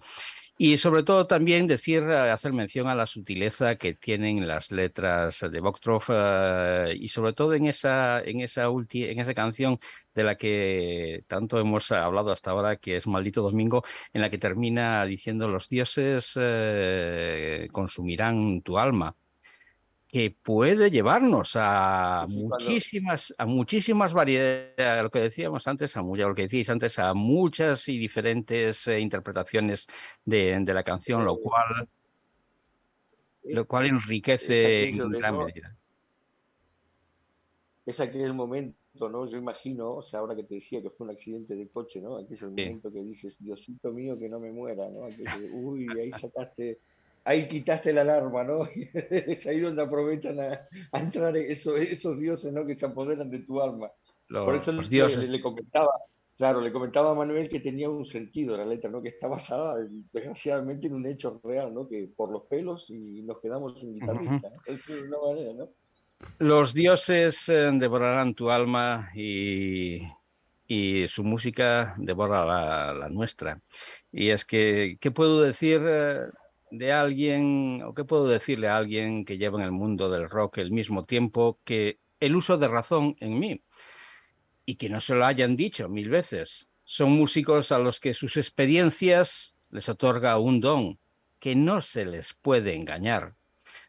Y sobre todo también decir, eh, hacer mención a la sutileza que tienen las letras de Boktrov uh, y sobre todo en esa, en, esa en esa canción de la que tanto hemos hablado hasta ahora, que es Maldito Domingo, en la que termina diciendo los dioses consumirán tu alma que puede llevarnos a sí, muchísimas, a muchísimas variedades, lo que decíamos antes, a, lo que decíais antes, a muchas y diferentes eh, interpretación de, de, la canción, lo cual, lo cual enriquece en gran medida. Es aquel momento, ¿no? Yo imagino, o sea, ahora que te decía que fue un accidente de coche, ¿no? Aquí es el momento que dices, Diosito mío, que no me muera, ¿no? Aquel, uy, ahí sacaste ahí quitaste la alarma, ¿no? es ahí donde aprovechan a, a entrar esos, esos, dioses, ¿no? Que se apoderan de tu alma. Los, Por eso le, le, le, comentaba, claro, le comentaba a Manuel que tenía un sentido la letra, ¿no? Que está basada, desgraciadamente, en un hecho real, ¿no? Que por los pelos y nos quedamos sin guitarrista. ¿no? Es una manera, ¿no? Los dioses eh, devorarán tu alma y, y su música devora la, la, nuestra. Y es que, ¿qué puedo decir? Eh, de alguien, o qué puedo decirle a alguien que lleva en el mundo del rock el mismo tiempo que el uso de razón en mí? Y que no se lo hayan dicho mil veces. Son músicos a los que sus experiencias les otorga un don que no se les puede engañar.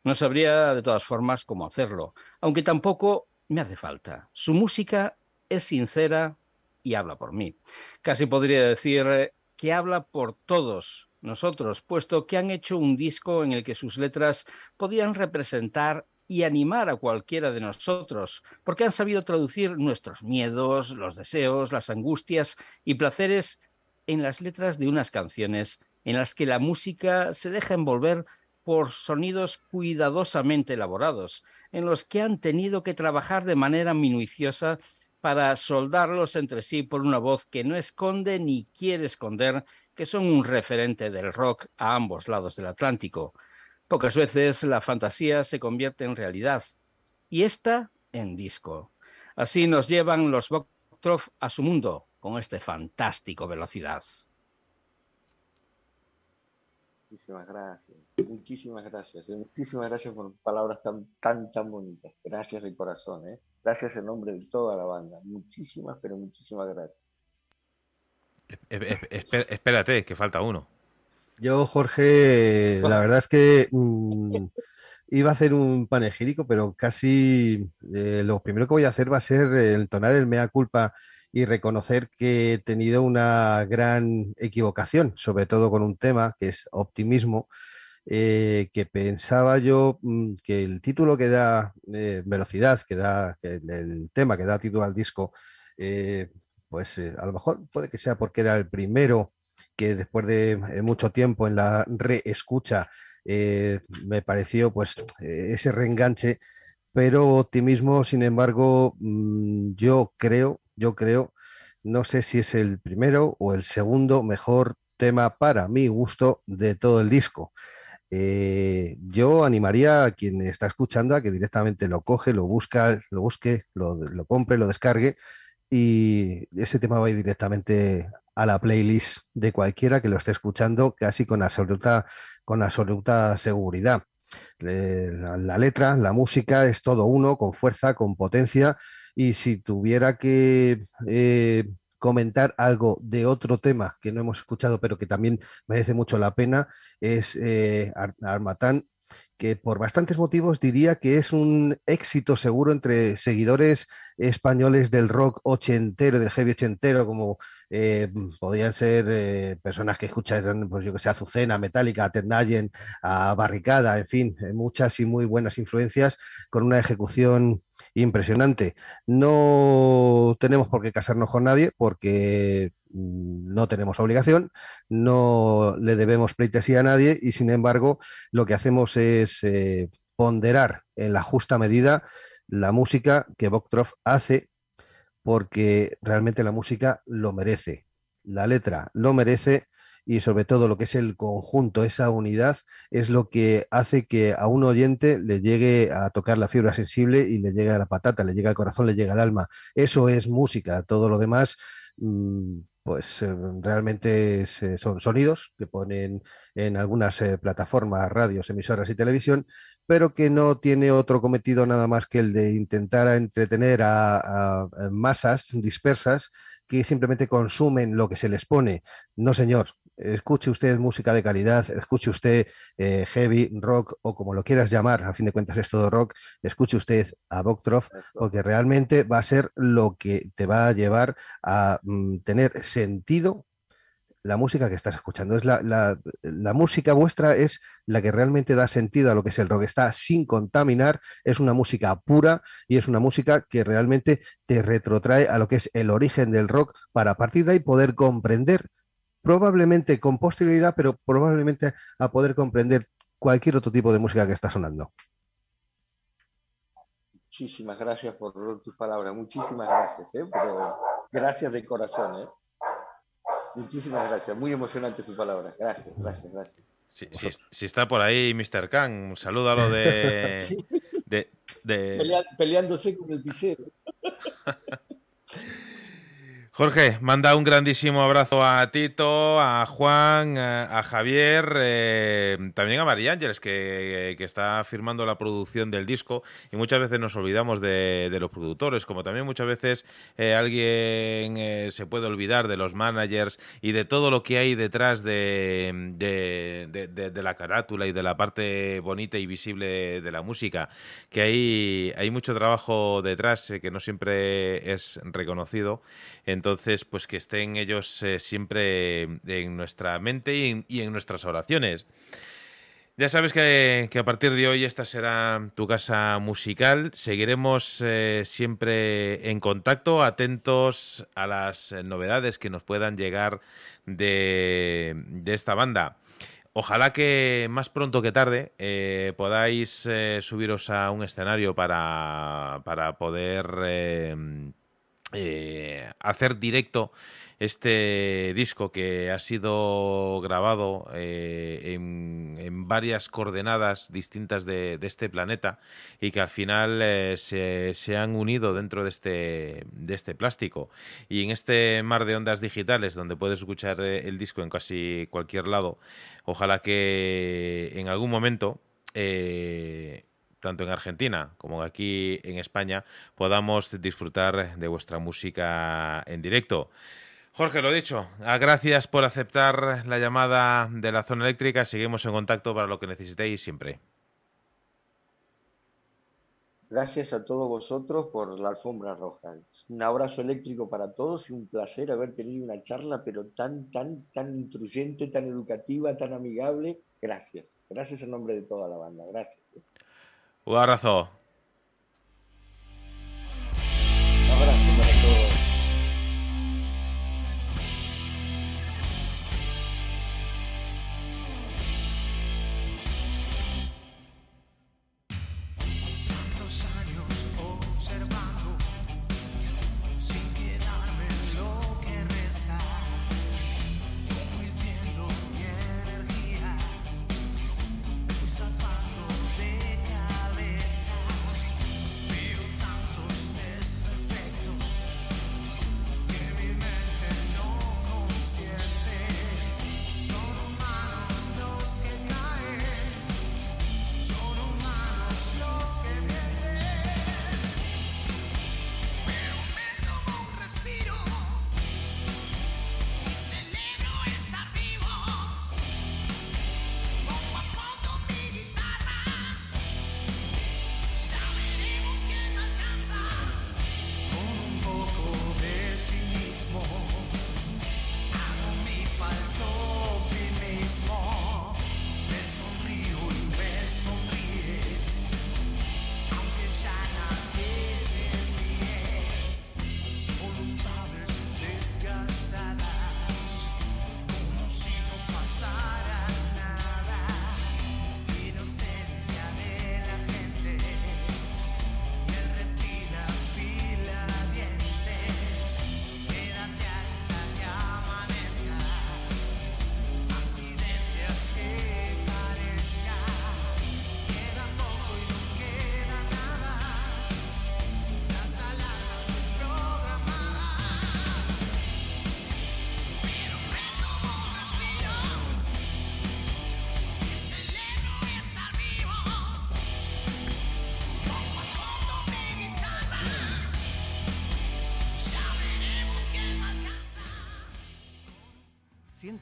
No sabría de todas formas cómo hacerlo, aunque tampoco me hace falta. Su música es sincera y habla por mí. Casi podría decir que habla por todos nosotros, puesto que han hecho un disco en el que sus letras podían representar y animar a cualquiera de nosotros, porque han sabido traducir nuestros miedos, los deseos, las angustias y placeres en las letras de unas canciones en las que la música se deja envolver por sonidos cuidadosamente elaborados, en los que han tenido que trabajar de manera minuciosa para soldarlos entre sí por una voz que no esconde ni quiere esconder que son un referente del rock a ambos lados del Atlántico. Pocas veces la fantasía se convierte en realidad y esta en disco. Así nos llevan los Boktrov a su mundo con este fantástico velocidad. Muchísimas gracias, muchísimas gracias, muchísimas gracias por palabras tan, tan, tan bonitas. Gracias de corazón, ¿eh? Gracias en nombre de toda la banda. Muchísimas, pero muchísimas gracias. Espérate, que falta uno. Yo, Jorge, la verdad es que mmm, iba a hacer un panegírico, pero casi eh, lo primero que voy a hacer va a ser entonar el mea culpa y reconocer que he tenido una gran equivocación, sobre todo con un tema que es optimismo, eh, que pensaba yo mmm, que el título que da eh, velocidad, que da que el tema que da título al disco, eh, pues eh, a lo mejor puede que sea porque era el primero que después de eh, mucho tiempo en la reescucha eh, me pareció pues ese reenganche, pero optimismo, sin embargo, mmm, yo creo, yo creo, no sé si es el primero o el segundo mejor tema para mi gusto de todo el disco. Yo animaría a quien está escuchando a que directamente lo coge, lo busca, lo busque, lo compre, lo descargue y ese tema va directamente a la playlist de cualquiera que lo esté escuchando casi con absoluta, con absoluta seguridad. La, la, letra, la música es todo uno, con fuerza, con potencia, y si tuviera que eh, comentar algo de otro tema que no hemos escuchado, pero que también merece mucho la pena, es eh, Ar Armatán que por bastantes motivos diría que es un éxito seguro entre seguidores españoles del rock ochentero, del heavy ochentero, como eh, podían ser eh, personas que escuchan, pues yo que sé, Azucena, Metallica, Ted a Barricada, en fin, eh, muchas y muy buenas influencias con una ejecución impresionante. No tenemos por qué casarnos con nadie porque mm, no tenemos obligación, no le debemos pleitesía a nadie y sin embargo lo que hacemos es ponderar en la justa medida la música que Boktrov hace porque realmente la música lo merece, la letra lo merece y sobre todo lo que es el conjunto, esa unidad, es lo que hace que a un oyente le llegue a tocar la fibra sensible y le llegue a la patata, le llega al corazón, le llega al alma. Eso es música, todo lo demás mm, pues eh, realmente eh, son sonidos que ponen en algunas eh, plataformas, radios, emisoras y televisión, pero que no tiene otro cometido nada más que el de intentar entretener a, masas dispersas que simplemente consumen lo que se les pone. No, señor, escuche usted música de calidad, escuche usted eh, heavy, rock o como lo quieras llamar, a fin de cuentas es todo rock, escuche usted a Boktrov, porque realmente va a ser lo que te va a llevar a mm, tener sentido la música que estás escuchando. Es la, la, música vuestra es la que realmente da sentido a lo que es el rock. Está sin contaminar, es una música pura y es una música que realmente te retrotrae a lo que es el origen del rock para partir de ahí poder comprender, probablemente con posterioridad, pero probablemente a poder comprender cualquier otro tipo de música que está sonando. Muchísimas gracias por tus palabras, muchísimas gracias, ¿eh? gracias de corazón. ¿eh? Muchísimas gracias, muy emocionante tu palabra. Gracias, gracias, gracias. Si, está por ahí Mr. Khan, salúdalo de... de, de... peleándose con el pisero. Jorge, manda un grandísimo abrazo a Tito, a Juan, a, Javier, eh, también a María Ángeles, que, está firmando la producción del disco. Y muchas veces nos olvidamos de, los productores, como también muchas veces eh, alguien eh, se puede olvidar de los managers y de todo lo que hay detrás de, de, la carátula y de la parte bonita y visible de la música. Que hay, hay mucho trabajo detrás que no siempre es reconocido. Entonces, pues que estén ellos eh, siempre en nuestra mente y en, nuestras oraciones. Ya sabes que, a partir de hoy esta será tu casa musical. Seguiremos eh, siempre en contacto, atentos a las novedades que nos puedan llegar de, esta banda. Ojalá que más pronto que tarde eh, podáis subiros a un escenario para, para poder eh, hacer directo este disco que ha sido grabado eh, en, varias coordenadas distintas de, este planeta y que al final eh, se, han unido dentro de este, de este plástico. Y en este mar de ondas digitales donde puedes escuchar el disco en casi cualquier lado, ojalá que en algún momento tanto en Argentina como aquí en España, podamos disfrutar de vuestra música en directo. Jorge, lo dicho, ah, gracias por aceptar la llamada de la zona eléctrica. Seguimos en contacto para lo que necesitéis siempre. Gracias a todos vosotros por la alfombra roja. Un abrazo eléctrico para todos y un placer haber tenido una charla, pero tan, tan, tan intruyente, tan educativa, tan amigable. Gracias. Gracias en nombre de toda la banda. Gracias. Un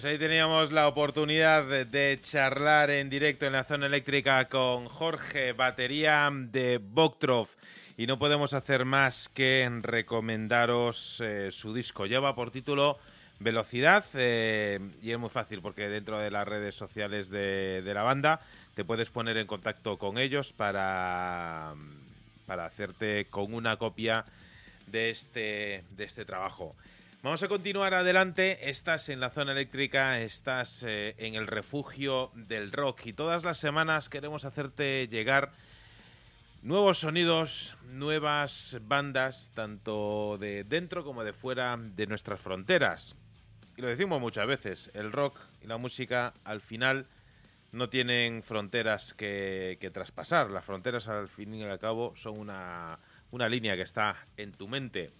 Pues ahí teníamos la oportunidad de, charlar en directo en la zona eléctrica con Jorge, batería de Boktrov. Y no podemos hacer más que recomendaros eh, su disco. Lleva por título Velocidad eh, y es muy fácil porque dentro de las redes sociales de, de, la banda te puedes poner en contacto con ellos para, para hacerte con una copia de este, de este trabajo. Vamos a continuar adelante. Estás en la zona eléctrica, estás eh, en el refugio del rock y todas las semanas queremos hacerte llegar nuevos sonidos, nuevas bandas, tanto de dentro como de fuera de nuestras fronteras. Y lo decimos muchas veces, el rock y la música al final no tienen fronteras que, que traspasar. Las fronteras al fin y al cabo son una, una línea que está en tu mente.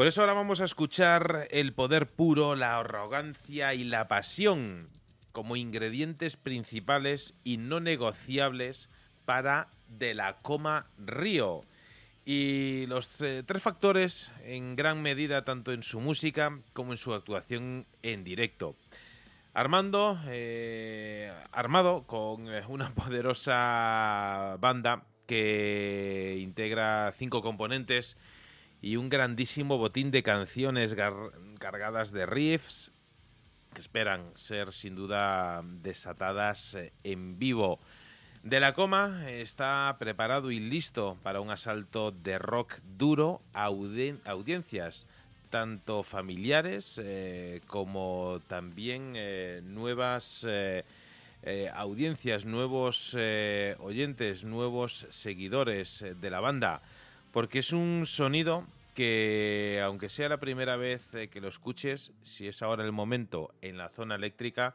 Por eso ahora vamos a escuchar el poder puro, la arrogancia y la pasión como ingredientes principales y no negociables para De la Coma Río. Y los eh, tres factores en gran medida tanto en su música como en su actuación en directo. Armando, eh, armado con eh, una poderosa banda que integra cinco componentes y un grandísimo botín de canciones cargadas de riffs que esperan ser sin duda desatadas eh, en vivo. De la Coma está preparado y listo para un asalto de rock duro a audiencias, tanto familiares eh, como también eh, nuevas audiencias, nuevos oyentes, nuevos seguidores de la banda porque es un sonido que, aunque sea la primera vez eh, que lo escuches, si es ahora el momento en la zona eléctrica,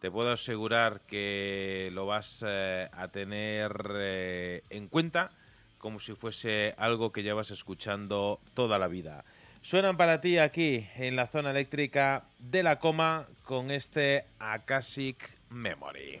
te puedo asegurar que lo vas eh, a tener eh, en cuenta como si fuese algo que llevas escuchando toda la vida. Suenan para ti aquí en la zona eléctrica de la coma con este Akashic Memory.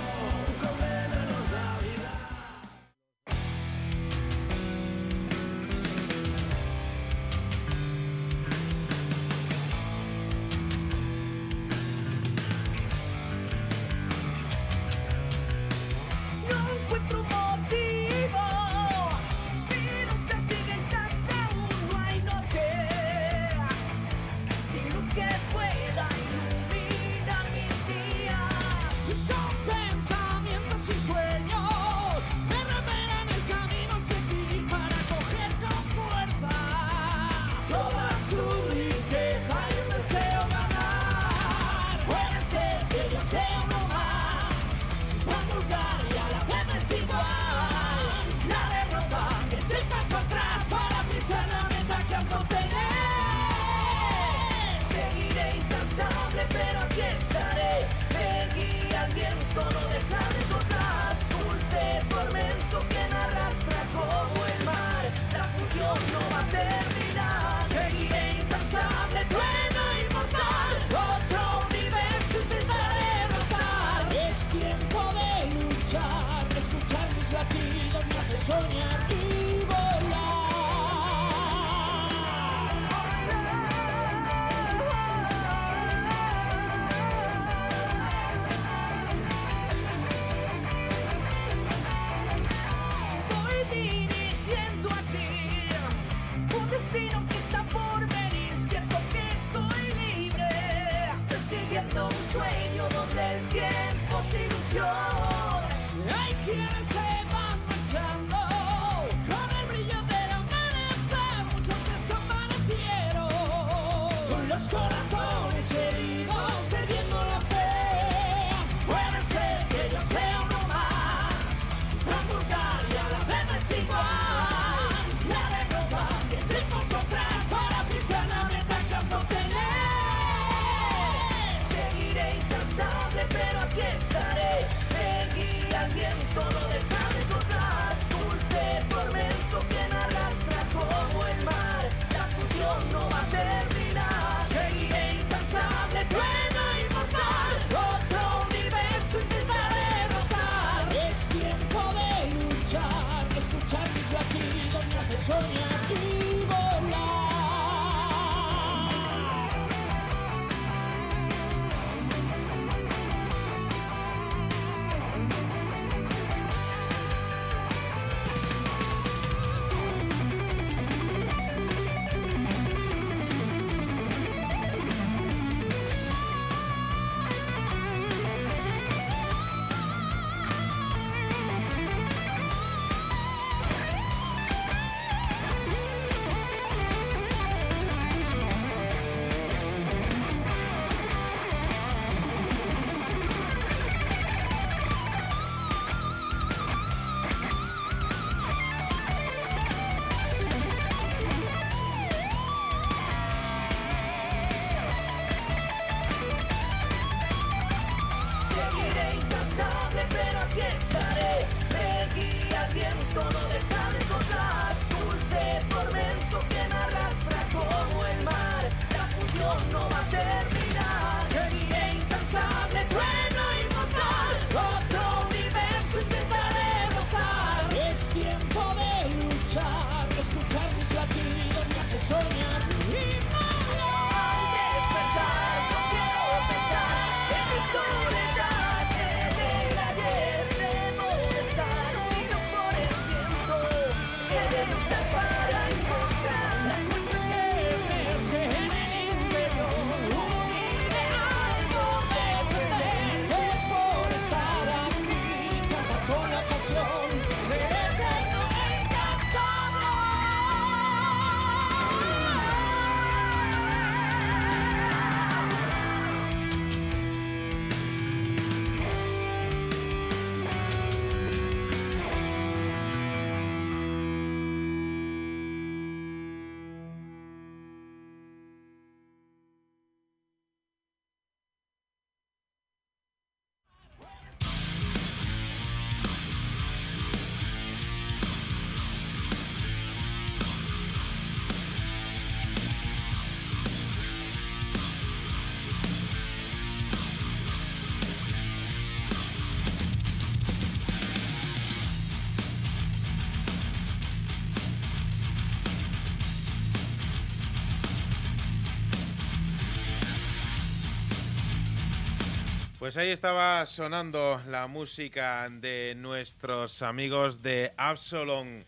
Pues ahí estaba sonando la música de nuestros amigos de Absalom,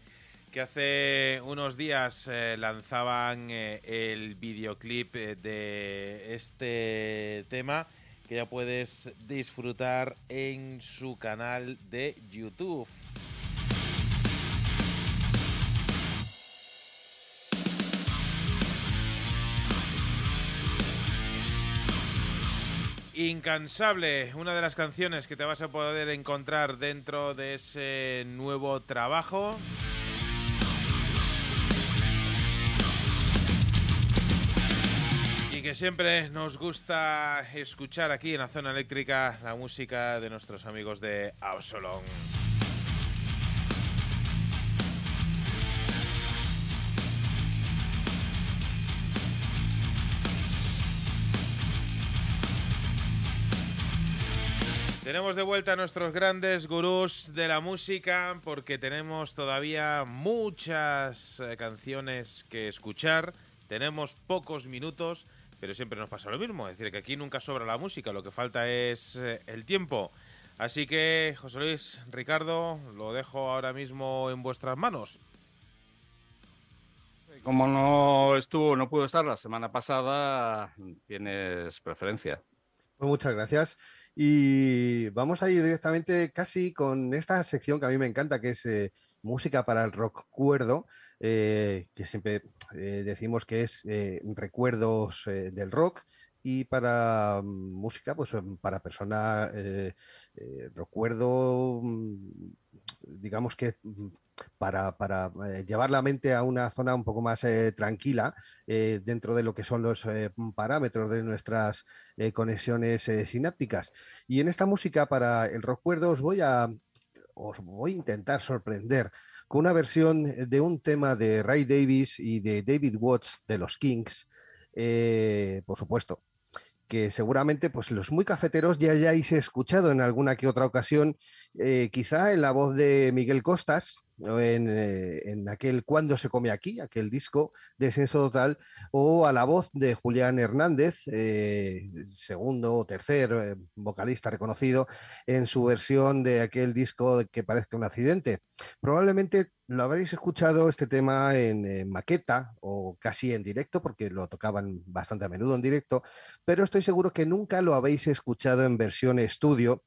que hace unos días eh, lanzaban eh, el videoclip eh, de este tema que ya puedes disfrutar en su canal de YouTube. Incansable, una de las canciones que te vas a poder encontrar dentro de ese nuevo trabajo. Y que siempre nos gusta escuchar aquí en la zona eléctrica la música de nuestros amigos de Absalom. Tenemos de vuelta a nuestros grandes gurús de la música porque tenemos todavía muchas eh, canciones que escuchar, tenemos pocos minutos, pero siempre nos pasa lo mismo, es decir, que aquí nunca sobra la música, lo que falta es eh, el tiempo. Así que, José Luis, Ricardo, lo dejo ahora mismo en vuestras manos. Como no estuvo, no pudo estar la semana pasada, tienes preferencia. Pues muchas gracias. Y vamos a ir directamente casi con esta sección que a mí me encanta, que es eh, música para el rock cuerdo, eh, que siempre eh, decimos que es recuerdos del rock. Y para música, pues em, para persona, recuerdo, mm, digamos que mm, para, eh, llevar la mente a una zona un poco más eh, tranquila eh, dentro de lo que son los parámetros de nuestras conexiones sinápticas. Y en esta música para el recuerdo os voy a, os voy a intentar sorprender con una versión de un tema de Ray Davis y de David Watts de los Kings, por supuesto que seguramente pues los muy cafeteros ya hayáis escuchado en alguna que otra ocasión, quizá en la voz de Miguel Costas, en, eh, en aquel Cuando se come aquí, aquel disco de Senso Total, o a la voz de Julián Hernández, eh, segundo o tercer eh, vocalista reconocido, en su versión de aquel disco que parezca un accidente. Probablemente lo habréis escuchado este tema en, en maqueta o casi en directo, porque lo tocaban bastante a menudo en directo, pero estoy seguro que nunca lo habéis escuchado en versión estudio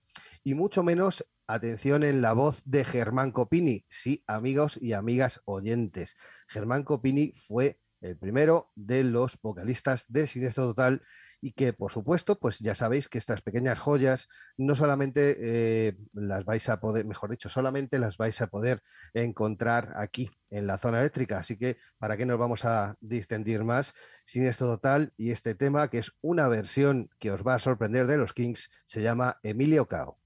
y mucho menos atención en la voz de Germán Copini. Sí, amigos y amigas oyentes. Germán Copini fue el primero de los vocalistas de Siniestro Total y que, por supuesto, pues ya sabéis que estas pequeñas joyas no solamente eh, las vais a poder, mejor dicho, solamente las vais a poder encontrar aquí en la zona eléctrica. Así que, ¿para qué nos vamos a distendir más? Siniestro Total y este tema, que es una versión que os va a sorprender de los Kings, se llama Emilio Cao.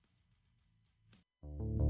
Thank you.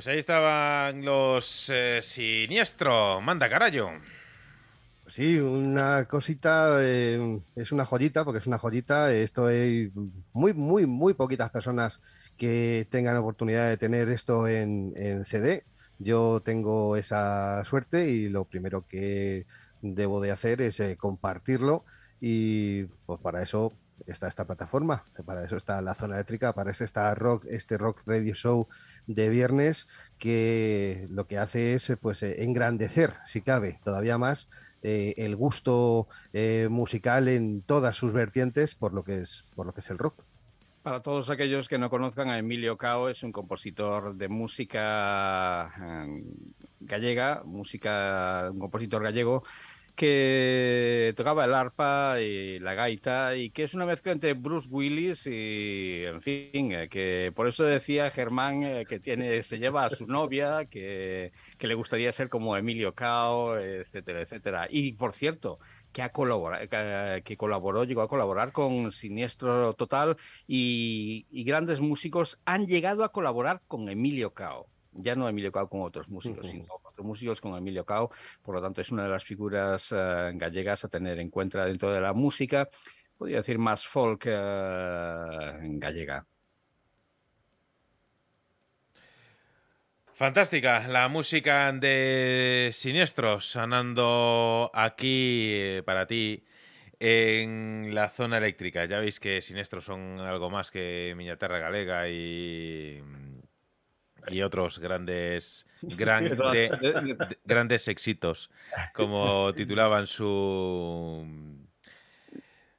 Pues ahí estaban los eh, siniestro. Manda, carayo. Sí, una cosita, eh, es una joyita, porque es una joyita. Esto hay muy, muy, muy poquitas personas que tengan oportunidad de tener esto en, en CD. Yo tengo esa suerte y lo primero que debo de hacer es eh, compartirlo y pues para eso está esta plataforma, para eso está la zona eléctrica, para eso está rock, este rock radio show de viernes que lo que hace es pues eh, engrandecer, si cabe, todavía más eh, el gusto eh, musical en todas sus vertientes por lo que es por lo que es el rock. Para todos aquellos que no conozcan a Emilio Cao, es un compositor de música gallega, música, un compositor gallego que tocaba el arpa y la gaita y que es una mezcla entre Bruce Willis y, en fin, eh, que por eso decía Germán eh, que tiene, se lleva a su novia, que, que le gustaría ser como Emilio Cao, etcétera, etcétera. Y, por cierto, que, ha colaborado, que, colaboró, llegó a colaborar con Siniestro Total y, y grandes músicos han llegado a colaborar con Emilio Cao. Ya no Emilio Cao con otros músicos, sino otros músicos con Emilio Cao. Por lo tanto, es una de las figuras eh, gallegas a tener en cuenta dentro de la música. Podría decir más folk eh, gallega. Fantástica la música de Siniestros sonando aquí eh, para ti en la zona eléctrica. Ya veis que Siniestros son algo más que Miñaterra Galega y, y otros grandes, grande- de- grandes éxitos, como titulaban su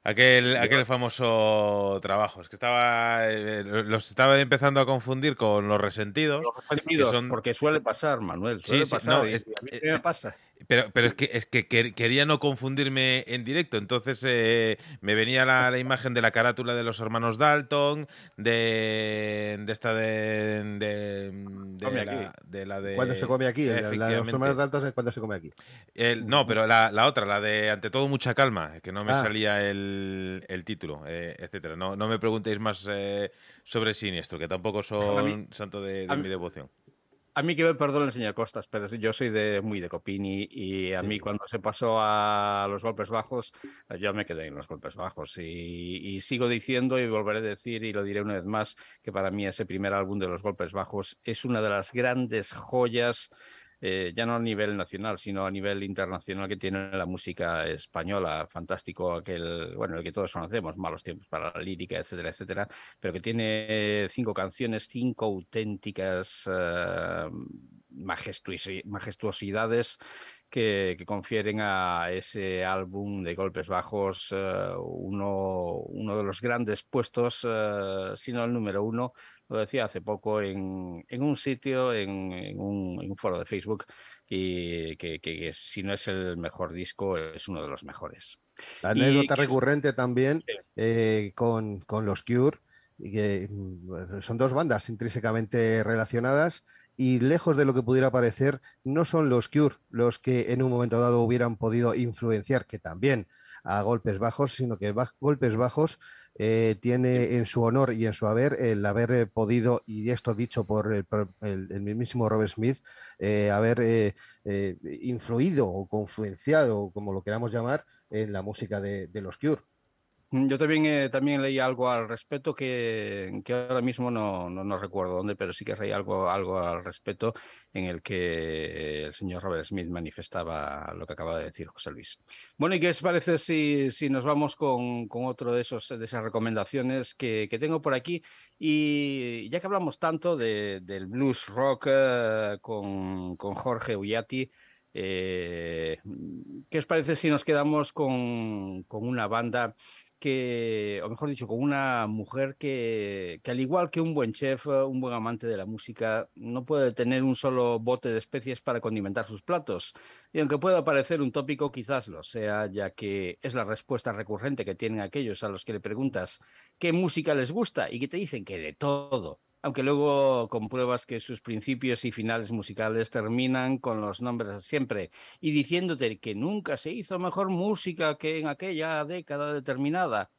aquel, aquel famoso trabajo. Es que estaba eh, los estaba empezando a confundir con los resentidos. Resentidos, son- Porque suele pasar, Manuel, suele sí, pasar. no, es- a mí eh, me pasa. Pero, pero es que, es que quer- quería no confundirme en directo, entonces eh, me venía la, la imagen de la carátula de los hermanos Dalton, de, de esta de, de, la, de la de... Cuando se come aquí, la de los hermanos de altos es cuando se come aquí. El- no, pero la, la otra, la de ante todo mucha calma, que no me Ah. salía el, el título, eh, etcétera. No, no me preguntéis más eh, sobre Siniestro, que tampoco son mí- santo de, mi devoción. A mí que me perdone el señor Costas, pero yo soy de muy de Copini y a Sí. mí cuando se pasó a los golpes bajos, yo me quedé en los golpes bajos y, y sigo diciendo y volveré a decir y lo diré una vez más que para mí ese primer álbum de los golpes bajos es una de las grandes joyas, eh, ya no a nivel nacional, sino a nivel internacional que tiene la música española. Fantástico aquel, bueno, el que todos conocemos, Malos tiempos para la lírica, etcétera, etcétera pero que tiene cinco canciones, cinco auténticas eh, majestuosi- majestuosidades que, confieren a ese álbum de golpes bajos eh, uno, uno de los grandes puestos, eh, si no el número uno, lo decía hace poco en, en un sitio, en, en un, en un foro de Facebook, y que, que- que si no es el mejor disco, es uno de los mejores. La anécdota recurrente también Sí. eh, con, con los Cure, y que mm, son dos bandas intrínsecamente relacionadas y lejos de lo que pudiera parecer, no son los Cure los que en un momento dado hubieran podido influenciar, que también a golpes bajos, sino que golpes bajos eh, tiene en su honor y en su haber el haber podido, y esto dicho por el, por el- el mismísimo Robert Smith, eh, haber eh, eh, influido o confluenciado, como lo queramos llamar, en la música de, de los Cure. Mm, Yo también, eh, también leí algo al respecto que, ahora mismo no, no, no recuerdo dónde, pero sí que leí algo, algo al respecto en el que el señor Robert Smith manifestaba lo que acaba de decir José Luis. Bueno, ¿y qué os parece si, si nos vamos con, con otro de, esos, de esas recomendaciones que, que tengo por aquí? Y ya que hablamos tanto de- del blues rock eh, con, con Jorge Ullati, eh, ¿qué os parece si nos quedamos con, con una banda que, o mejor dicho, con una mujer que, que al igual que un buen chef, eh, un buen amante de la música, no puede tener un solo bote de especies para condimentar sus platos. Y aunque pueda parecer un tópico, quizás lo sea, ya que es la respuesta recurrente que tienen aquellos a los que le preguntas qué música les gusta y que te dicen que de todo. Aunque luego compruebas que sus principios y finales musicales terminan con los nombres siempre y diciéndote que nunca se hizo mejor música que en aquella década determinada.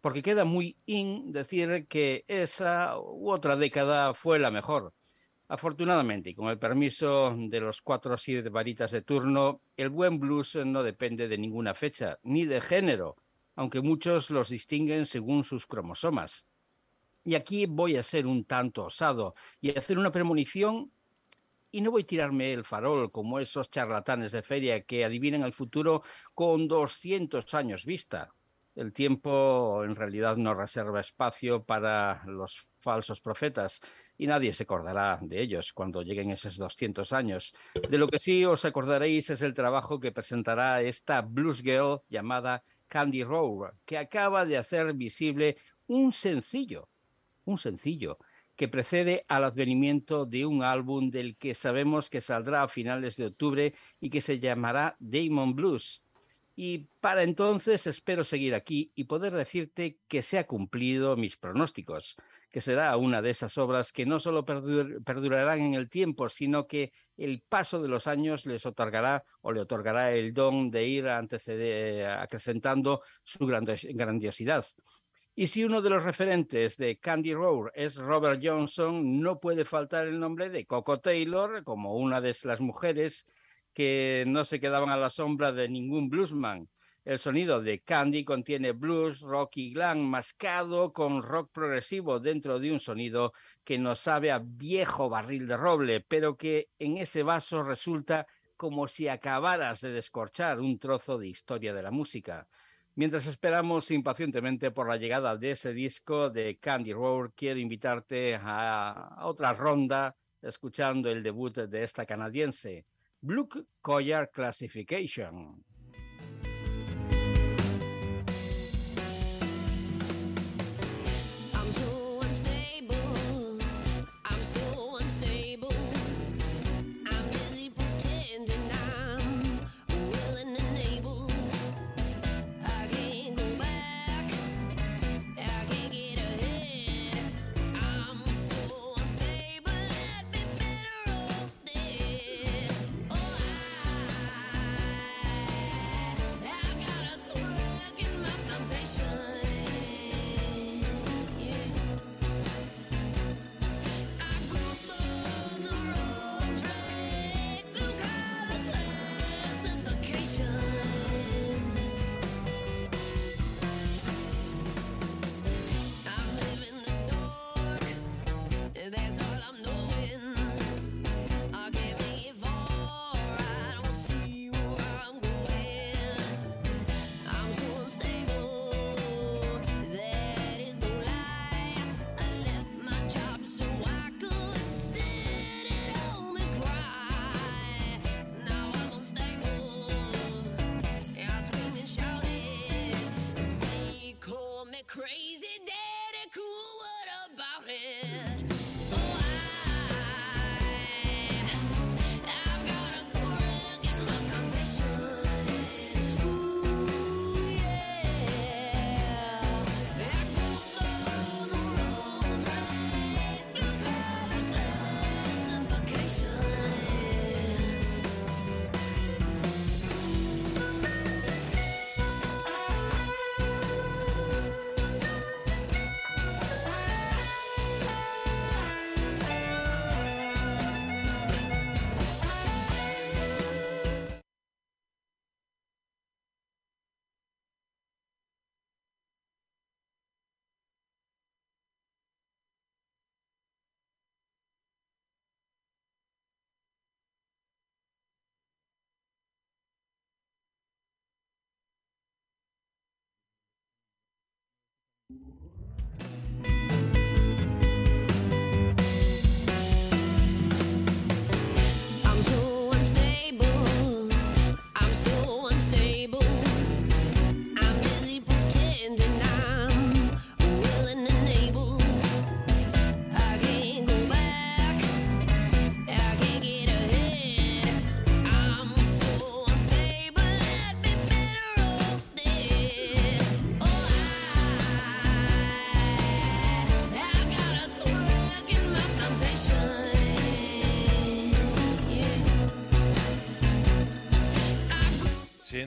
Porque queda muy in decir que esa u otra década fue la mejor. Afortunadamente, y con el permiso de los cuatro o siete varitas de turno, el buen blues no depende de ninguna fecha, ni de género, aunque muchos los distinguen según sus cromosomas. Y aquí voy a ser un tanto osado y hacer una premonición y no voy a tirarme el farol como esos charlatanes de feria que adivinan el futuro con 200 años vista. El tiempo en realidad no reserva espacio para los falsos profetas y nadie se acordará de ellos cuando lleguen esos 200 años. De lo que sí os acordaréis es el trabajo que presentará esta blues girl llamada Candy Rowe, que acaba de hacer visible un sencillo un sencillo que precede al advenimiento de un álbum del que sabemos que saldrá a finales de octubre y que se llamará Damon Blues. Y para entonces espero seguir aquí y poder decirte que se ha cumplido mis pronósticos, que será una de esas obras que no solo perdur perdurarán en el tiempo, sino que el paso de los años les otorgará o le otorgará el don de ir acrecentando su grandiosidad. Y si uno de los referentes de Candy Rowe es Robert Johnson, no puede faltar el nombre de Coco Taylor como una de las mujeres que no se quedaban a la sombra de ningún bluesman. El sonido de Candy contiene blues, rock y glam mascado con rock progresivo dentro de un sonido que nos sabe a viejo barril de roble, pero que en ese vaso resulta como si acabaras de descorchar un trozo de historia de la música. Mientras esperamos impacientemente por la llegada de ese disco de Candy Road, quiero invitarte a, a otra ronda escuchando el debut de esta canadiense, Blue Collar Classification.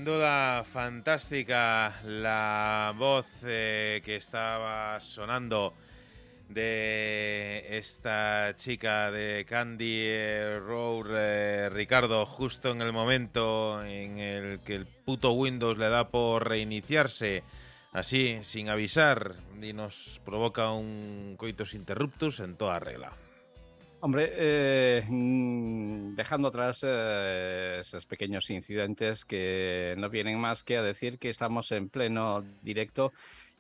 Duda fantástica la voz eh, que estaba sonando de esta chica de Candy eh, eh, Ricardo, justo en el momento en el que el puto Windows le da por reiniciarse, así, sin avisar, y nos provoca un coitus interruptus en toda regla. Hombre, eh, mm, dejando atrás eh, esos pequeños incidentes que no vienen más que a decir que estamos en pleno directo,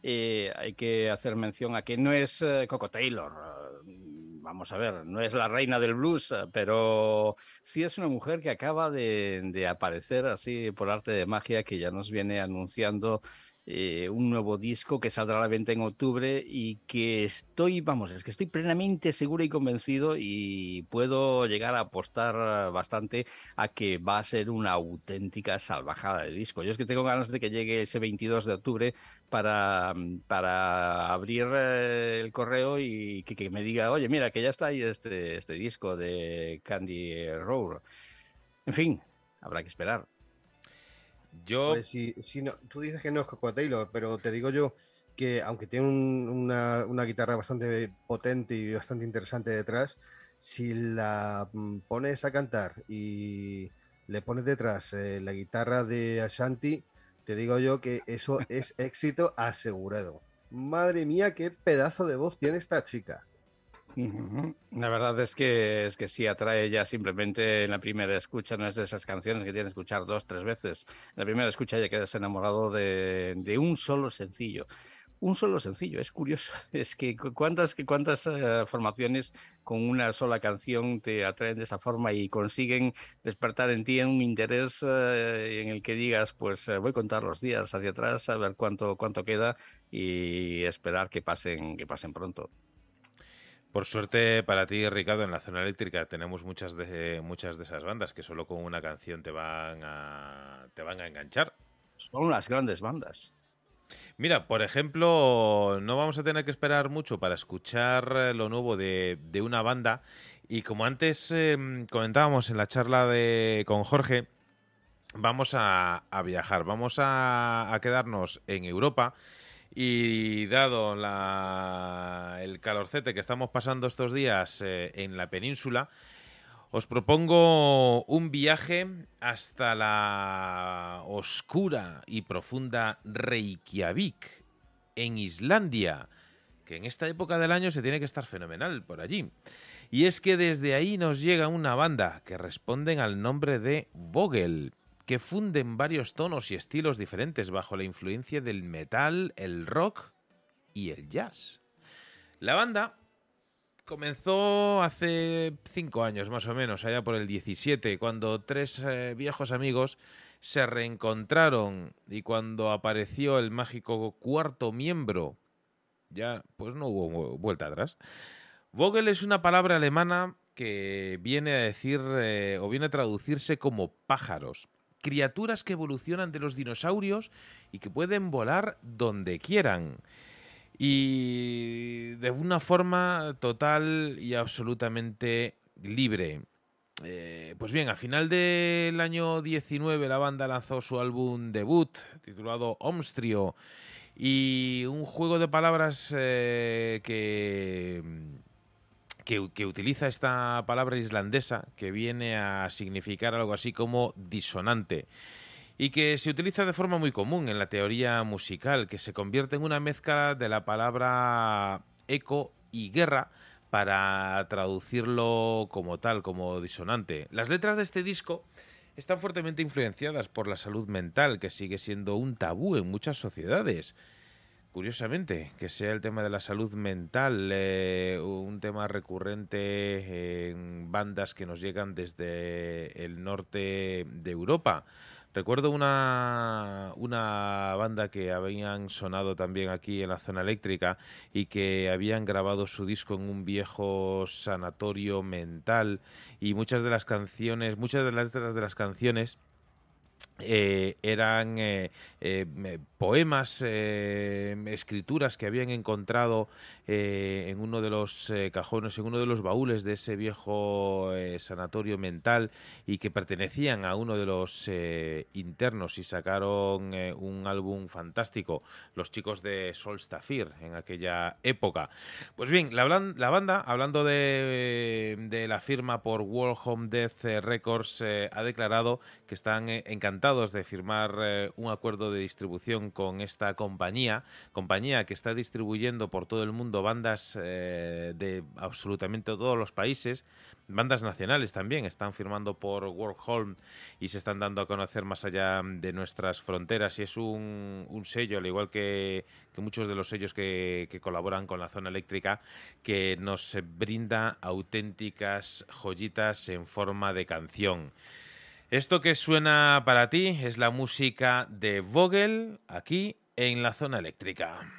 eh, hay que hacer mención a que no es eh, Coco Taylor. Vamos a ver, no es la reina del blues, pero sí es una mujer que acaba de aparecer así por arte de magia, que ya nos viene anunciando eh, un nuevo disco que saldrá a la venta en octubre y que estoy, vamos, es que estoy plenamente seguro y convencido y puedo llegar a apostar bastante a que va a ser una auténtica salvajada de disco. Yo es que tengo ganas de que llegue ese 22 de octubre para, para abrir eh, el correo y que, me diga, oye, mira, que ya está ahí este, este disco de Candy Road. En fin, habrá que esperar. Yo, Pues si, si no, tú dices que no es Coco Taylor, pero te digo yo que aunque tiene un- una, una guitarra bastante potente y bastante interesante detrás, si la mm, pones a cantar y le pones detrás eh, la guitarra de Ashanti, te digo yo que eso es éxito asegurado. Madre mía, qué pedazo de voz tiene esta chica. La verdad es que es que sí atrae ya simplemente en la primera escucha, no es de esas canciones que tienes que escuchar dos, tres veces. En la primera escucha ya quedas enamorado de, de un solo sencillo. Un solo sencillo, es curioso. Es que cu- cuántas, cuántas eh, formaciones con una sola canción te atraen de esa forma y consiguen despertar en ti un interés eh, en el que digas, pues eh, voy a contar los días hacia atrás, a ver cuánto, cuánto queda y esperar que pasen, que pasen pronto. Por suerte para ti, Ricardo, en la zona eléctrica tenemos muchas de muchas de esas bandas que solo con una canción te van a te van a enganchar. Son las grandes bandas. Mira, por ejemplo, no vamos a tener que esperar mucho para escuchar eh, lo nuevo de, de una banda. Y como antes eh, comentábamos en la charla de, con Jorge, vamos a, a viajar, vamos a, a quedarnos en Europa. Y dado el calorcete que estamos pasando estos días eh, en la península, os propongo un viaje hasta la oscura y profunda Reykjavik, en Islandia, que en esta época del año se tiene que estar fenomenal por allí. Y es que desde ahí nos llega una banda que responden al nombre de Vogel, que funden varios tonos y estilos diferentes bajo la influencia del metal, el rock y el jazz. La banda comenzó hace cinco años más o menos, allá por el 17, cuando tres eh, viejos amigos se reencontraron y cuando apareció el mágico cuarto miembro, ya pues no hubo vu- vuelta atrás. Vogel es una palabra alemana que viene a decir eh, o viene a traducirse como pájaros, criaturas que evolucionan de los dinosaurios y que pueden volar donde quieran y de una forma total y absolutamente libre. Eh, pues bien, a final del año 19 la banda lanzó su álbum debut titulado Omstrio y un juego de palabras eh, que, que, utiliza esta palabra islandesa que viene a significar algo así como disonante y que se utiliza de forma muy común en la teoría musical, que se convierte en una mezcla de la palabra eco y guerra para traducirlo como tal, como disonante. Las letras de este disco están fuertemente influenciadas por la salud mental, que sigue siendo un tabú en muchas sociedades. Curiosamente, que sea el tema de la salud mental eh, un tema recurrente en bandas que nos llegan desde el norte de Europa. Recuerdo una, una banda que habían sonado también aquí en la zona eléctrica y que habían grabado su disco en un viejo sanatorio mental y muchas de las canciones, muchas de las letras de las canciones eh, eran eh, eh, poemas, escrituras que habían encontrado en uno de los cajones, en uno de los baúles de ese viejo sanatorio mental y que pertenecían a uno de los internos y sacaron un álbum fantástico, los chicos de Solstafir en aquella época. Pues bien, la, la banda, hablando de, de la firma por World Home Death Records, ha declarado que están eh, encantados de firmar eh, un acuerdo de distribución con esta compañía, compañía que está distribuyendo por todo el mundo bandas eh, de absolutamente todos los países, bandas nacionales también, están firmando por World Home y se están dando a conocer más allá de nuestras fronteras y es un, un sello, al igual que, que muchos de los sellos que, que colaboran con la zona eléctrica, que nos brinda auténticas joyitas en forma de canción. Esto que suena para ti es la música de Vogel aquí en la zona eléctrica.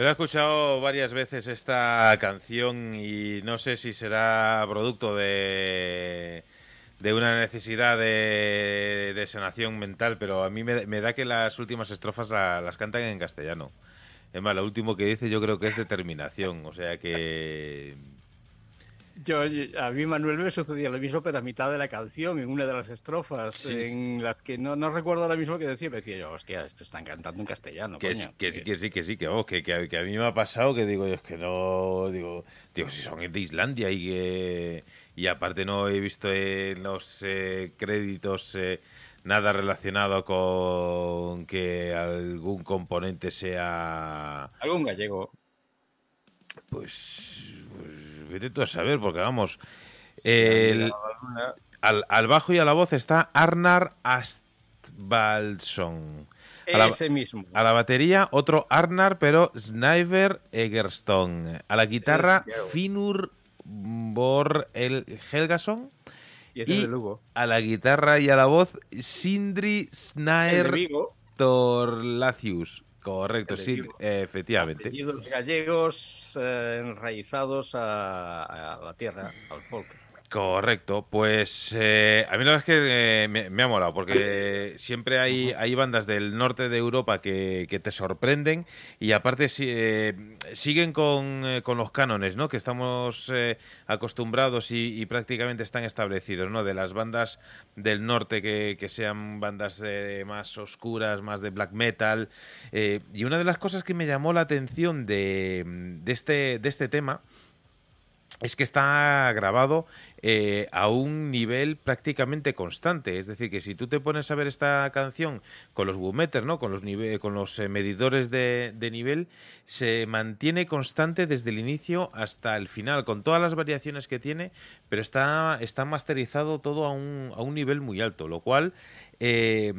Yo he escuchado varias veces esta canción y no sé si será producto de, de una necesidad de, de sanación mental, pero a mí me, me da que las últimas estrofas la- las cantan en castellano. Es más, lo último que dice yo creo que es determinación, o sea que... Yo, a mí, Manuel, me sucedía lo mismo, pero a mitad de la canción, en una de las estrofas, Sí, en las que no, no recuerdo ahora mismo que decía, me decía yo, hostia, esto están cantando en castellano, Que, coño. es- que sí, que sí, que sí, que, vamos, que, que, a- que mí me ha pasado que digo, es que no, digo, digo, si son de Islandia y que, y aparte no he visto en los eh, créditos eh, nada relacionado con que algún componente sea, Algún gallego. pues vete tú a saber, porque vamos, el, al, al bajo y a la voz está Arnar Astvaldsson. A la- Ese mismo. A la batería, otro Arnar, pero Sniper Egerstone. A la guitarra. Finur Bor el Helgason. Y y es de Lugo. a la guitarra y a la voz, Sindri Snaer Torlacius. Correcto, El sí, efectivamente. apellidos gallegos eh, enraizados a, a la tierra, al folk. Correcto, pues eh, a mí la verdad es que eh, me, me ha molado porque siempre hay, hay bandas del norte de Europa que, que te sorprenden y aparte eh, siguen con, eh, con los cánones ¿no? que estamos eh, acostumbrados y, y prácticamente están establecidos, ¿no? de las bandas del norte que, que sean bandas más oscuras, más de black metal. y una de las cosas que me llamó la atención de, de este, de este tema es que está grabado eh, a un nivel prácticamente constante. Es decir, que si tú te pones a ver esta canción con los boometers, ¿no? con los, con los eh, medidores de, de nivel, se mantiene constante desde el inicio hasta el final, con todas las variaciones que tiene, pero está, está masterizado todo a un, a un nivel muy alto, lo cual eh,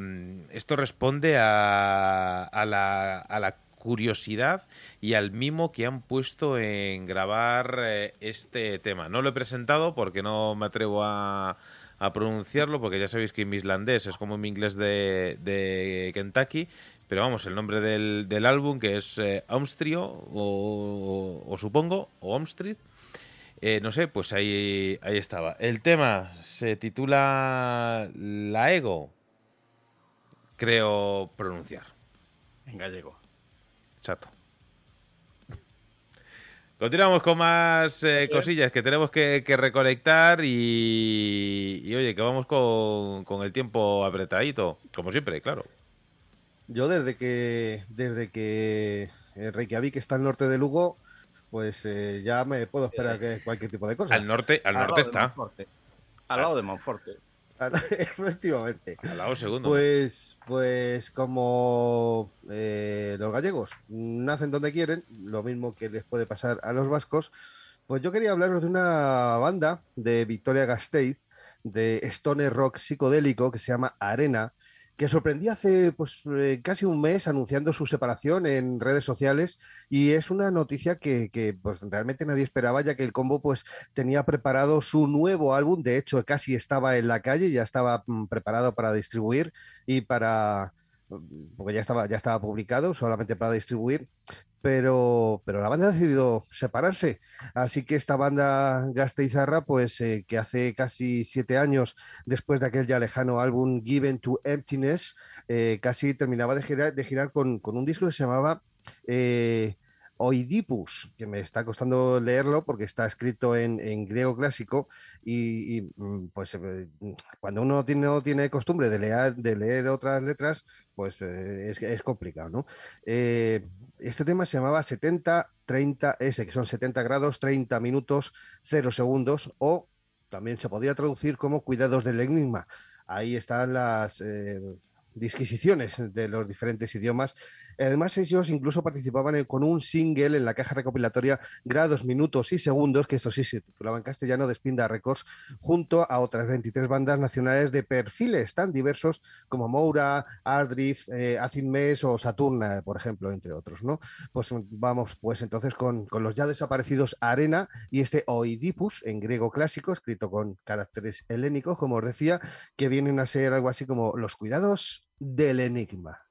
esto responde a, a la, a la curiosidad y al mimo que han puesto en grabar eh, este tema. No lo he presentado porque no me atrevo a, pronunciarlo, porque ya sabéis que mi islandés es como mi inglés de, Kentucky, pero vamos, el nombre del, álbum que es eh, o, supongo, o eh, no sé, pues ahí, ahí estaba. El tema se titula La Ego, creo pronunciar. En gallego. Chato. Continuamos con más eh, cosillas que tenemos que, que recolectar y, y, oye, que vamos con, con el tiempo apretadito, como siempre, claro. Yo desde que desde que eh, Reykjavik está al norte de Lugo, pues eh, ya me puedo esperar que cualquier tipo de cosa. Al norte, al Al norte está. Al lado de Monforte. Efectivamente. al lado segundo. Pues, pues como eh, los gallegos nacen donde quieren, lo mismo que les puede pasar a los vascos, pues yo quería hablaros de una banda de Victoria Gasteiz, de stoner rock psicodélico que se llama Arena, que sorprendí hace pues eh, casi un mes anunciando su separación en redes sociales y es una noticia que, que, pues realmente nadie esperaba ya que el combo pues tenía preparado su nuevo álbum, de hecho casi estaba en la calle, ya estaba mm, preparado para distribuir y para mm, porque ya estaba ya estaba publicado solamente para distribuir, pero pero la banda ha decidido separarse, así que esta banda gasteizarra pues eh, que hace casi siete años después de aquel ya lejano álbum Given to Emptiness eh, casi terminaba de girar de girar con, con un disco que se llamaba eh, Oidipus, que me está costando leerlo porque está escrito en, en griego clásico y, y, mm, pues eh, cuando uno tiene, no tiene costumbre de leer, de leer otras letras, pues eh, es, es complicado, ¿no? Eh, este tema se llamaba 70-30S, que son 70 grados, 30 minutos, 0 segundos, o también se podría traducir como cuidados del enigma. Ahí están las eh, disquisiciones de los diferentes idiomas. Además, ellos incluso participaban con un single en la caja recopilatoria Grados, Minutos y Segundos, que esto sí se titulaba en castellano de Spinda Records, junto a otras 23 bandas nacionales de perfiles tan diversos como Moura, Ardrift, eh, Acid o Saturna, por ejemplo, entre otros. ¿no? Pues vamos, pues entonces con, con los ya desaparecidos Arena y este Oidipus en griego clásico, escrito con caracteres helénicos, como os decía, que vienen a ser algo así como los cuidados del enigma.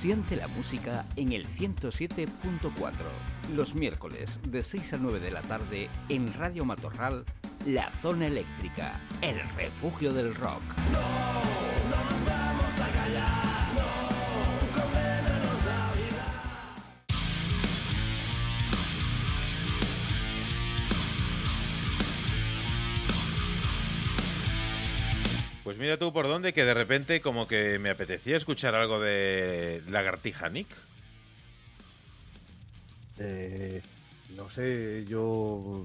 Siente la música en el 107.4. Los miércoles de 6 a 9 de la tarde en Radio Matorral, La Zona Eléctrica, el refugio del rock. Mira tú por dónde, que de repente como que me apetecía escuchar algo de Lagartija Nick. Eh, no sé, yo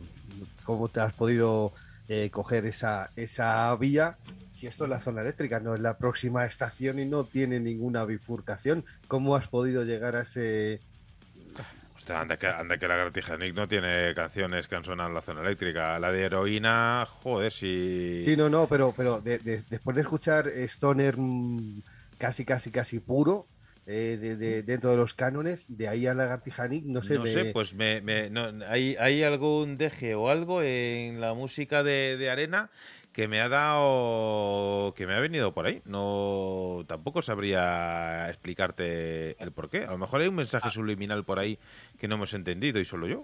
cómo te has podido eh, coger esa, esa vía si esto es la zona eléctrica, no es la próxima estación y no tiene ninguna bifurcación. ¿Cómo has podido llegar a ese... Anda que, anda que Lagartija Nick no tiene canciones que han sonado en la zona eléctrica. La de heroína, joder, si... Sí, no, no, pero, pero de- de- después de escuchar Stoner mm, casi, casi, casi puro, eh, de, de- dentro de los cánones, de ahí a Lagartija Nick, no sé, no me- sé, pues me, me- no, ¿hay, hay algún deje o algo en la música de, de Arena que me ha dado, que me ha venido por ahí. No, tampoco sabría explicarte el por qué. A lo mejor hay un Ah. mensaje subliminal por ahí que no hemos entendido y solo yo.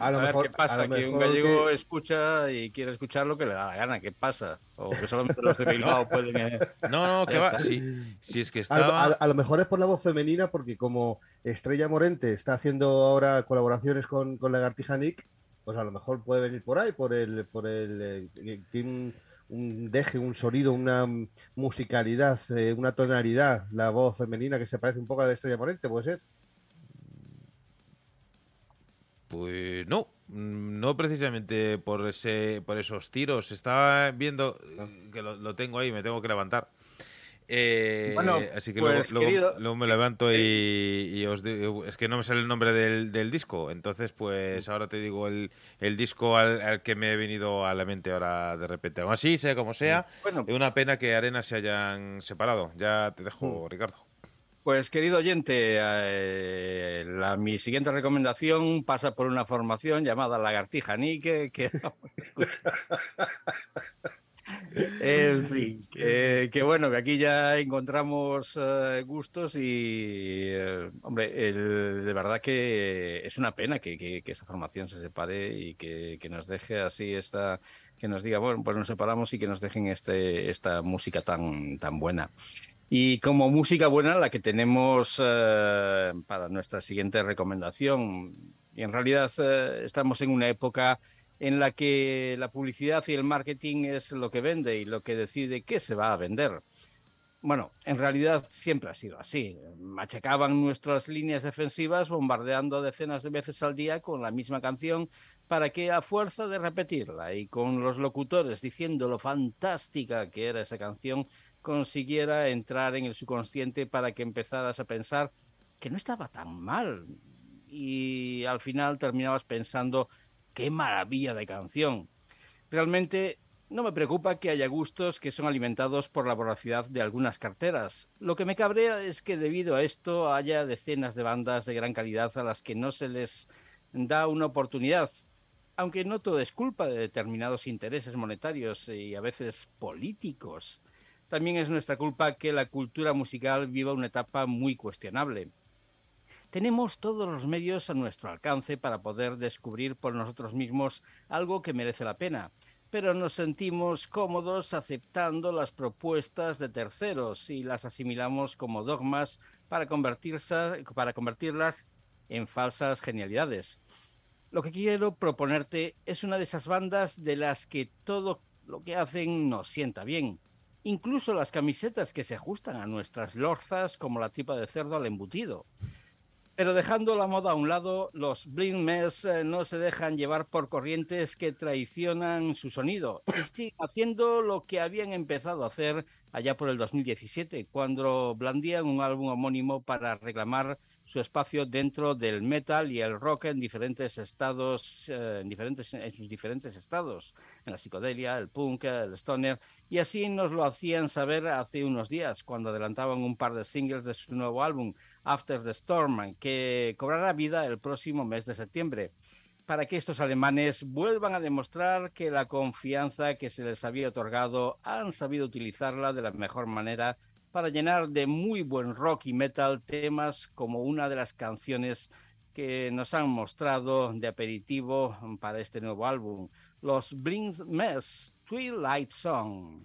a lo A ver, mejor... ¿Qué pasa? lo que un gallego que- escucha y quiere escuchar lo que le da la gana. ¿Qué pasa? O que solamente los de Bilbao pueden... eh, No, no, que va. Si, si es que A, estaba. a- a lo mejor es por la voz femenina, porque como Estrella Morente está haciendo ahora colaboraciones con, con Lagartija Nick, pues a lo mejor puede venir por ahí, por el, por el eh, un, un deje, un sonido, una musicalidad, eh, una tonalidad, la voz femenina que se parece un poco a la de Estrella Morente, puede ser. Pues no, mm, no precisamente por ese, por esos tiros. Estaba viendo Ah. eh, que lo, lo tengo ahí, me tengo que levantar. Eh, Bueno, así que pues, luego, querido- luego me levanto y, y os digo, es que no me sale el nombre del, del disco. Entonces, pues ahora te digo el, el disco al, al que me he venido a la mente ahora de repente. Aún así, sea como sea, Bueno, es una pena que Arena se hayan separado. Ya te dejo, Mm. Ricardo. Pues querido oyente, eh, la, mi siguiente recomendación pasa por una formación llamada Lagartija Nick, que... en fin, que, que bueno, que aquí ya encontramos eh, gustos y, eh, hombre, el- de verdad que es una pena que, que, que esta formación se separe y que, que nos deje así esta, que nos diga, bueno, pues nos separamos y que nos dejen este, esta música tan, tan buena. Y como música buena, la que tenemos eh, para nuestra siguiente recomendación. Y en realidad eh, estamos en una época en la que la publicidad y el marketing es lo que vende y lo que decide qué se va a vender. Bueno, en realidad siempre ha sido así. Machacaban nuestras líneas defensivas bombardeando decenas de veces al día con la misma canción para que a fuerza de repetirla y con los locutores diciendo lo fantástica que era esa canción, consiguiera entrar en el subconsciente para que empezaras a pensar que no estaba tan mal. Y al final terminabas pensando, qué maravilla de canción. Realmente no me preocupa que haya gustos que son alimentados por la voracidad de algunas carteras. Lo que me cabrea es que debido a esto haya decenas de bandas de gran calidad a las que no se les da una oportunidad. Aunque no todo es culpa de determinados intereses monetarios y a veces políticos. También es nuestra culpa que la cultura musical viva una etapa muy cuestionable. Tenemos todos los medios a nuestro alcance para poder descubrir por nosotros mismos algo que merece la pena, pero nos sentimos cómodos aceptando las propuestas de terceros y las asimilamos como dogmas para, convertirlas en falsas genialidades. Lo que quiero proponerte es una de esas bandas de las que todo lo que hacen nos sienta bien. Incluso las camisetas que se ajustan a nuestras lorzas como la tripa de cerdo al embutido. Pero dejando la moda a un lado, los Blind Mess eh, no se dejan llevar por corrientes que traicionan su sonido. Y siguen haciendo lo que habían empezado a hacer allá por el 2017, cuando blandían un álbum homónimo para reclamar su espacio dentro del metal y el rock en diferentes estados, eh, en, diferentes, en sus diferentes estados, en la psicodelia, el punk, el stoner, y así nos lo hacían saber hace unos días, cuando adelantaban un par de singles de su nuevo álbum, After the Storm, que cobrará vida el próximo mes de septiembre, para que estos alemanes vuelvan a demostrar que la confianza que se les había otorgado han sabido utilizarla de la mejor manera para llenar de muy buen rock y metal temas como una de las canciones que nos han mostrado de aperitivo para este nuevo álbum, los Blink Mess Twilight Song.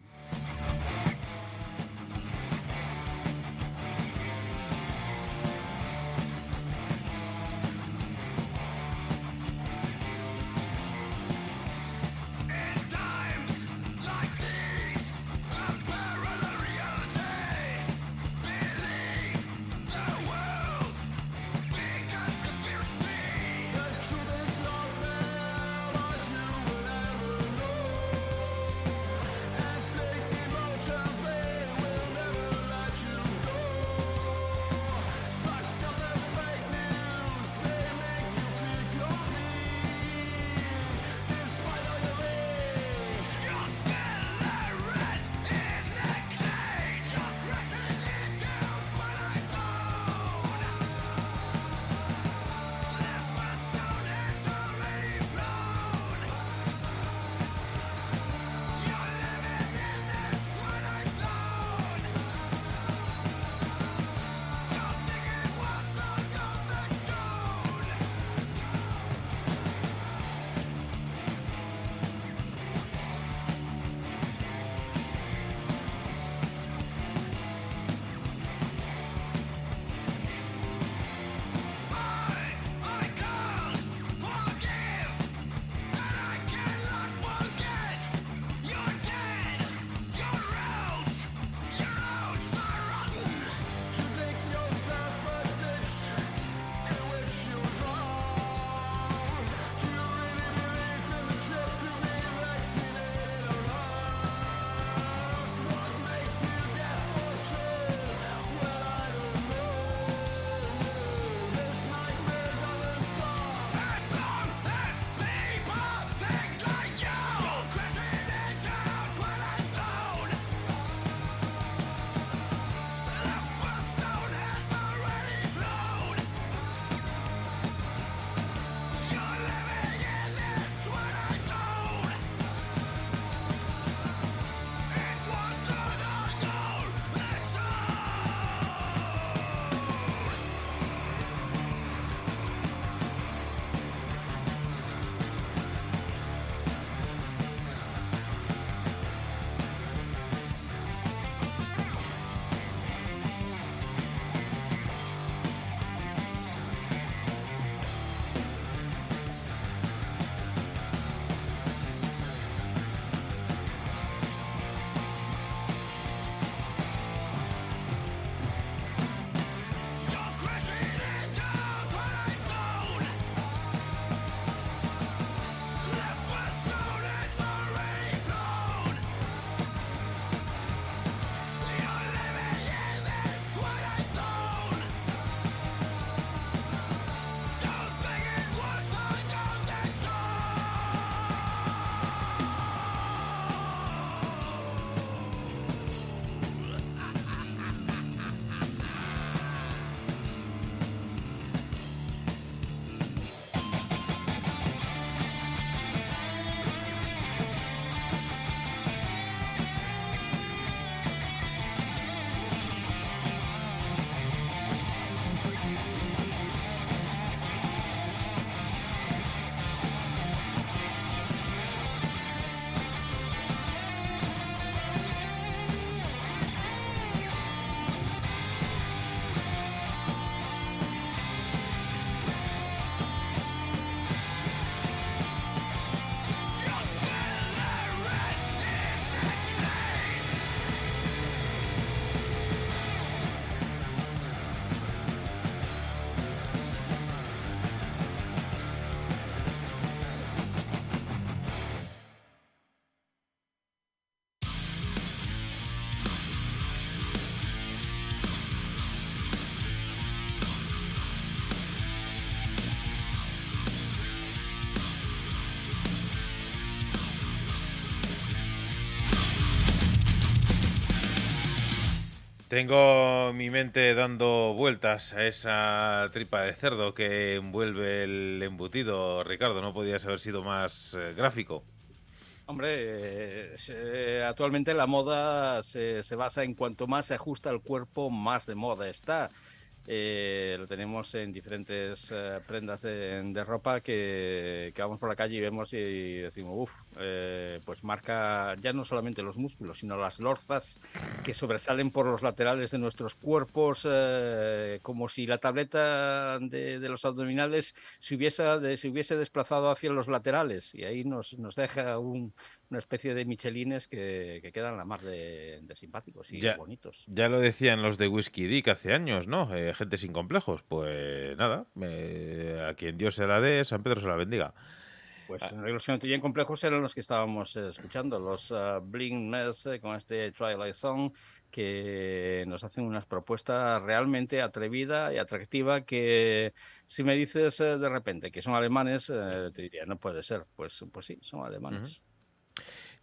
Tengo mi mente dando vueltas a esa tripa de cerdo que envuelve el embutido, Ricardo. No podías haber sido más eh, gráfico. Hombre, eh, actualmente la moda se, se, basa en cuanto más se ajusta al cuerpo, más de moda está. Eh, lo tenemos en diferentes eh, prendas de, de ropa que, que vamos por la calle y vemos y decimos, uff, pues marca ya no solamente los músculos, sino las lorzas que sobresalen por los laterales de nuestros cuerpos, eh, como si la tableta de, de los abdominales se hubiese, de- se hubiese desplazado hacia los laterales y ahí nos, nos deja un- una especie de michelines que, que quedan la más de, de simpáticos y Ya. bonitos. Ya lo decían los de Whisky Dick hace años, ¿no? Eh, gente sin complejos. Pues nada, eh, a quien Dios se la dé, San Pedro se la bendiga. Pues Ah. los que no tenían complejos eran los que estábamos eh, escuchando, los uh, Bling Mess eh, con este Twilight Song, que nos hacen unas propuestas realmente atrevida y atractiva que si me dices de repente que son alemanes, te diría, no puede ser. Pues, pues sí, son alemanes.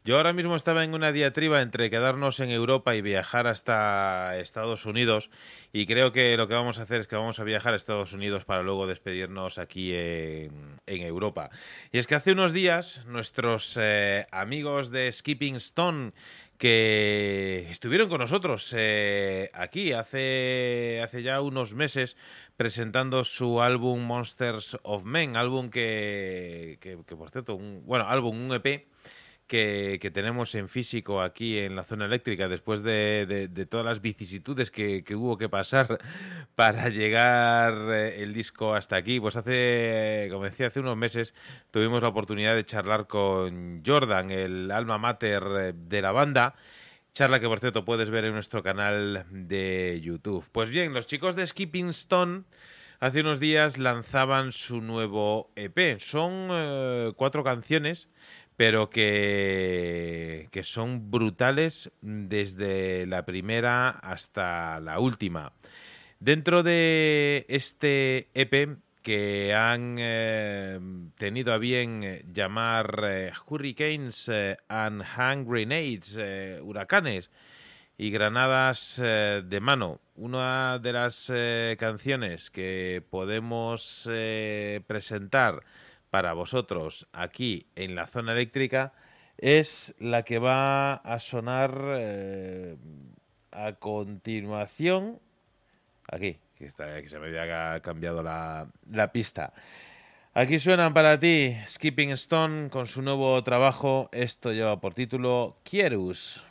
Yo ahora mismo estaba en una diatriba entre quedarnos en Europa y viajar hasta Estados Unidos y creo que lo que vamos a hacer es que vamos a viajar a Estados Unidos para luego despedirnos aquí en, Europa. Y es que hace unos días nuestros eh, amigos de Skipping Stone que estuvieron con nosotros eh, aquí hace, hace ya unos meses presentando su álbum Monsters of Men, álbum que, que, que, por cierto, un, bueno, álbum, un EP que, tenemos en físico aquí en la zona eléctrica después de, todas las vicisitudes que, que, hubo que pasar para llegar eh, el disco hasta aquí. Pues hace, como decía, hace unos meses tuvimos la oportunidad de charlar con Jordan, el alma mater eh, de la banda. Charla que, por cierto, puedes ver en nuestro canal de YouTube. Pues bien, los chicos de Skipping Stone hace unos días lanzaban su nuevo EP. Son eh, cuatro canciones pero que, que, son brutales desde la primera hasta la última. Dentro de este EP que han eh, tenido a bien llamar eh, Hurricanes eh, and Hand Grenades, huracanes y granadas eh, de mano, una de las eh, canciones que podemos eh, presentar para vosotros aquí en la zona eléctrica es la que va a sonar eh, a continuación. Aquí, que, se me había cambiado la, la, pista. Aquí suenan para ti Skipping Stone con su nuevo trabajo. Esto lleva por título Kierus.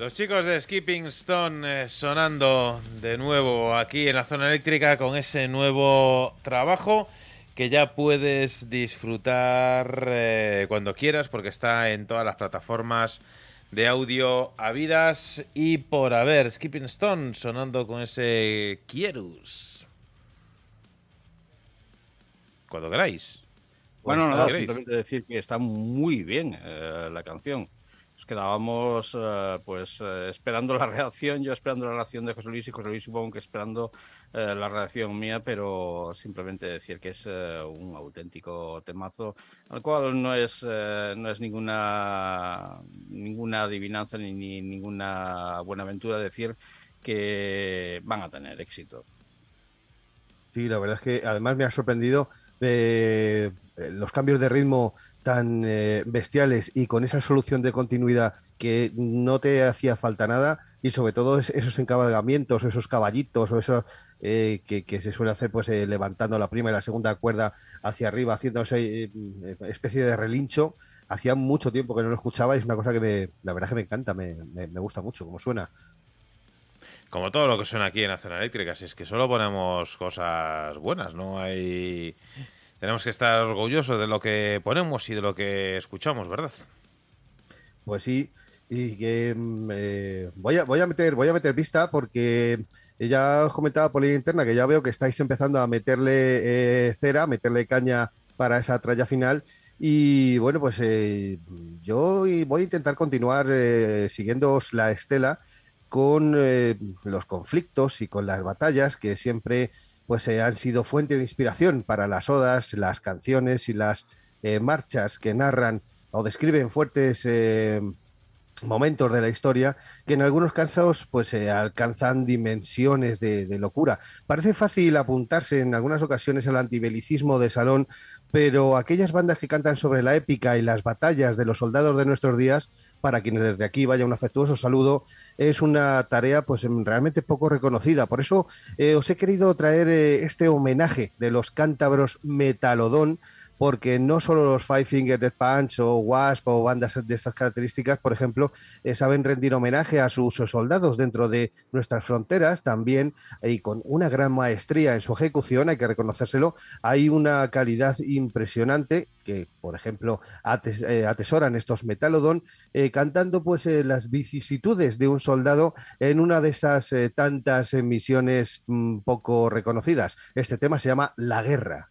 Los chicos de Skipping Stone eh, sonando de nuevo aquí en la zona eléctrica con ese nuevo trabajo que ya puedes disfrutar eh, cuando quieras porque está en todas las plataformas de audio habidas y por haber. Skipping Stone sonando con ese Kierus. Cuando queráis. Bueno, nada, simplemente decir que está muy bien eh, la canción. Quedábamos eh, pues eh, esperando la reacción, yo esperando la reacción de José Luis y José Luis supongo que esperando eh, la reacción mía, pero simplemente decir que es un auténtico temazo, al cual no es, no es ninguna, ninguna adivinanza ni, ni ninguna buena aventura decir que van a tener éxito. Sí, la verdad es que además me ha sorprendido los cambios de ritmo tan eh, bestiales y con esa solución de continuidad que no te hacía falta nada y sobre todo es- esos encabalgamientos, esos caballitos o eso eh, que, que se suele hacer pues eh, levantando la primera y la segunda cuerda hacia arriba, haciendo esa eh, especie de relincho. Hacía mucho tiempo que no lo escuchaba y es una cosa que me, la verdad que me encanta, me, me- me gusta mucho como suena. Como todo lo que suena aquí en la zona eléctrica, si es que solo ponemos cosas buenas, no hay... Tenemos que estar orgullosos de lo que ponemos y de lo que escuchamos, ¿verdad? Pues sí, y que mm, eh, voy a voy a meter voy a meter vista porque ya os comentaba por línea interna que ya veo que estáis empezando a meterle eh, cera, meterle caña para esa tralla final y bueno pues eh, yo voy a intentar continuar eh, siguiéndoos la estela con los conflictos y con las batallas que siempre pues eh, han sido fuente de inspiración para las odas, las canciones y las eh, marchas que narran o describen fuertes eh, momentos de la historia que en algunos casos pues alcanzan dimensiones de, de locura. Parece fácil apuntarse en algunas ocasiones al antibelicismo de salón, pero aquellas bandas que cantan sobre la épica y las batallas de los soldados de nuestros días, para quienes desde aquí vaya un afectuoso saludo, es una tarea pues em, realmente poco reconocida. Por eso eh, os he querido traer eh, este homenaje de los cántabros Metalodón, porque no solo los Five Finger Death Punch o Wasp o bandas de estas características, por ejemplo, eh, saben rendir homenaje a sus soldados dentro de nuestras fronteras, también y con una gran maestría en su ejecución, hay que reconocérselo, hay una calidad impresionante que, por ejemplo, eh, atesoran estos Metalodon, eh, cantando pues las vicisitudes de un soldado en una de esas tantas misiones mm, poco reconocidas. Este tema se llama La Guerra.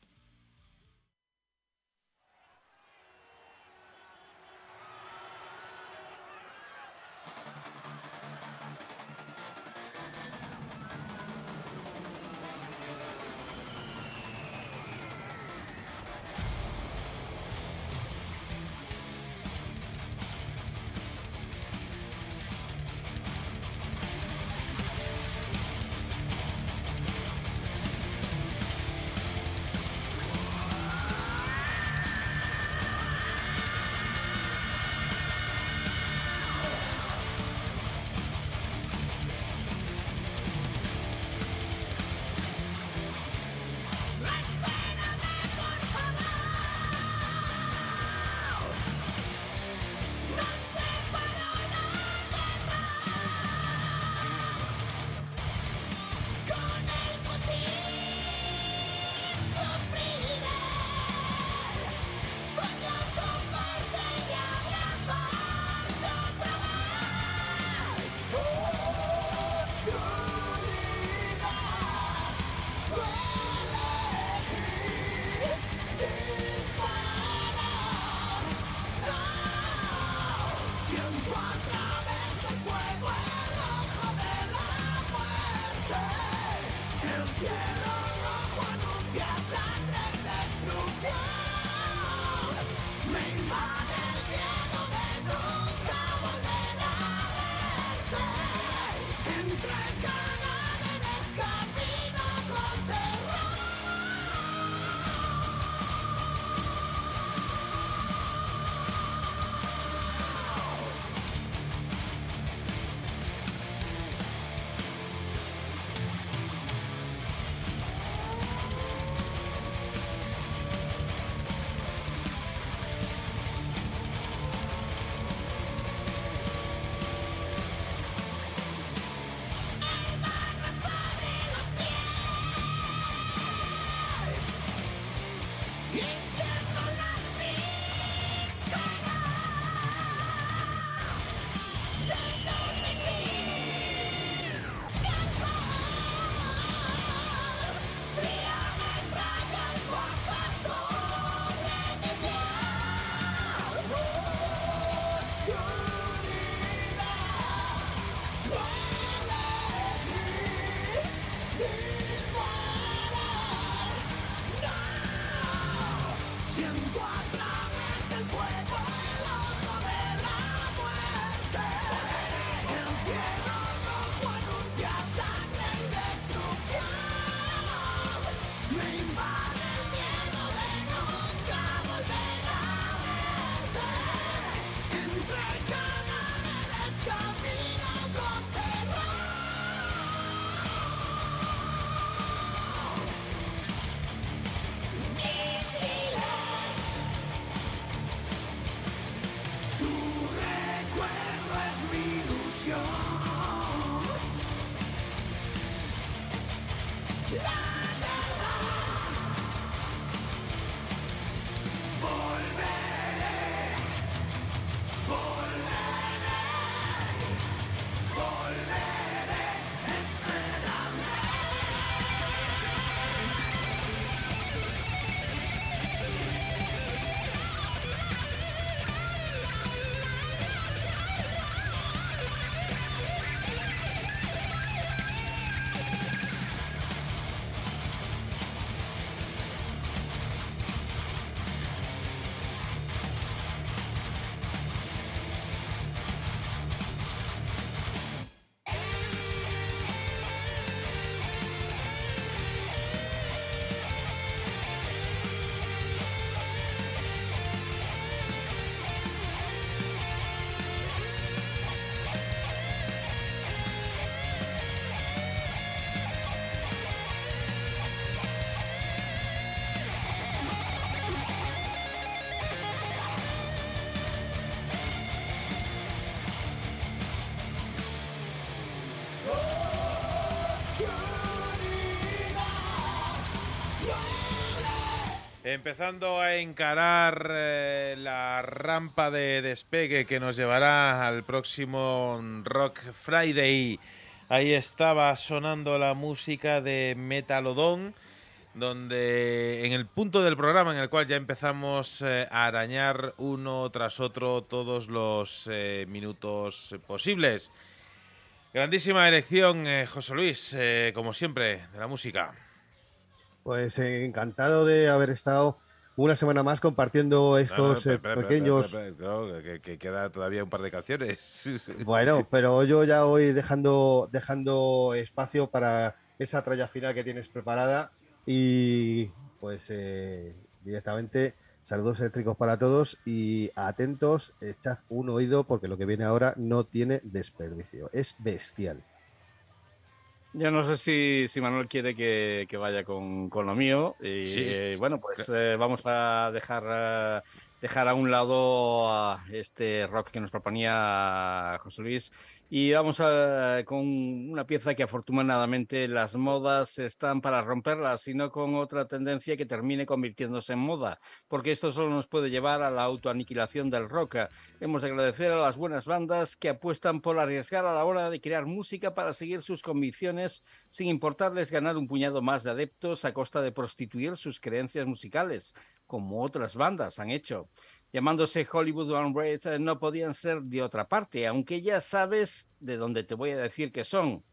Empezando a encarar eh, la rampa de despegue que nos llevará al próximo Rock Friday. Ahí estaba sonando la música de Metalodon, donde en el punto del programa en el cual ya empezamos eh, a arañar uno tras otro todos los eh, minutos posibles. Grandísima elección, José Luis, como siempre, de la música. Pues eh, encantado de haber estado una semana más compartiendo estos No, no, eh, pequeños... no, que queda todavía un par de canciones. Bueno, pero yo ya voy dejando, dejando espacio para esa tralla final que tienes preparada y pues eh, directamente saludos eléctricos para todos y atentos, echad un oído porque lo que viene ahora no tiene desperdicio, es bestial. Yo no sé si, si Manuel quiere que, que vaya con, con lo mío. Y Sí. eh, bueno, pues eh, vamos a dejar, eh, dejar a un lado a este rock que nos proponía José Luis. Y vamos a, con una pieza que afortunadamente las modas están para romperlas, sino con otra tendencia que termine convirtiéndose en moda, porque esto solo nos puede llevar a la autoaniquilación del rock. Hemos de agradecer a las buenas bandas que apuestan por arriesgar a la hora de crear música para seguir sus convicciones sin importarles ganar un puñado más de adeptos a costa de prostituir sus creencias musicales, como otras bandas han hecho. Llamándose Hollywood Unrated eh, no podían ser de otra parte, aunque ya sabes de dónde te voy a decir que son.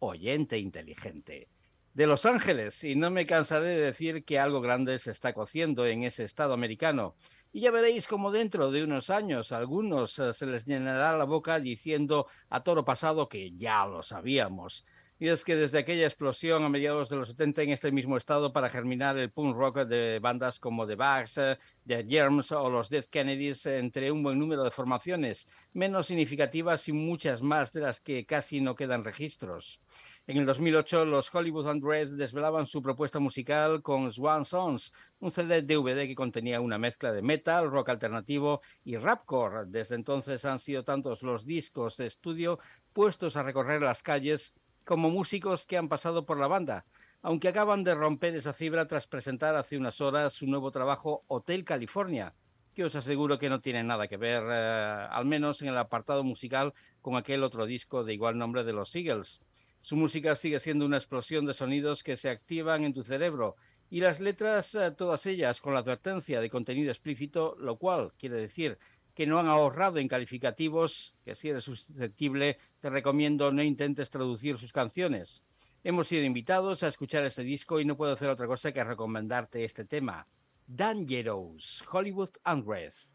Oyente inteligente. De Los Ángeles, y no me cansaré de decir que algo grande se está cociendo en ese estado americano. Y ya veréis como dentro de unos años a algunos eh, se les llenará la boca diciendo a toro pasado que ya lo sabíamos. Y es que desde aquella explosión a mediados de los 70 en este mismo estado para germinar el punk rock de bandas como The Bugs, eh, The Germs o los Dead Kennedys, entre un buen número de formaciones, menos significativas y muchas más de las que casi no quedan registros. En el 2008, los Hollywood Undressed desvelaban su propuesta musical con Swan Songs, un CD DVD que contenía una mezcla de metal, rock alternativo y rapcore. Desde entonces han sido tantos los discos de estudio puestos a recorrer las calles como músicos que han pasado por la banda, aunque acaban de romper esa fibra tras presentar hace unas horas su nuevo trabajo Hotel California, que os aseguro que no tiene nada que ver, eh, al menos en el apartado musical, con aquel otro disco de igual nombre de los Eagles. Su música sigue siendo una explosión de sonidos que se activan en tu cerebro y las letras, eh, todas ellas con la advertencia de contenido explícito, lo cual quiere decir que no han ahorrado en calificativos, que si eres susceptible, te recomiendo no intentes traducir sus canciones. Hemos sido invitados a escuchar este disco y no puedo hacer otra cosa que recomendarte este tema. Dangerous, Hollywood Unrest.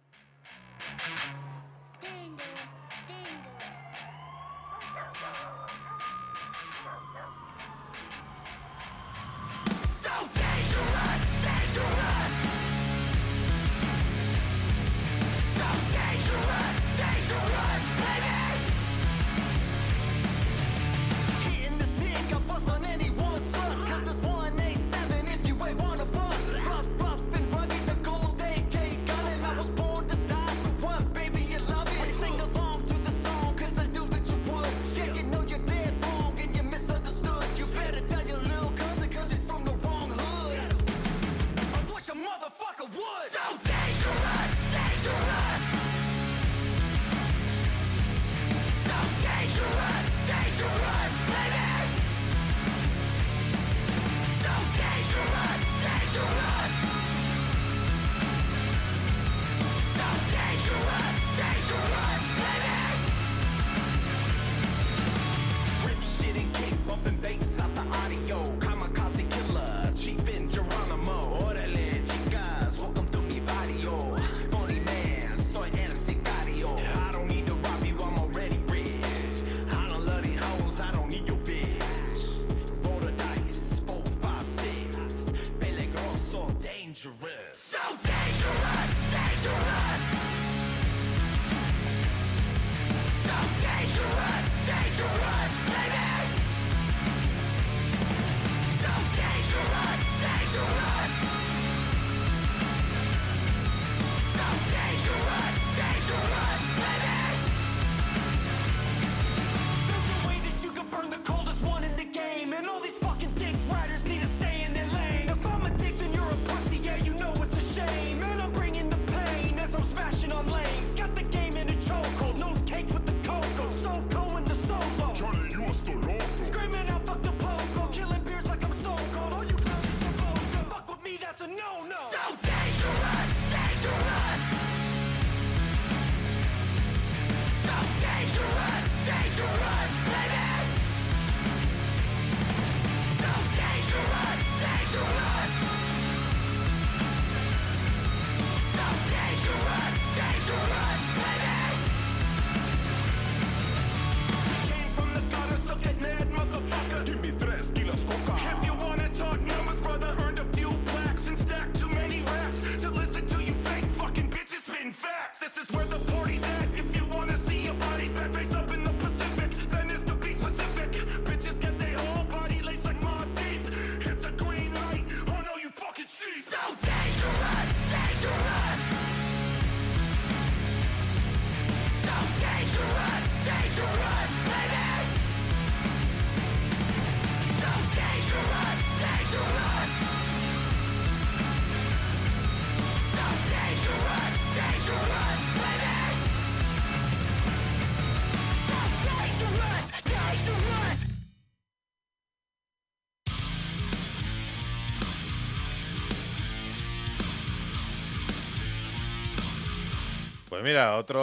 Pues mira, otro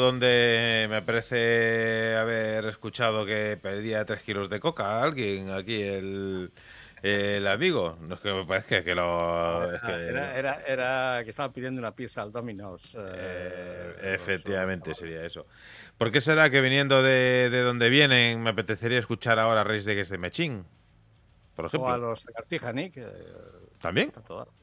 donde me parece haber escuchado que pedía tres kilos de coca a alguien, aquí el, el amigo. No es que me parezca que lo... es que- Era, era, era que estaba pidiendo una pizza al Domino's. Eh, eh, efectivamente sería eso. ¿Por qué será que viniendo de, de donde vienen me apetecería escuchar ahora a Reyes de que de Mechín? Por O a ejemplo. los Lagartija, Nick. ¿También?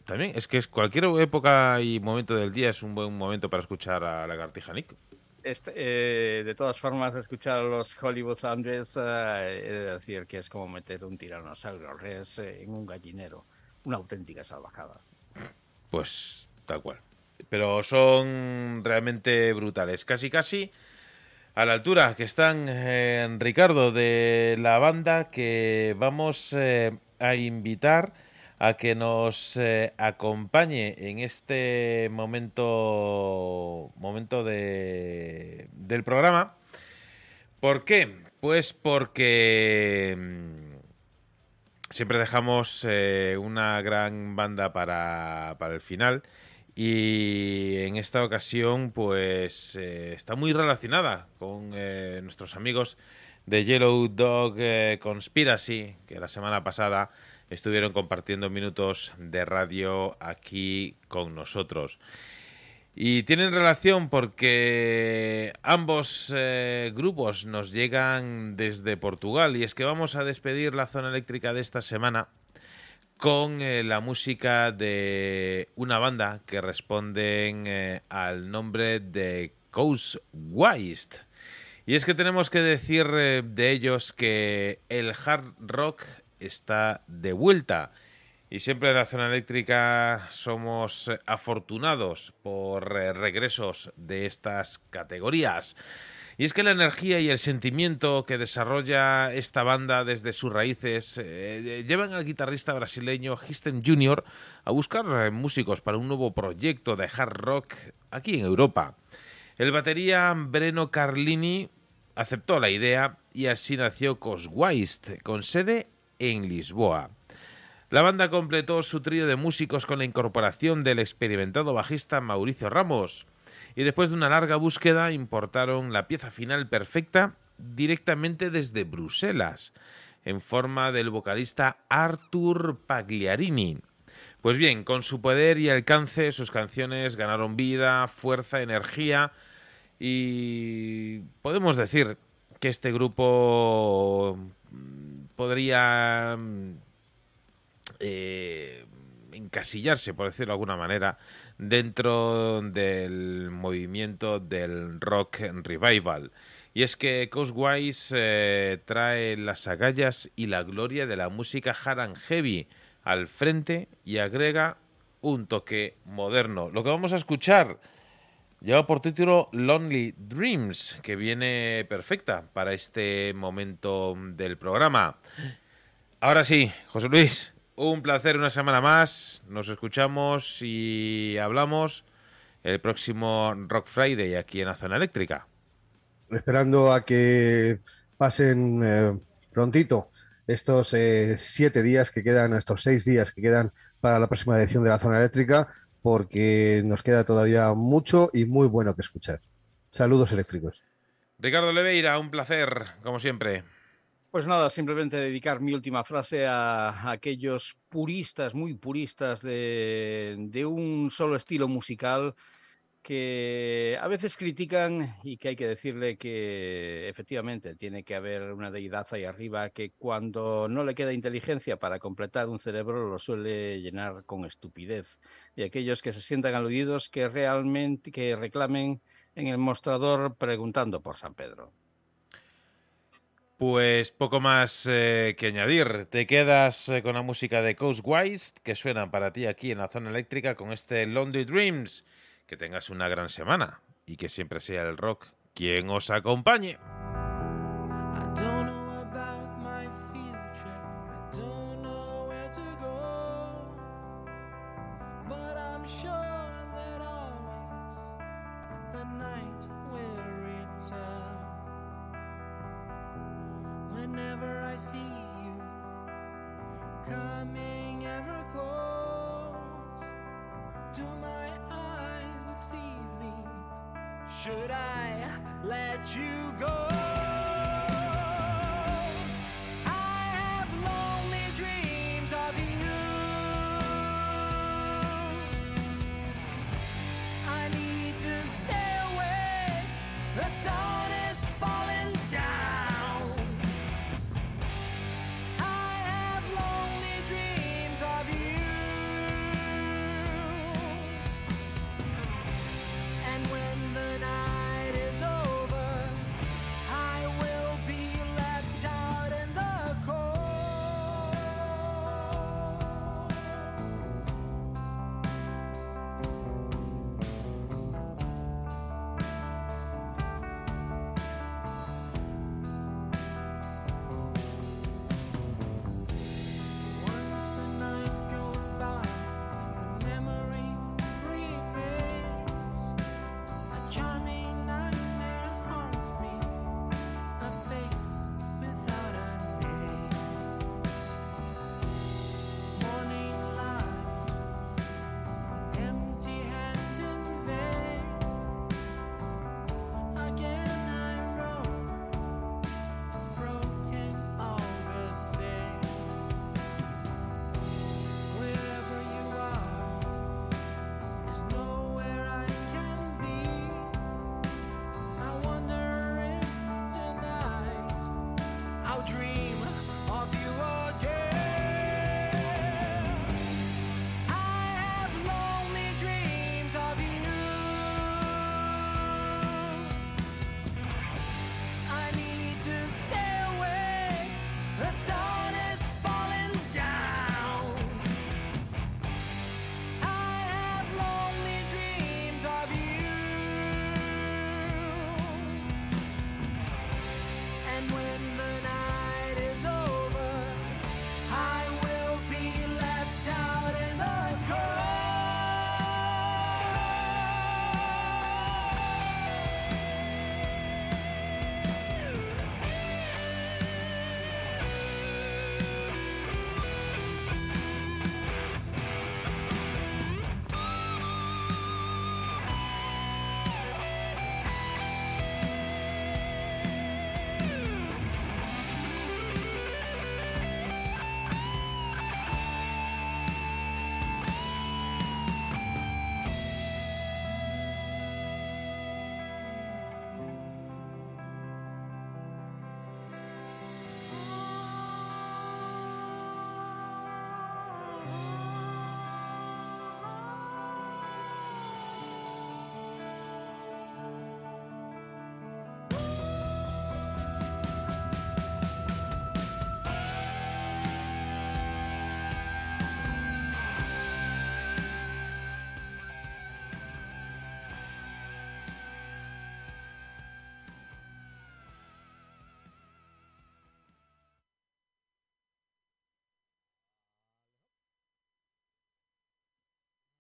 También. Es que es cualquier época y momento del día es un buen momento para escuchar a Lagartija Nick. Este, eh, de todas formas, escuchar a los Hollywood Thunders, eh, he de decir que es como meter un tiranosaurio res eh, en un gallinero. Una auténtica salvajada. Pues tal cual. Pero son realmente brutales. Casi, casi a la altura que están eh, Ricardo de la banda que vamos eh, a invitar a que nos eh, acompañe en este momento momento de, del programa. ¿Por qué? Pues porque mm, siempre dejamos eh, una gran banda para, para el final y en esta ocasión pues eh, está muy relacionada con nuestros amigos de Yellow Dog Conspiracy que la semana pasada estuvieron compartiendo minutos de radio aquí con nosotros. Y tienen relación porque ambos eh, grupos nos llegan desde Portugal y es que vamos a despedir la zona eléctrica de esta semana con eh, la música de una banda que responden eh, al nombre de Coast West. Y es que tenemos que decir de ellos que el hard rock está de vuelta. Y siempre en la zona eléctrica somos eh, afortunados por eh, regresos de estas categorías. Y es que la energía y el sentimiento que desarrolla esta banda desde sus raíces eh, llevan al guitarrista brasileño Histen Jr. a buscar músicos para un nuevo proyecto de hard rock aquí en Europa. El batería Breno Carlini aceptó la idea y así nació Coswaist, con sede en Lisboa. La banda completó su trío de músicos con la incorporación del experimentado bajista Mauricio Ramos y después de una larga búsqueda importaron la pieza final perfecta directamente desde Bruselas, en forma del vocalista Artur Pagliarini. Pues bien, con su poder y alcance, sus canciones ganaron vida, fuerza, energía y podemos decir que este grupo podría mm, eh, encasillarse, por decirlo de alguna manera, dentro del movimiento del rock revival. Y es que Coastwise eh, trae las agallas y la gloria de la música hard heavy al frente y agrega un toque moderno. Lo que vamos a escuchar lleva por título Lonely Dreams, que viene perfecta para este momento del programa. Ahora sí, José Luis, un placer una semana más. Nos escuchamos y hablamos el próximo Rock Friday aquí en la zona eléctrica. Esperando a que pasen eh, prontito estos eh, siete días que quedan, estos seis días que quedan para la próxima edición de la zona eléctrica, porque nos queda todavía mucho y muy bueno que escuchar. Saludos eléctricos. Ricardo Leveira, un placer, como siempre. Pues nada, simplemente dedicar mi última frase a aquellos puristas, muy puristas de, de un solo estilo musical que a veces critican y que hay que decirle que efectivamente tiene que haber una deidad ahí arriba que cuando no le queda inteligencia para completar un cerebro lo suele llenar con estupidez. Y aquellos que se sientan aludidos que realmente que reclamen en el mostrador preguntando por San Pedro. Pues poco más eh, que añadir. Te quedas eh, con la música de Coastwise que suena para ti aquí en la zona eléctrica con este Lonely Dreams. Que tengas una gran semana y que siempre sea el rock quien os acompañe.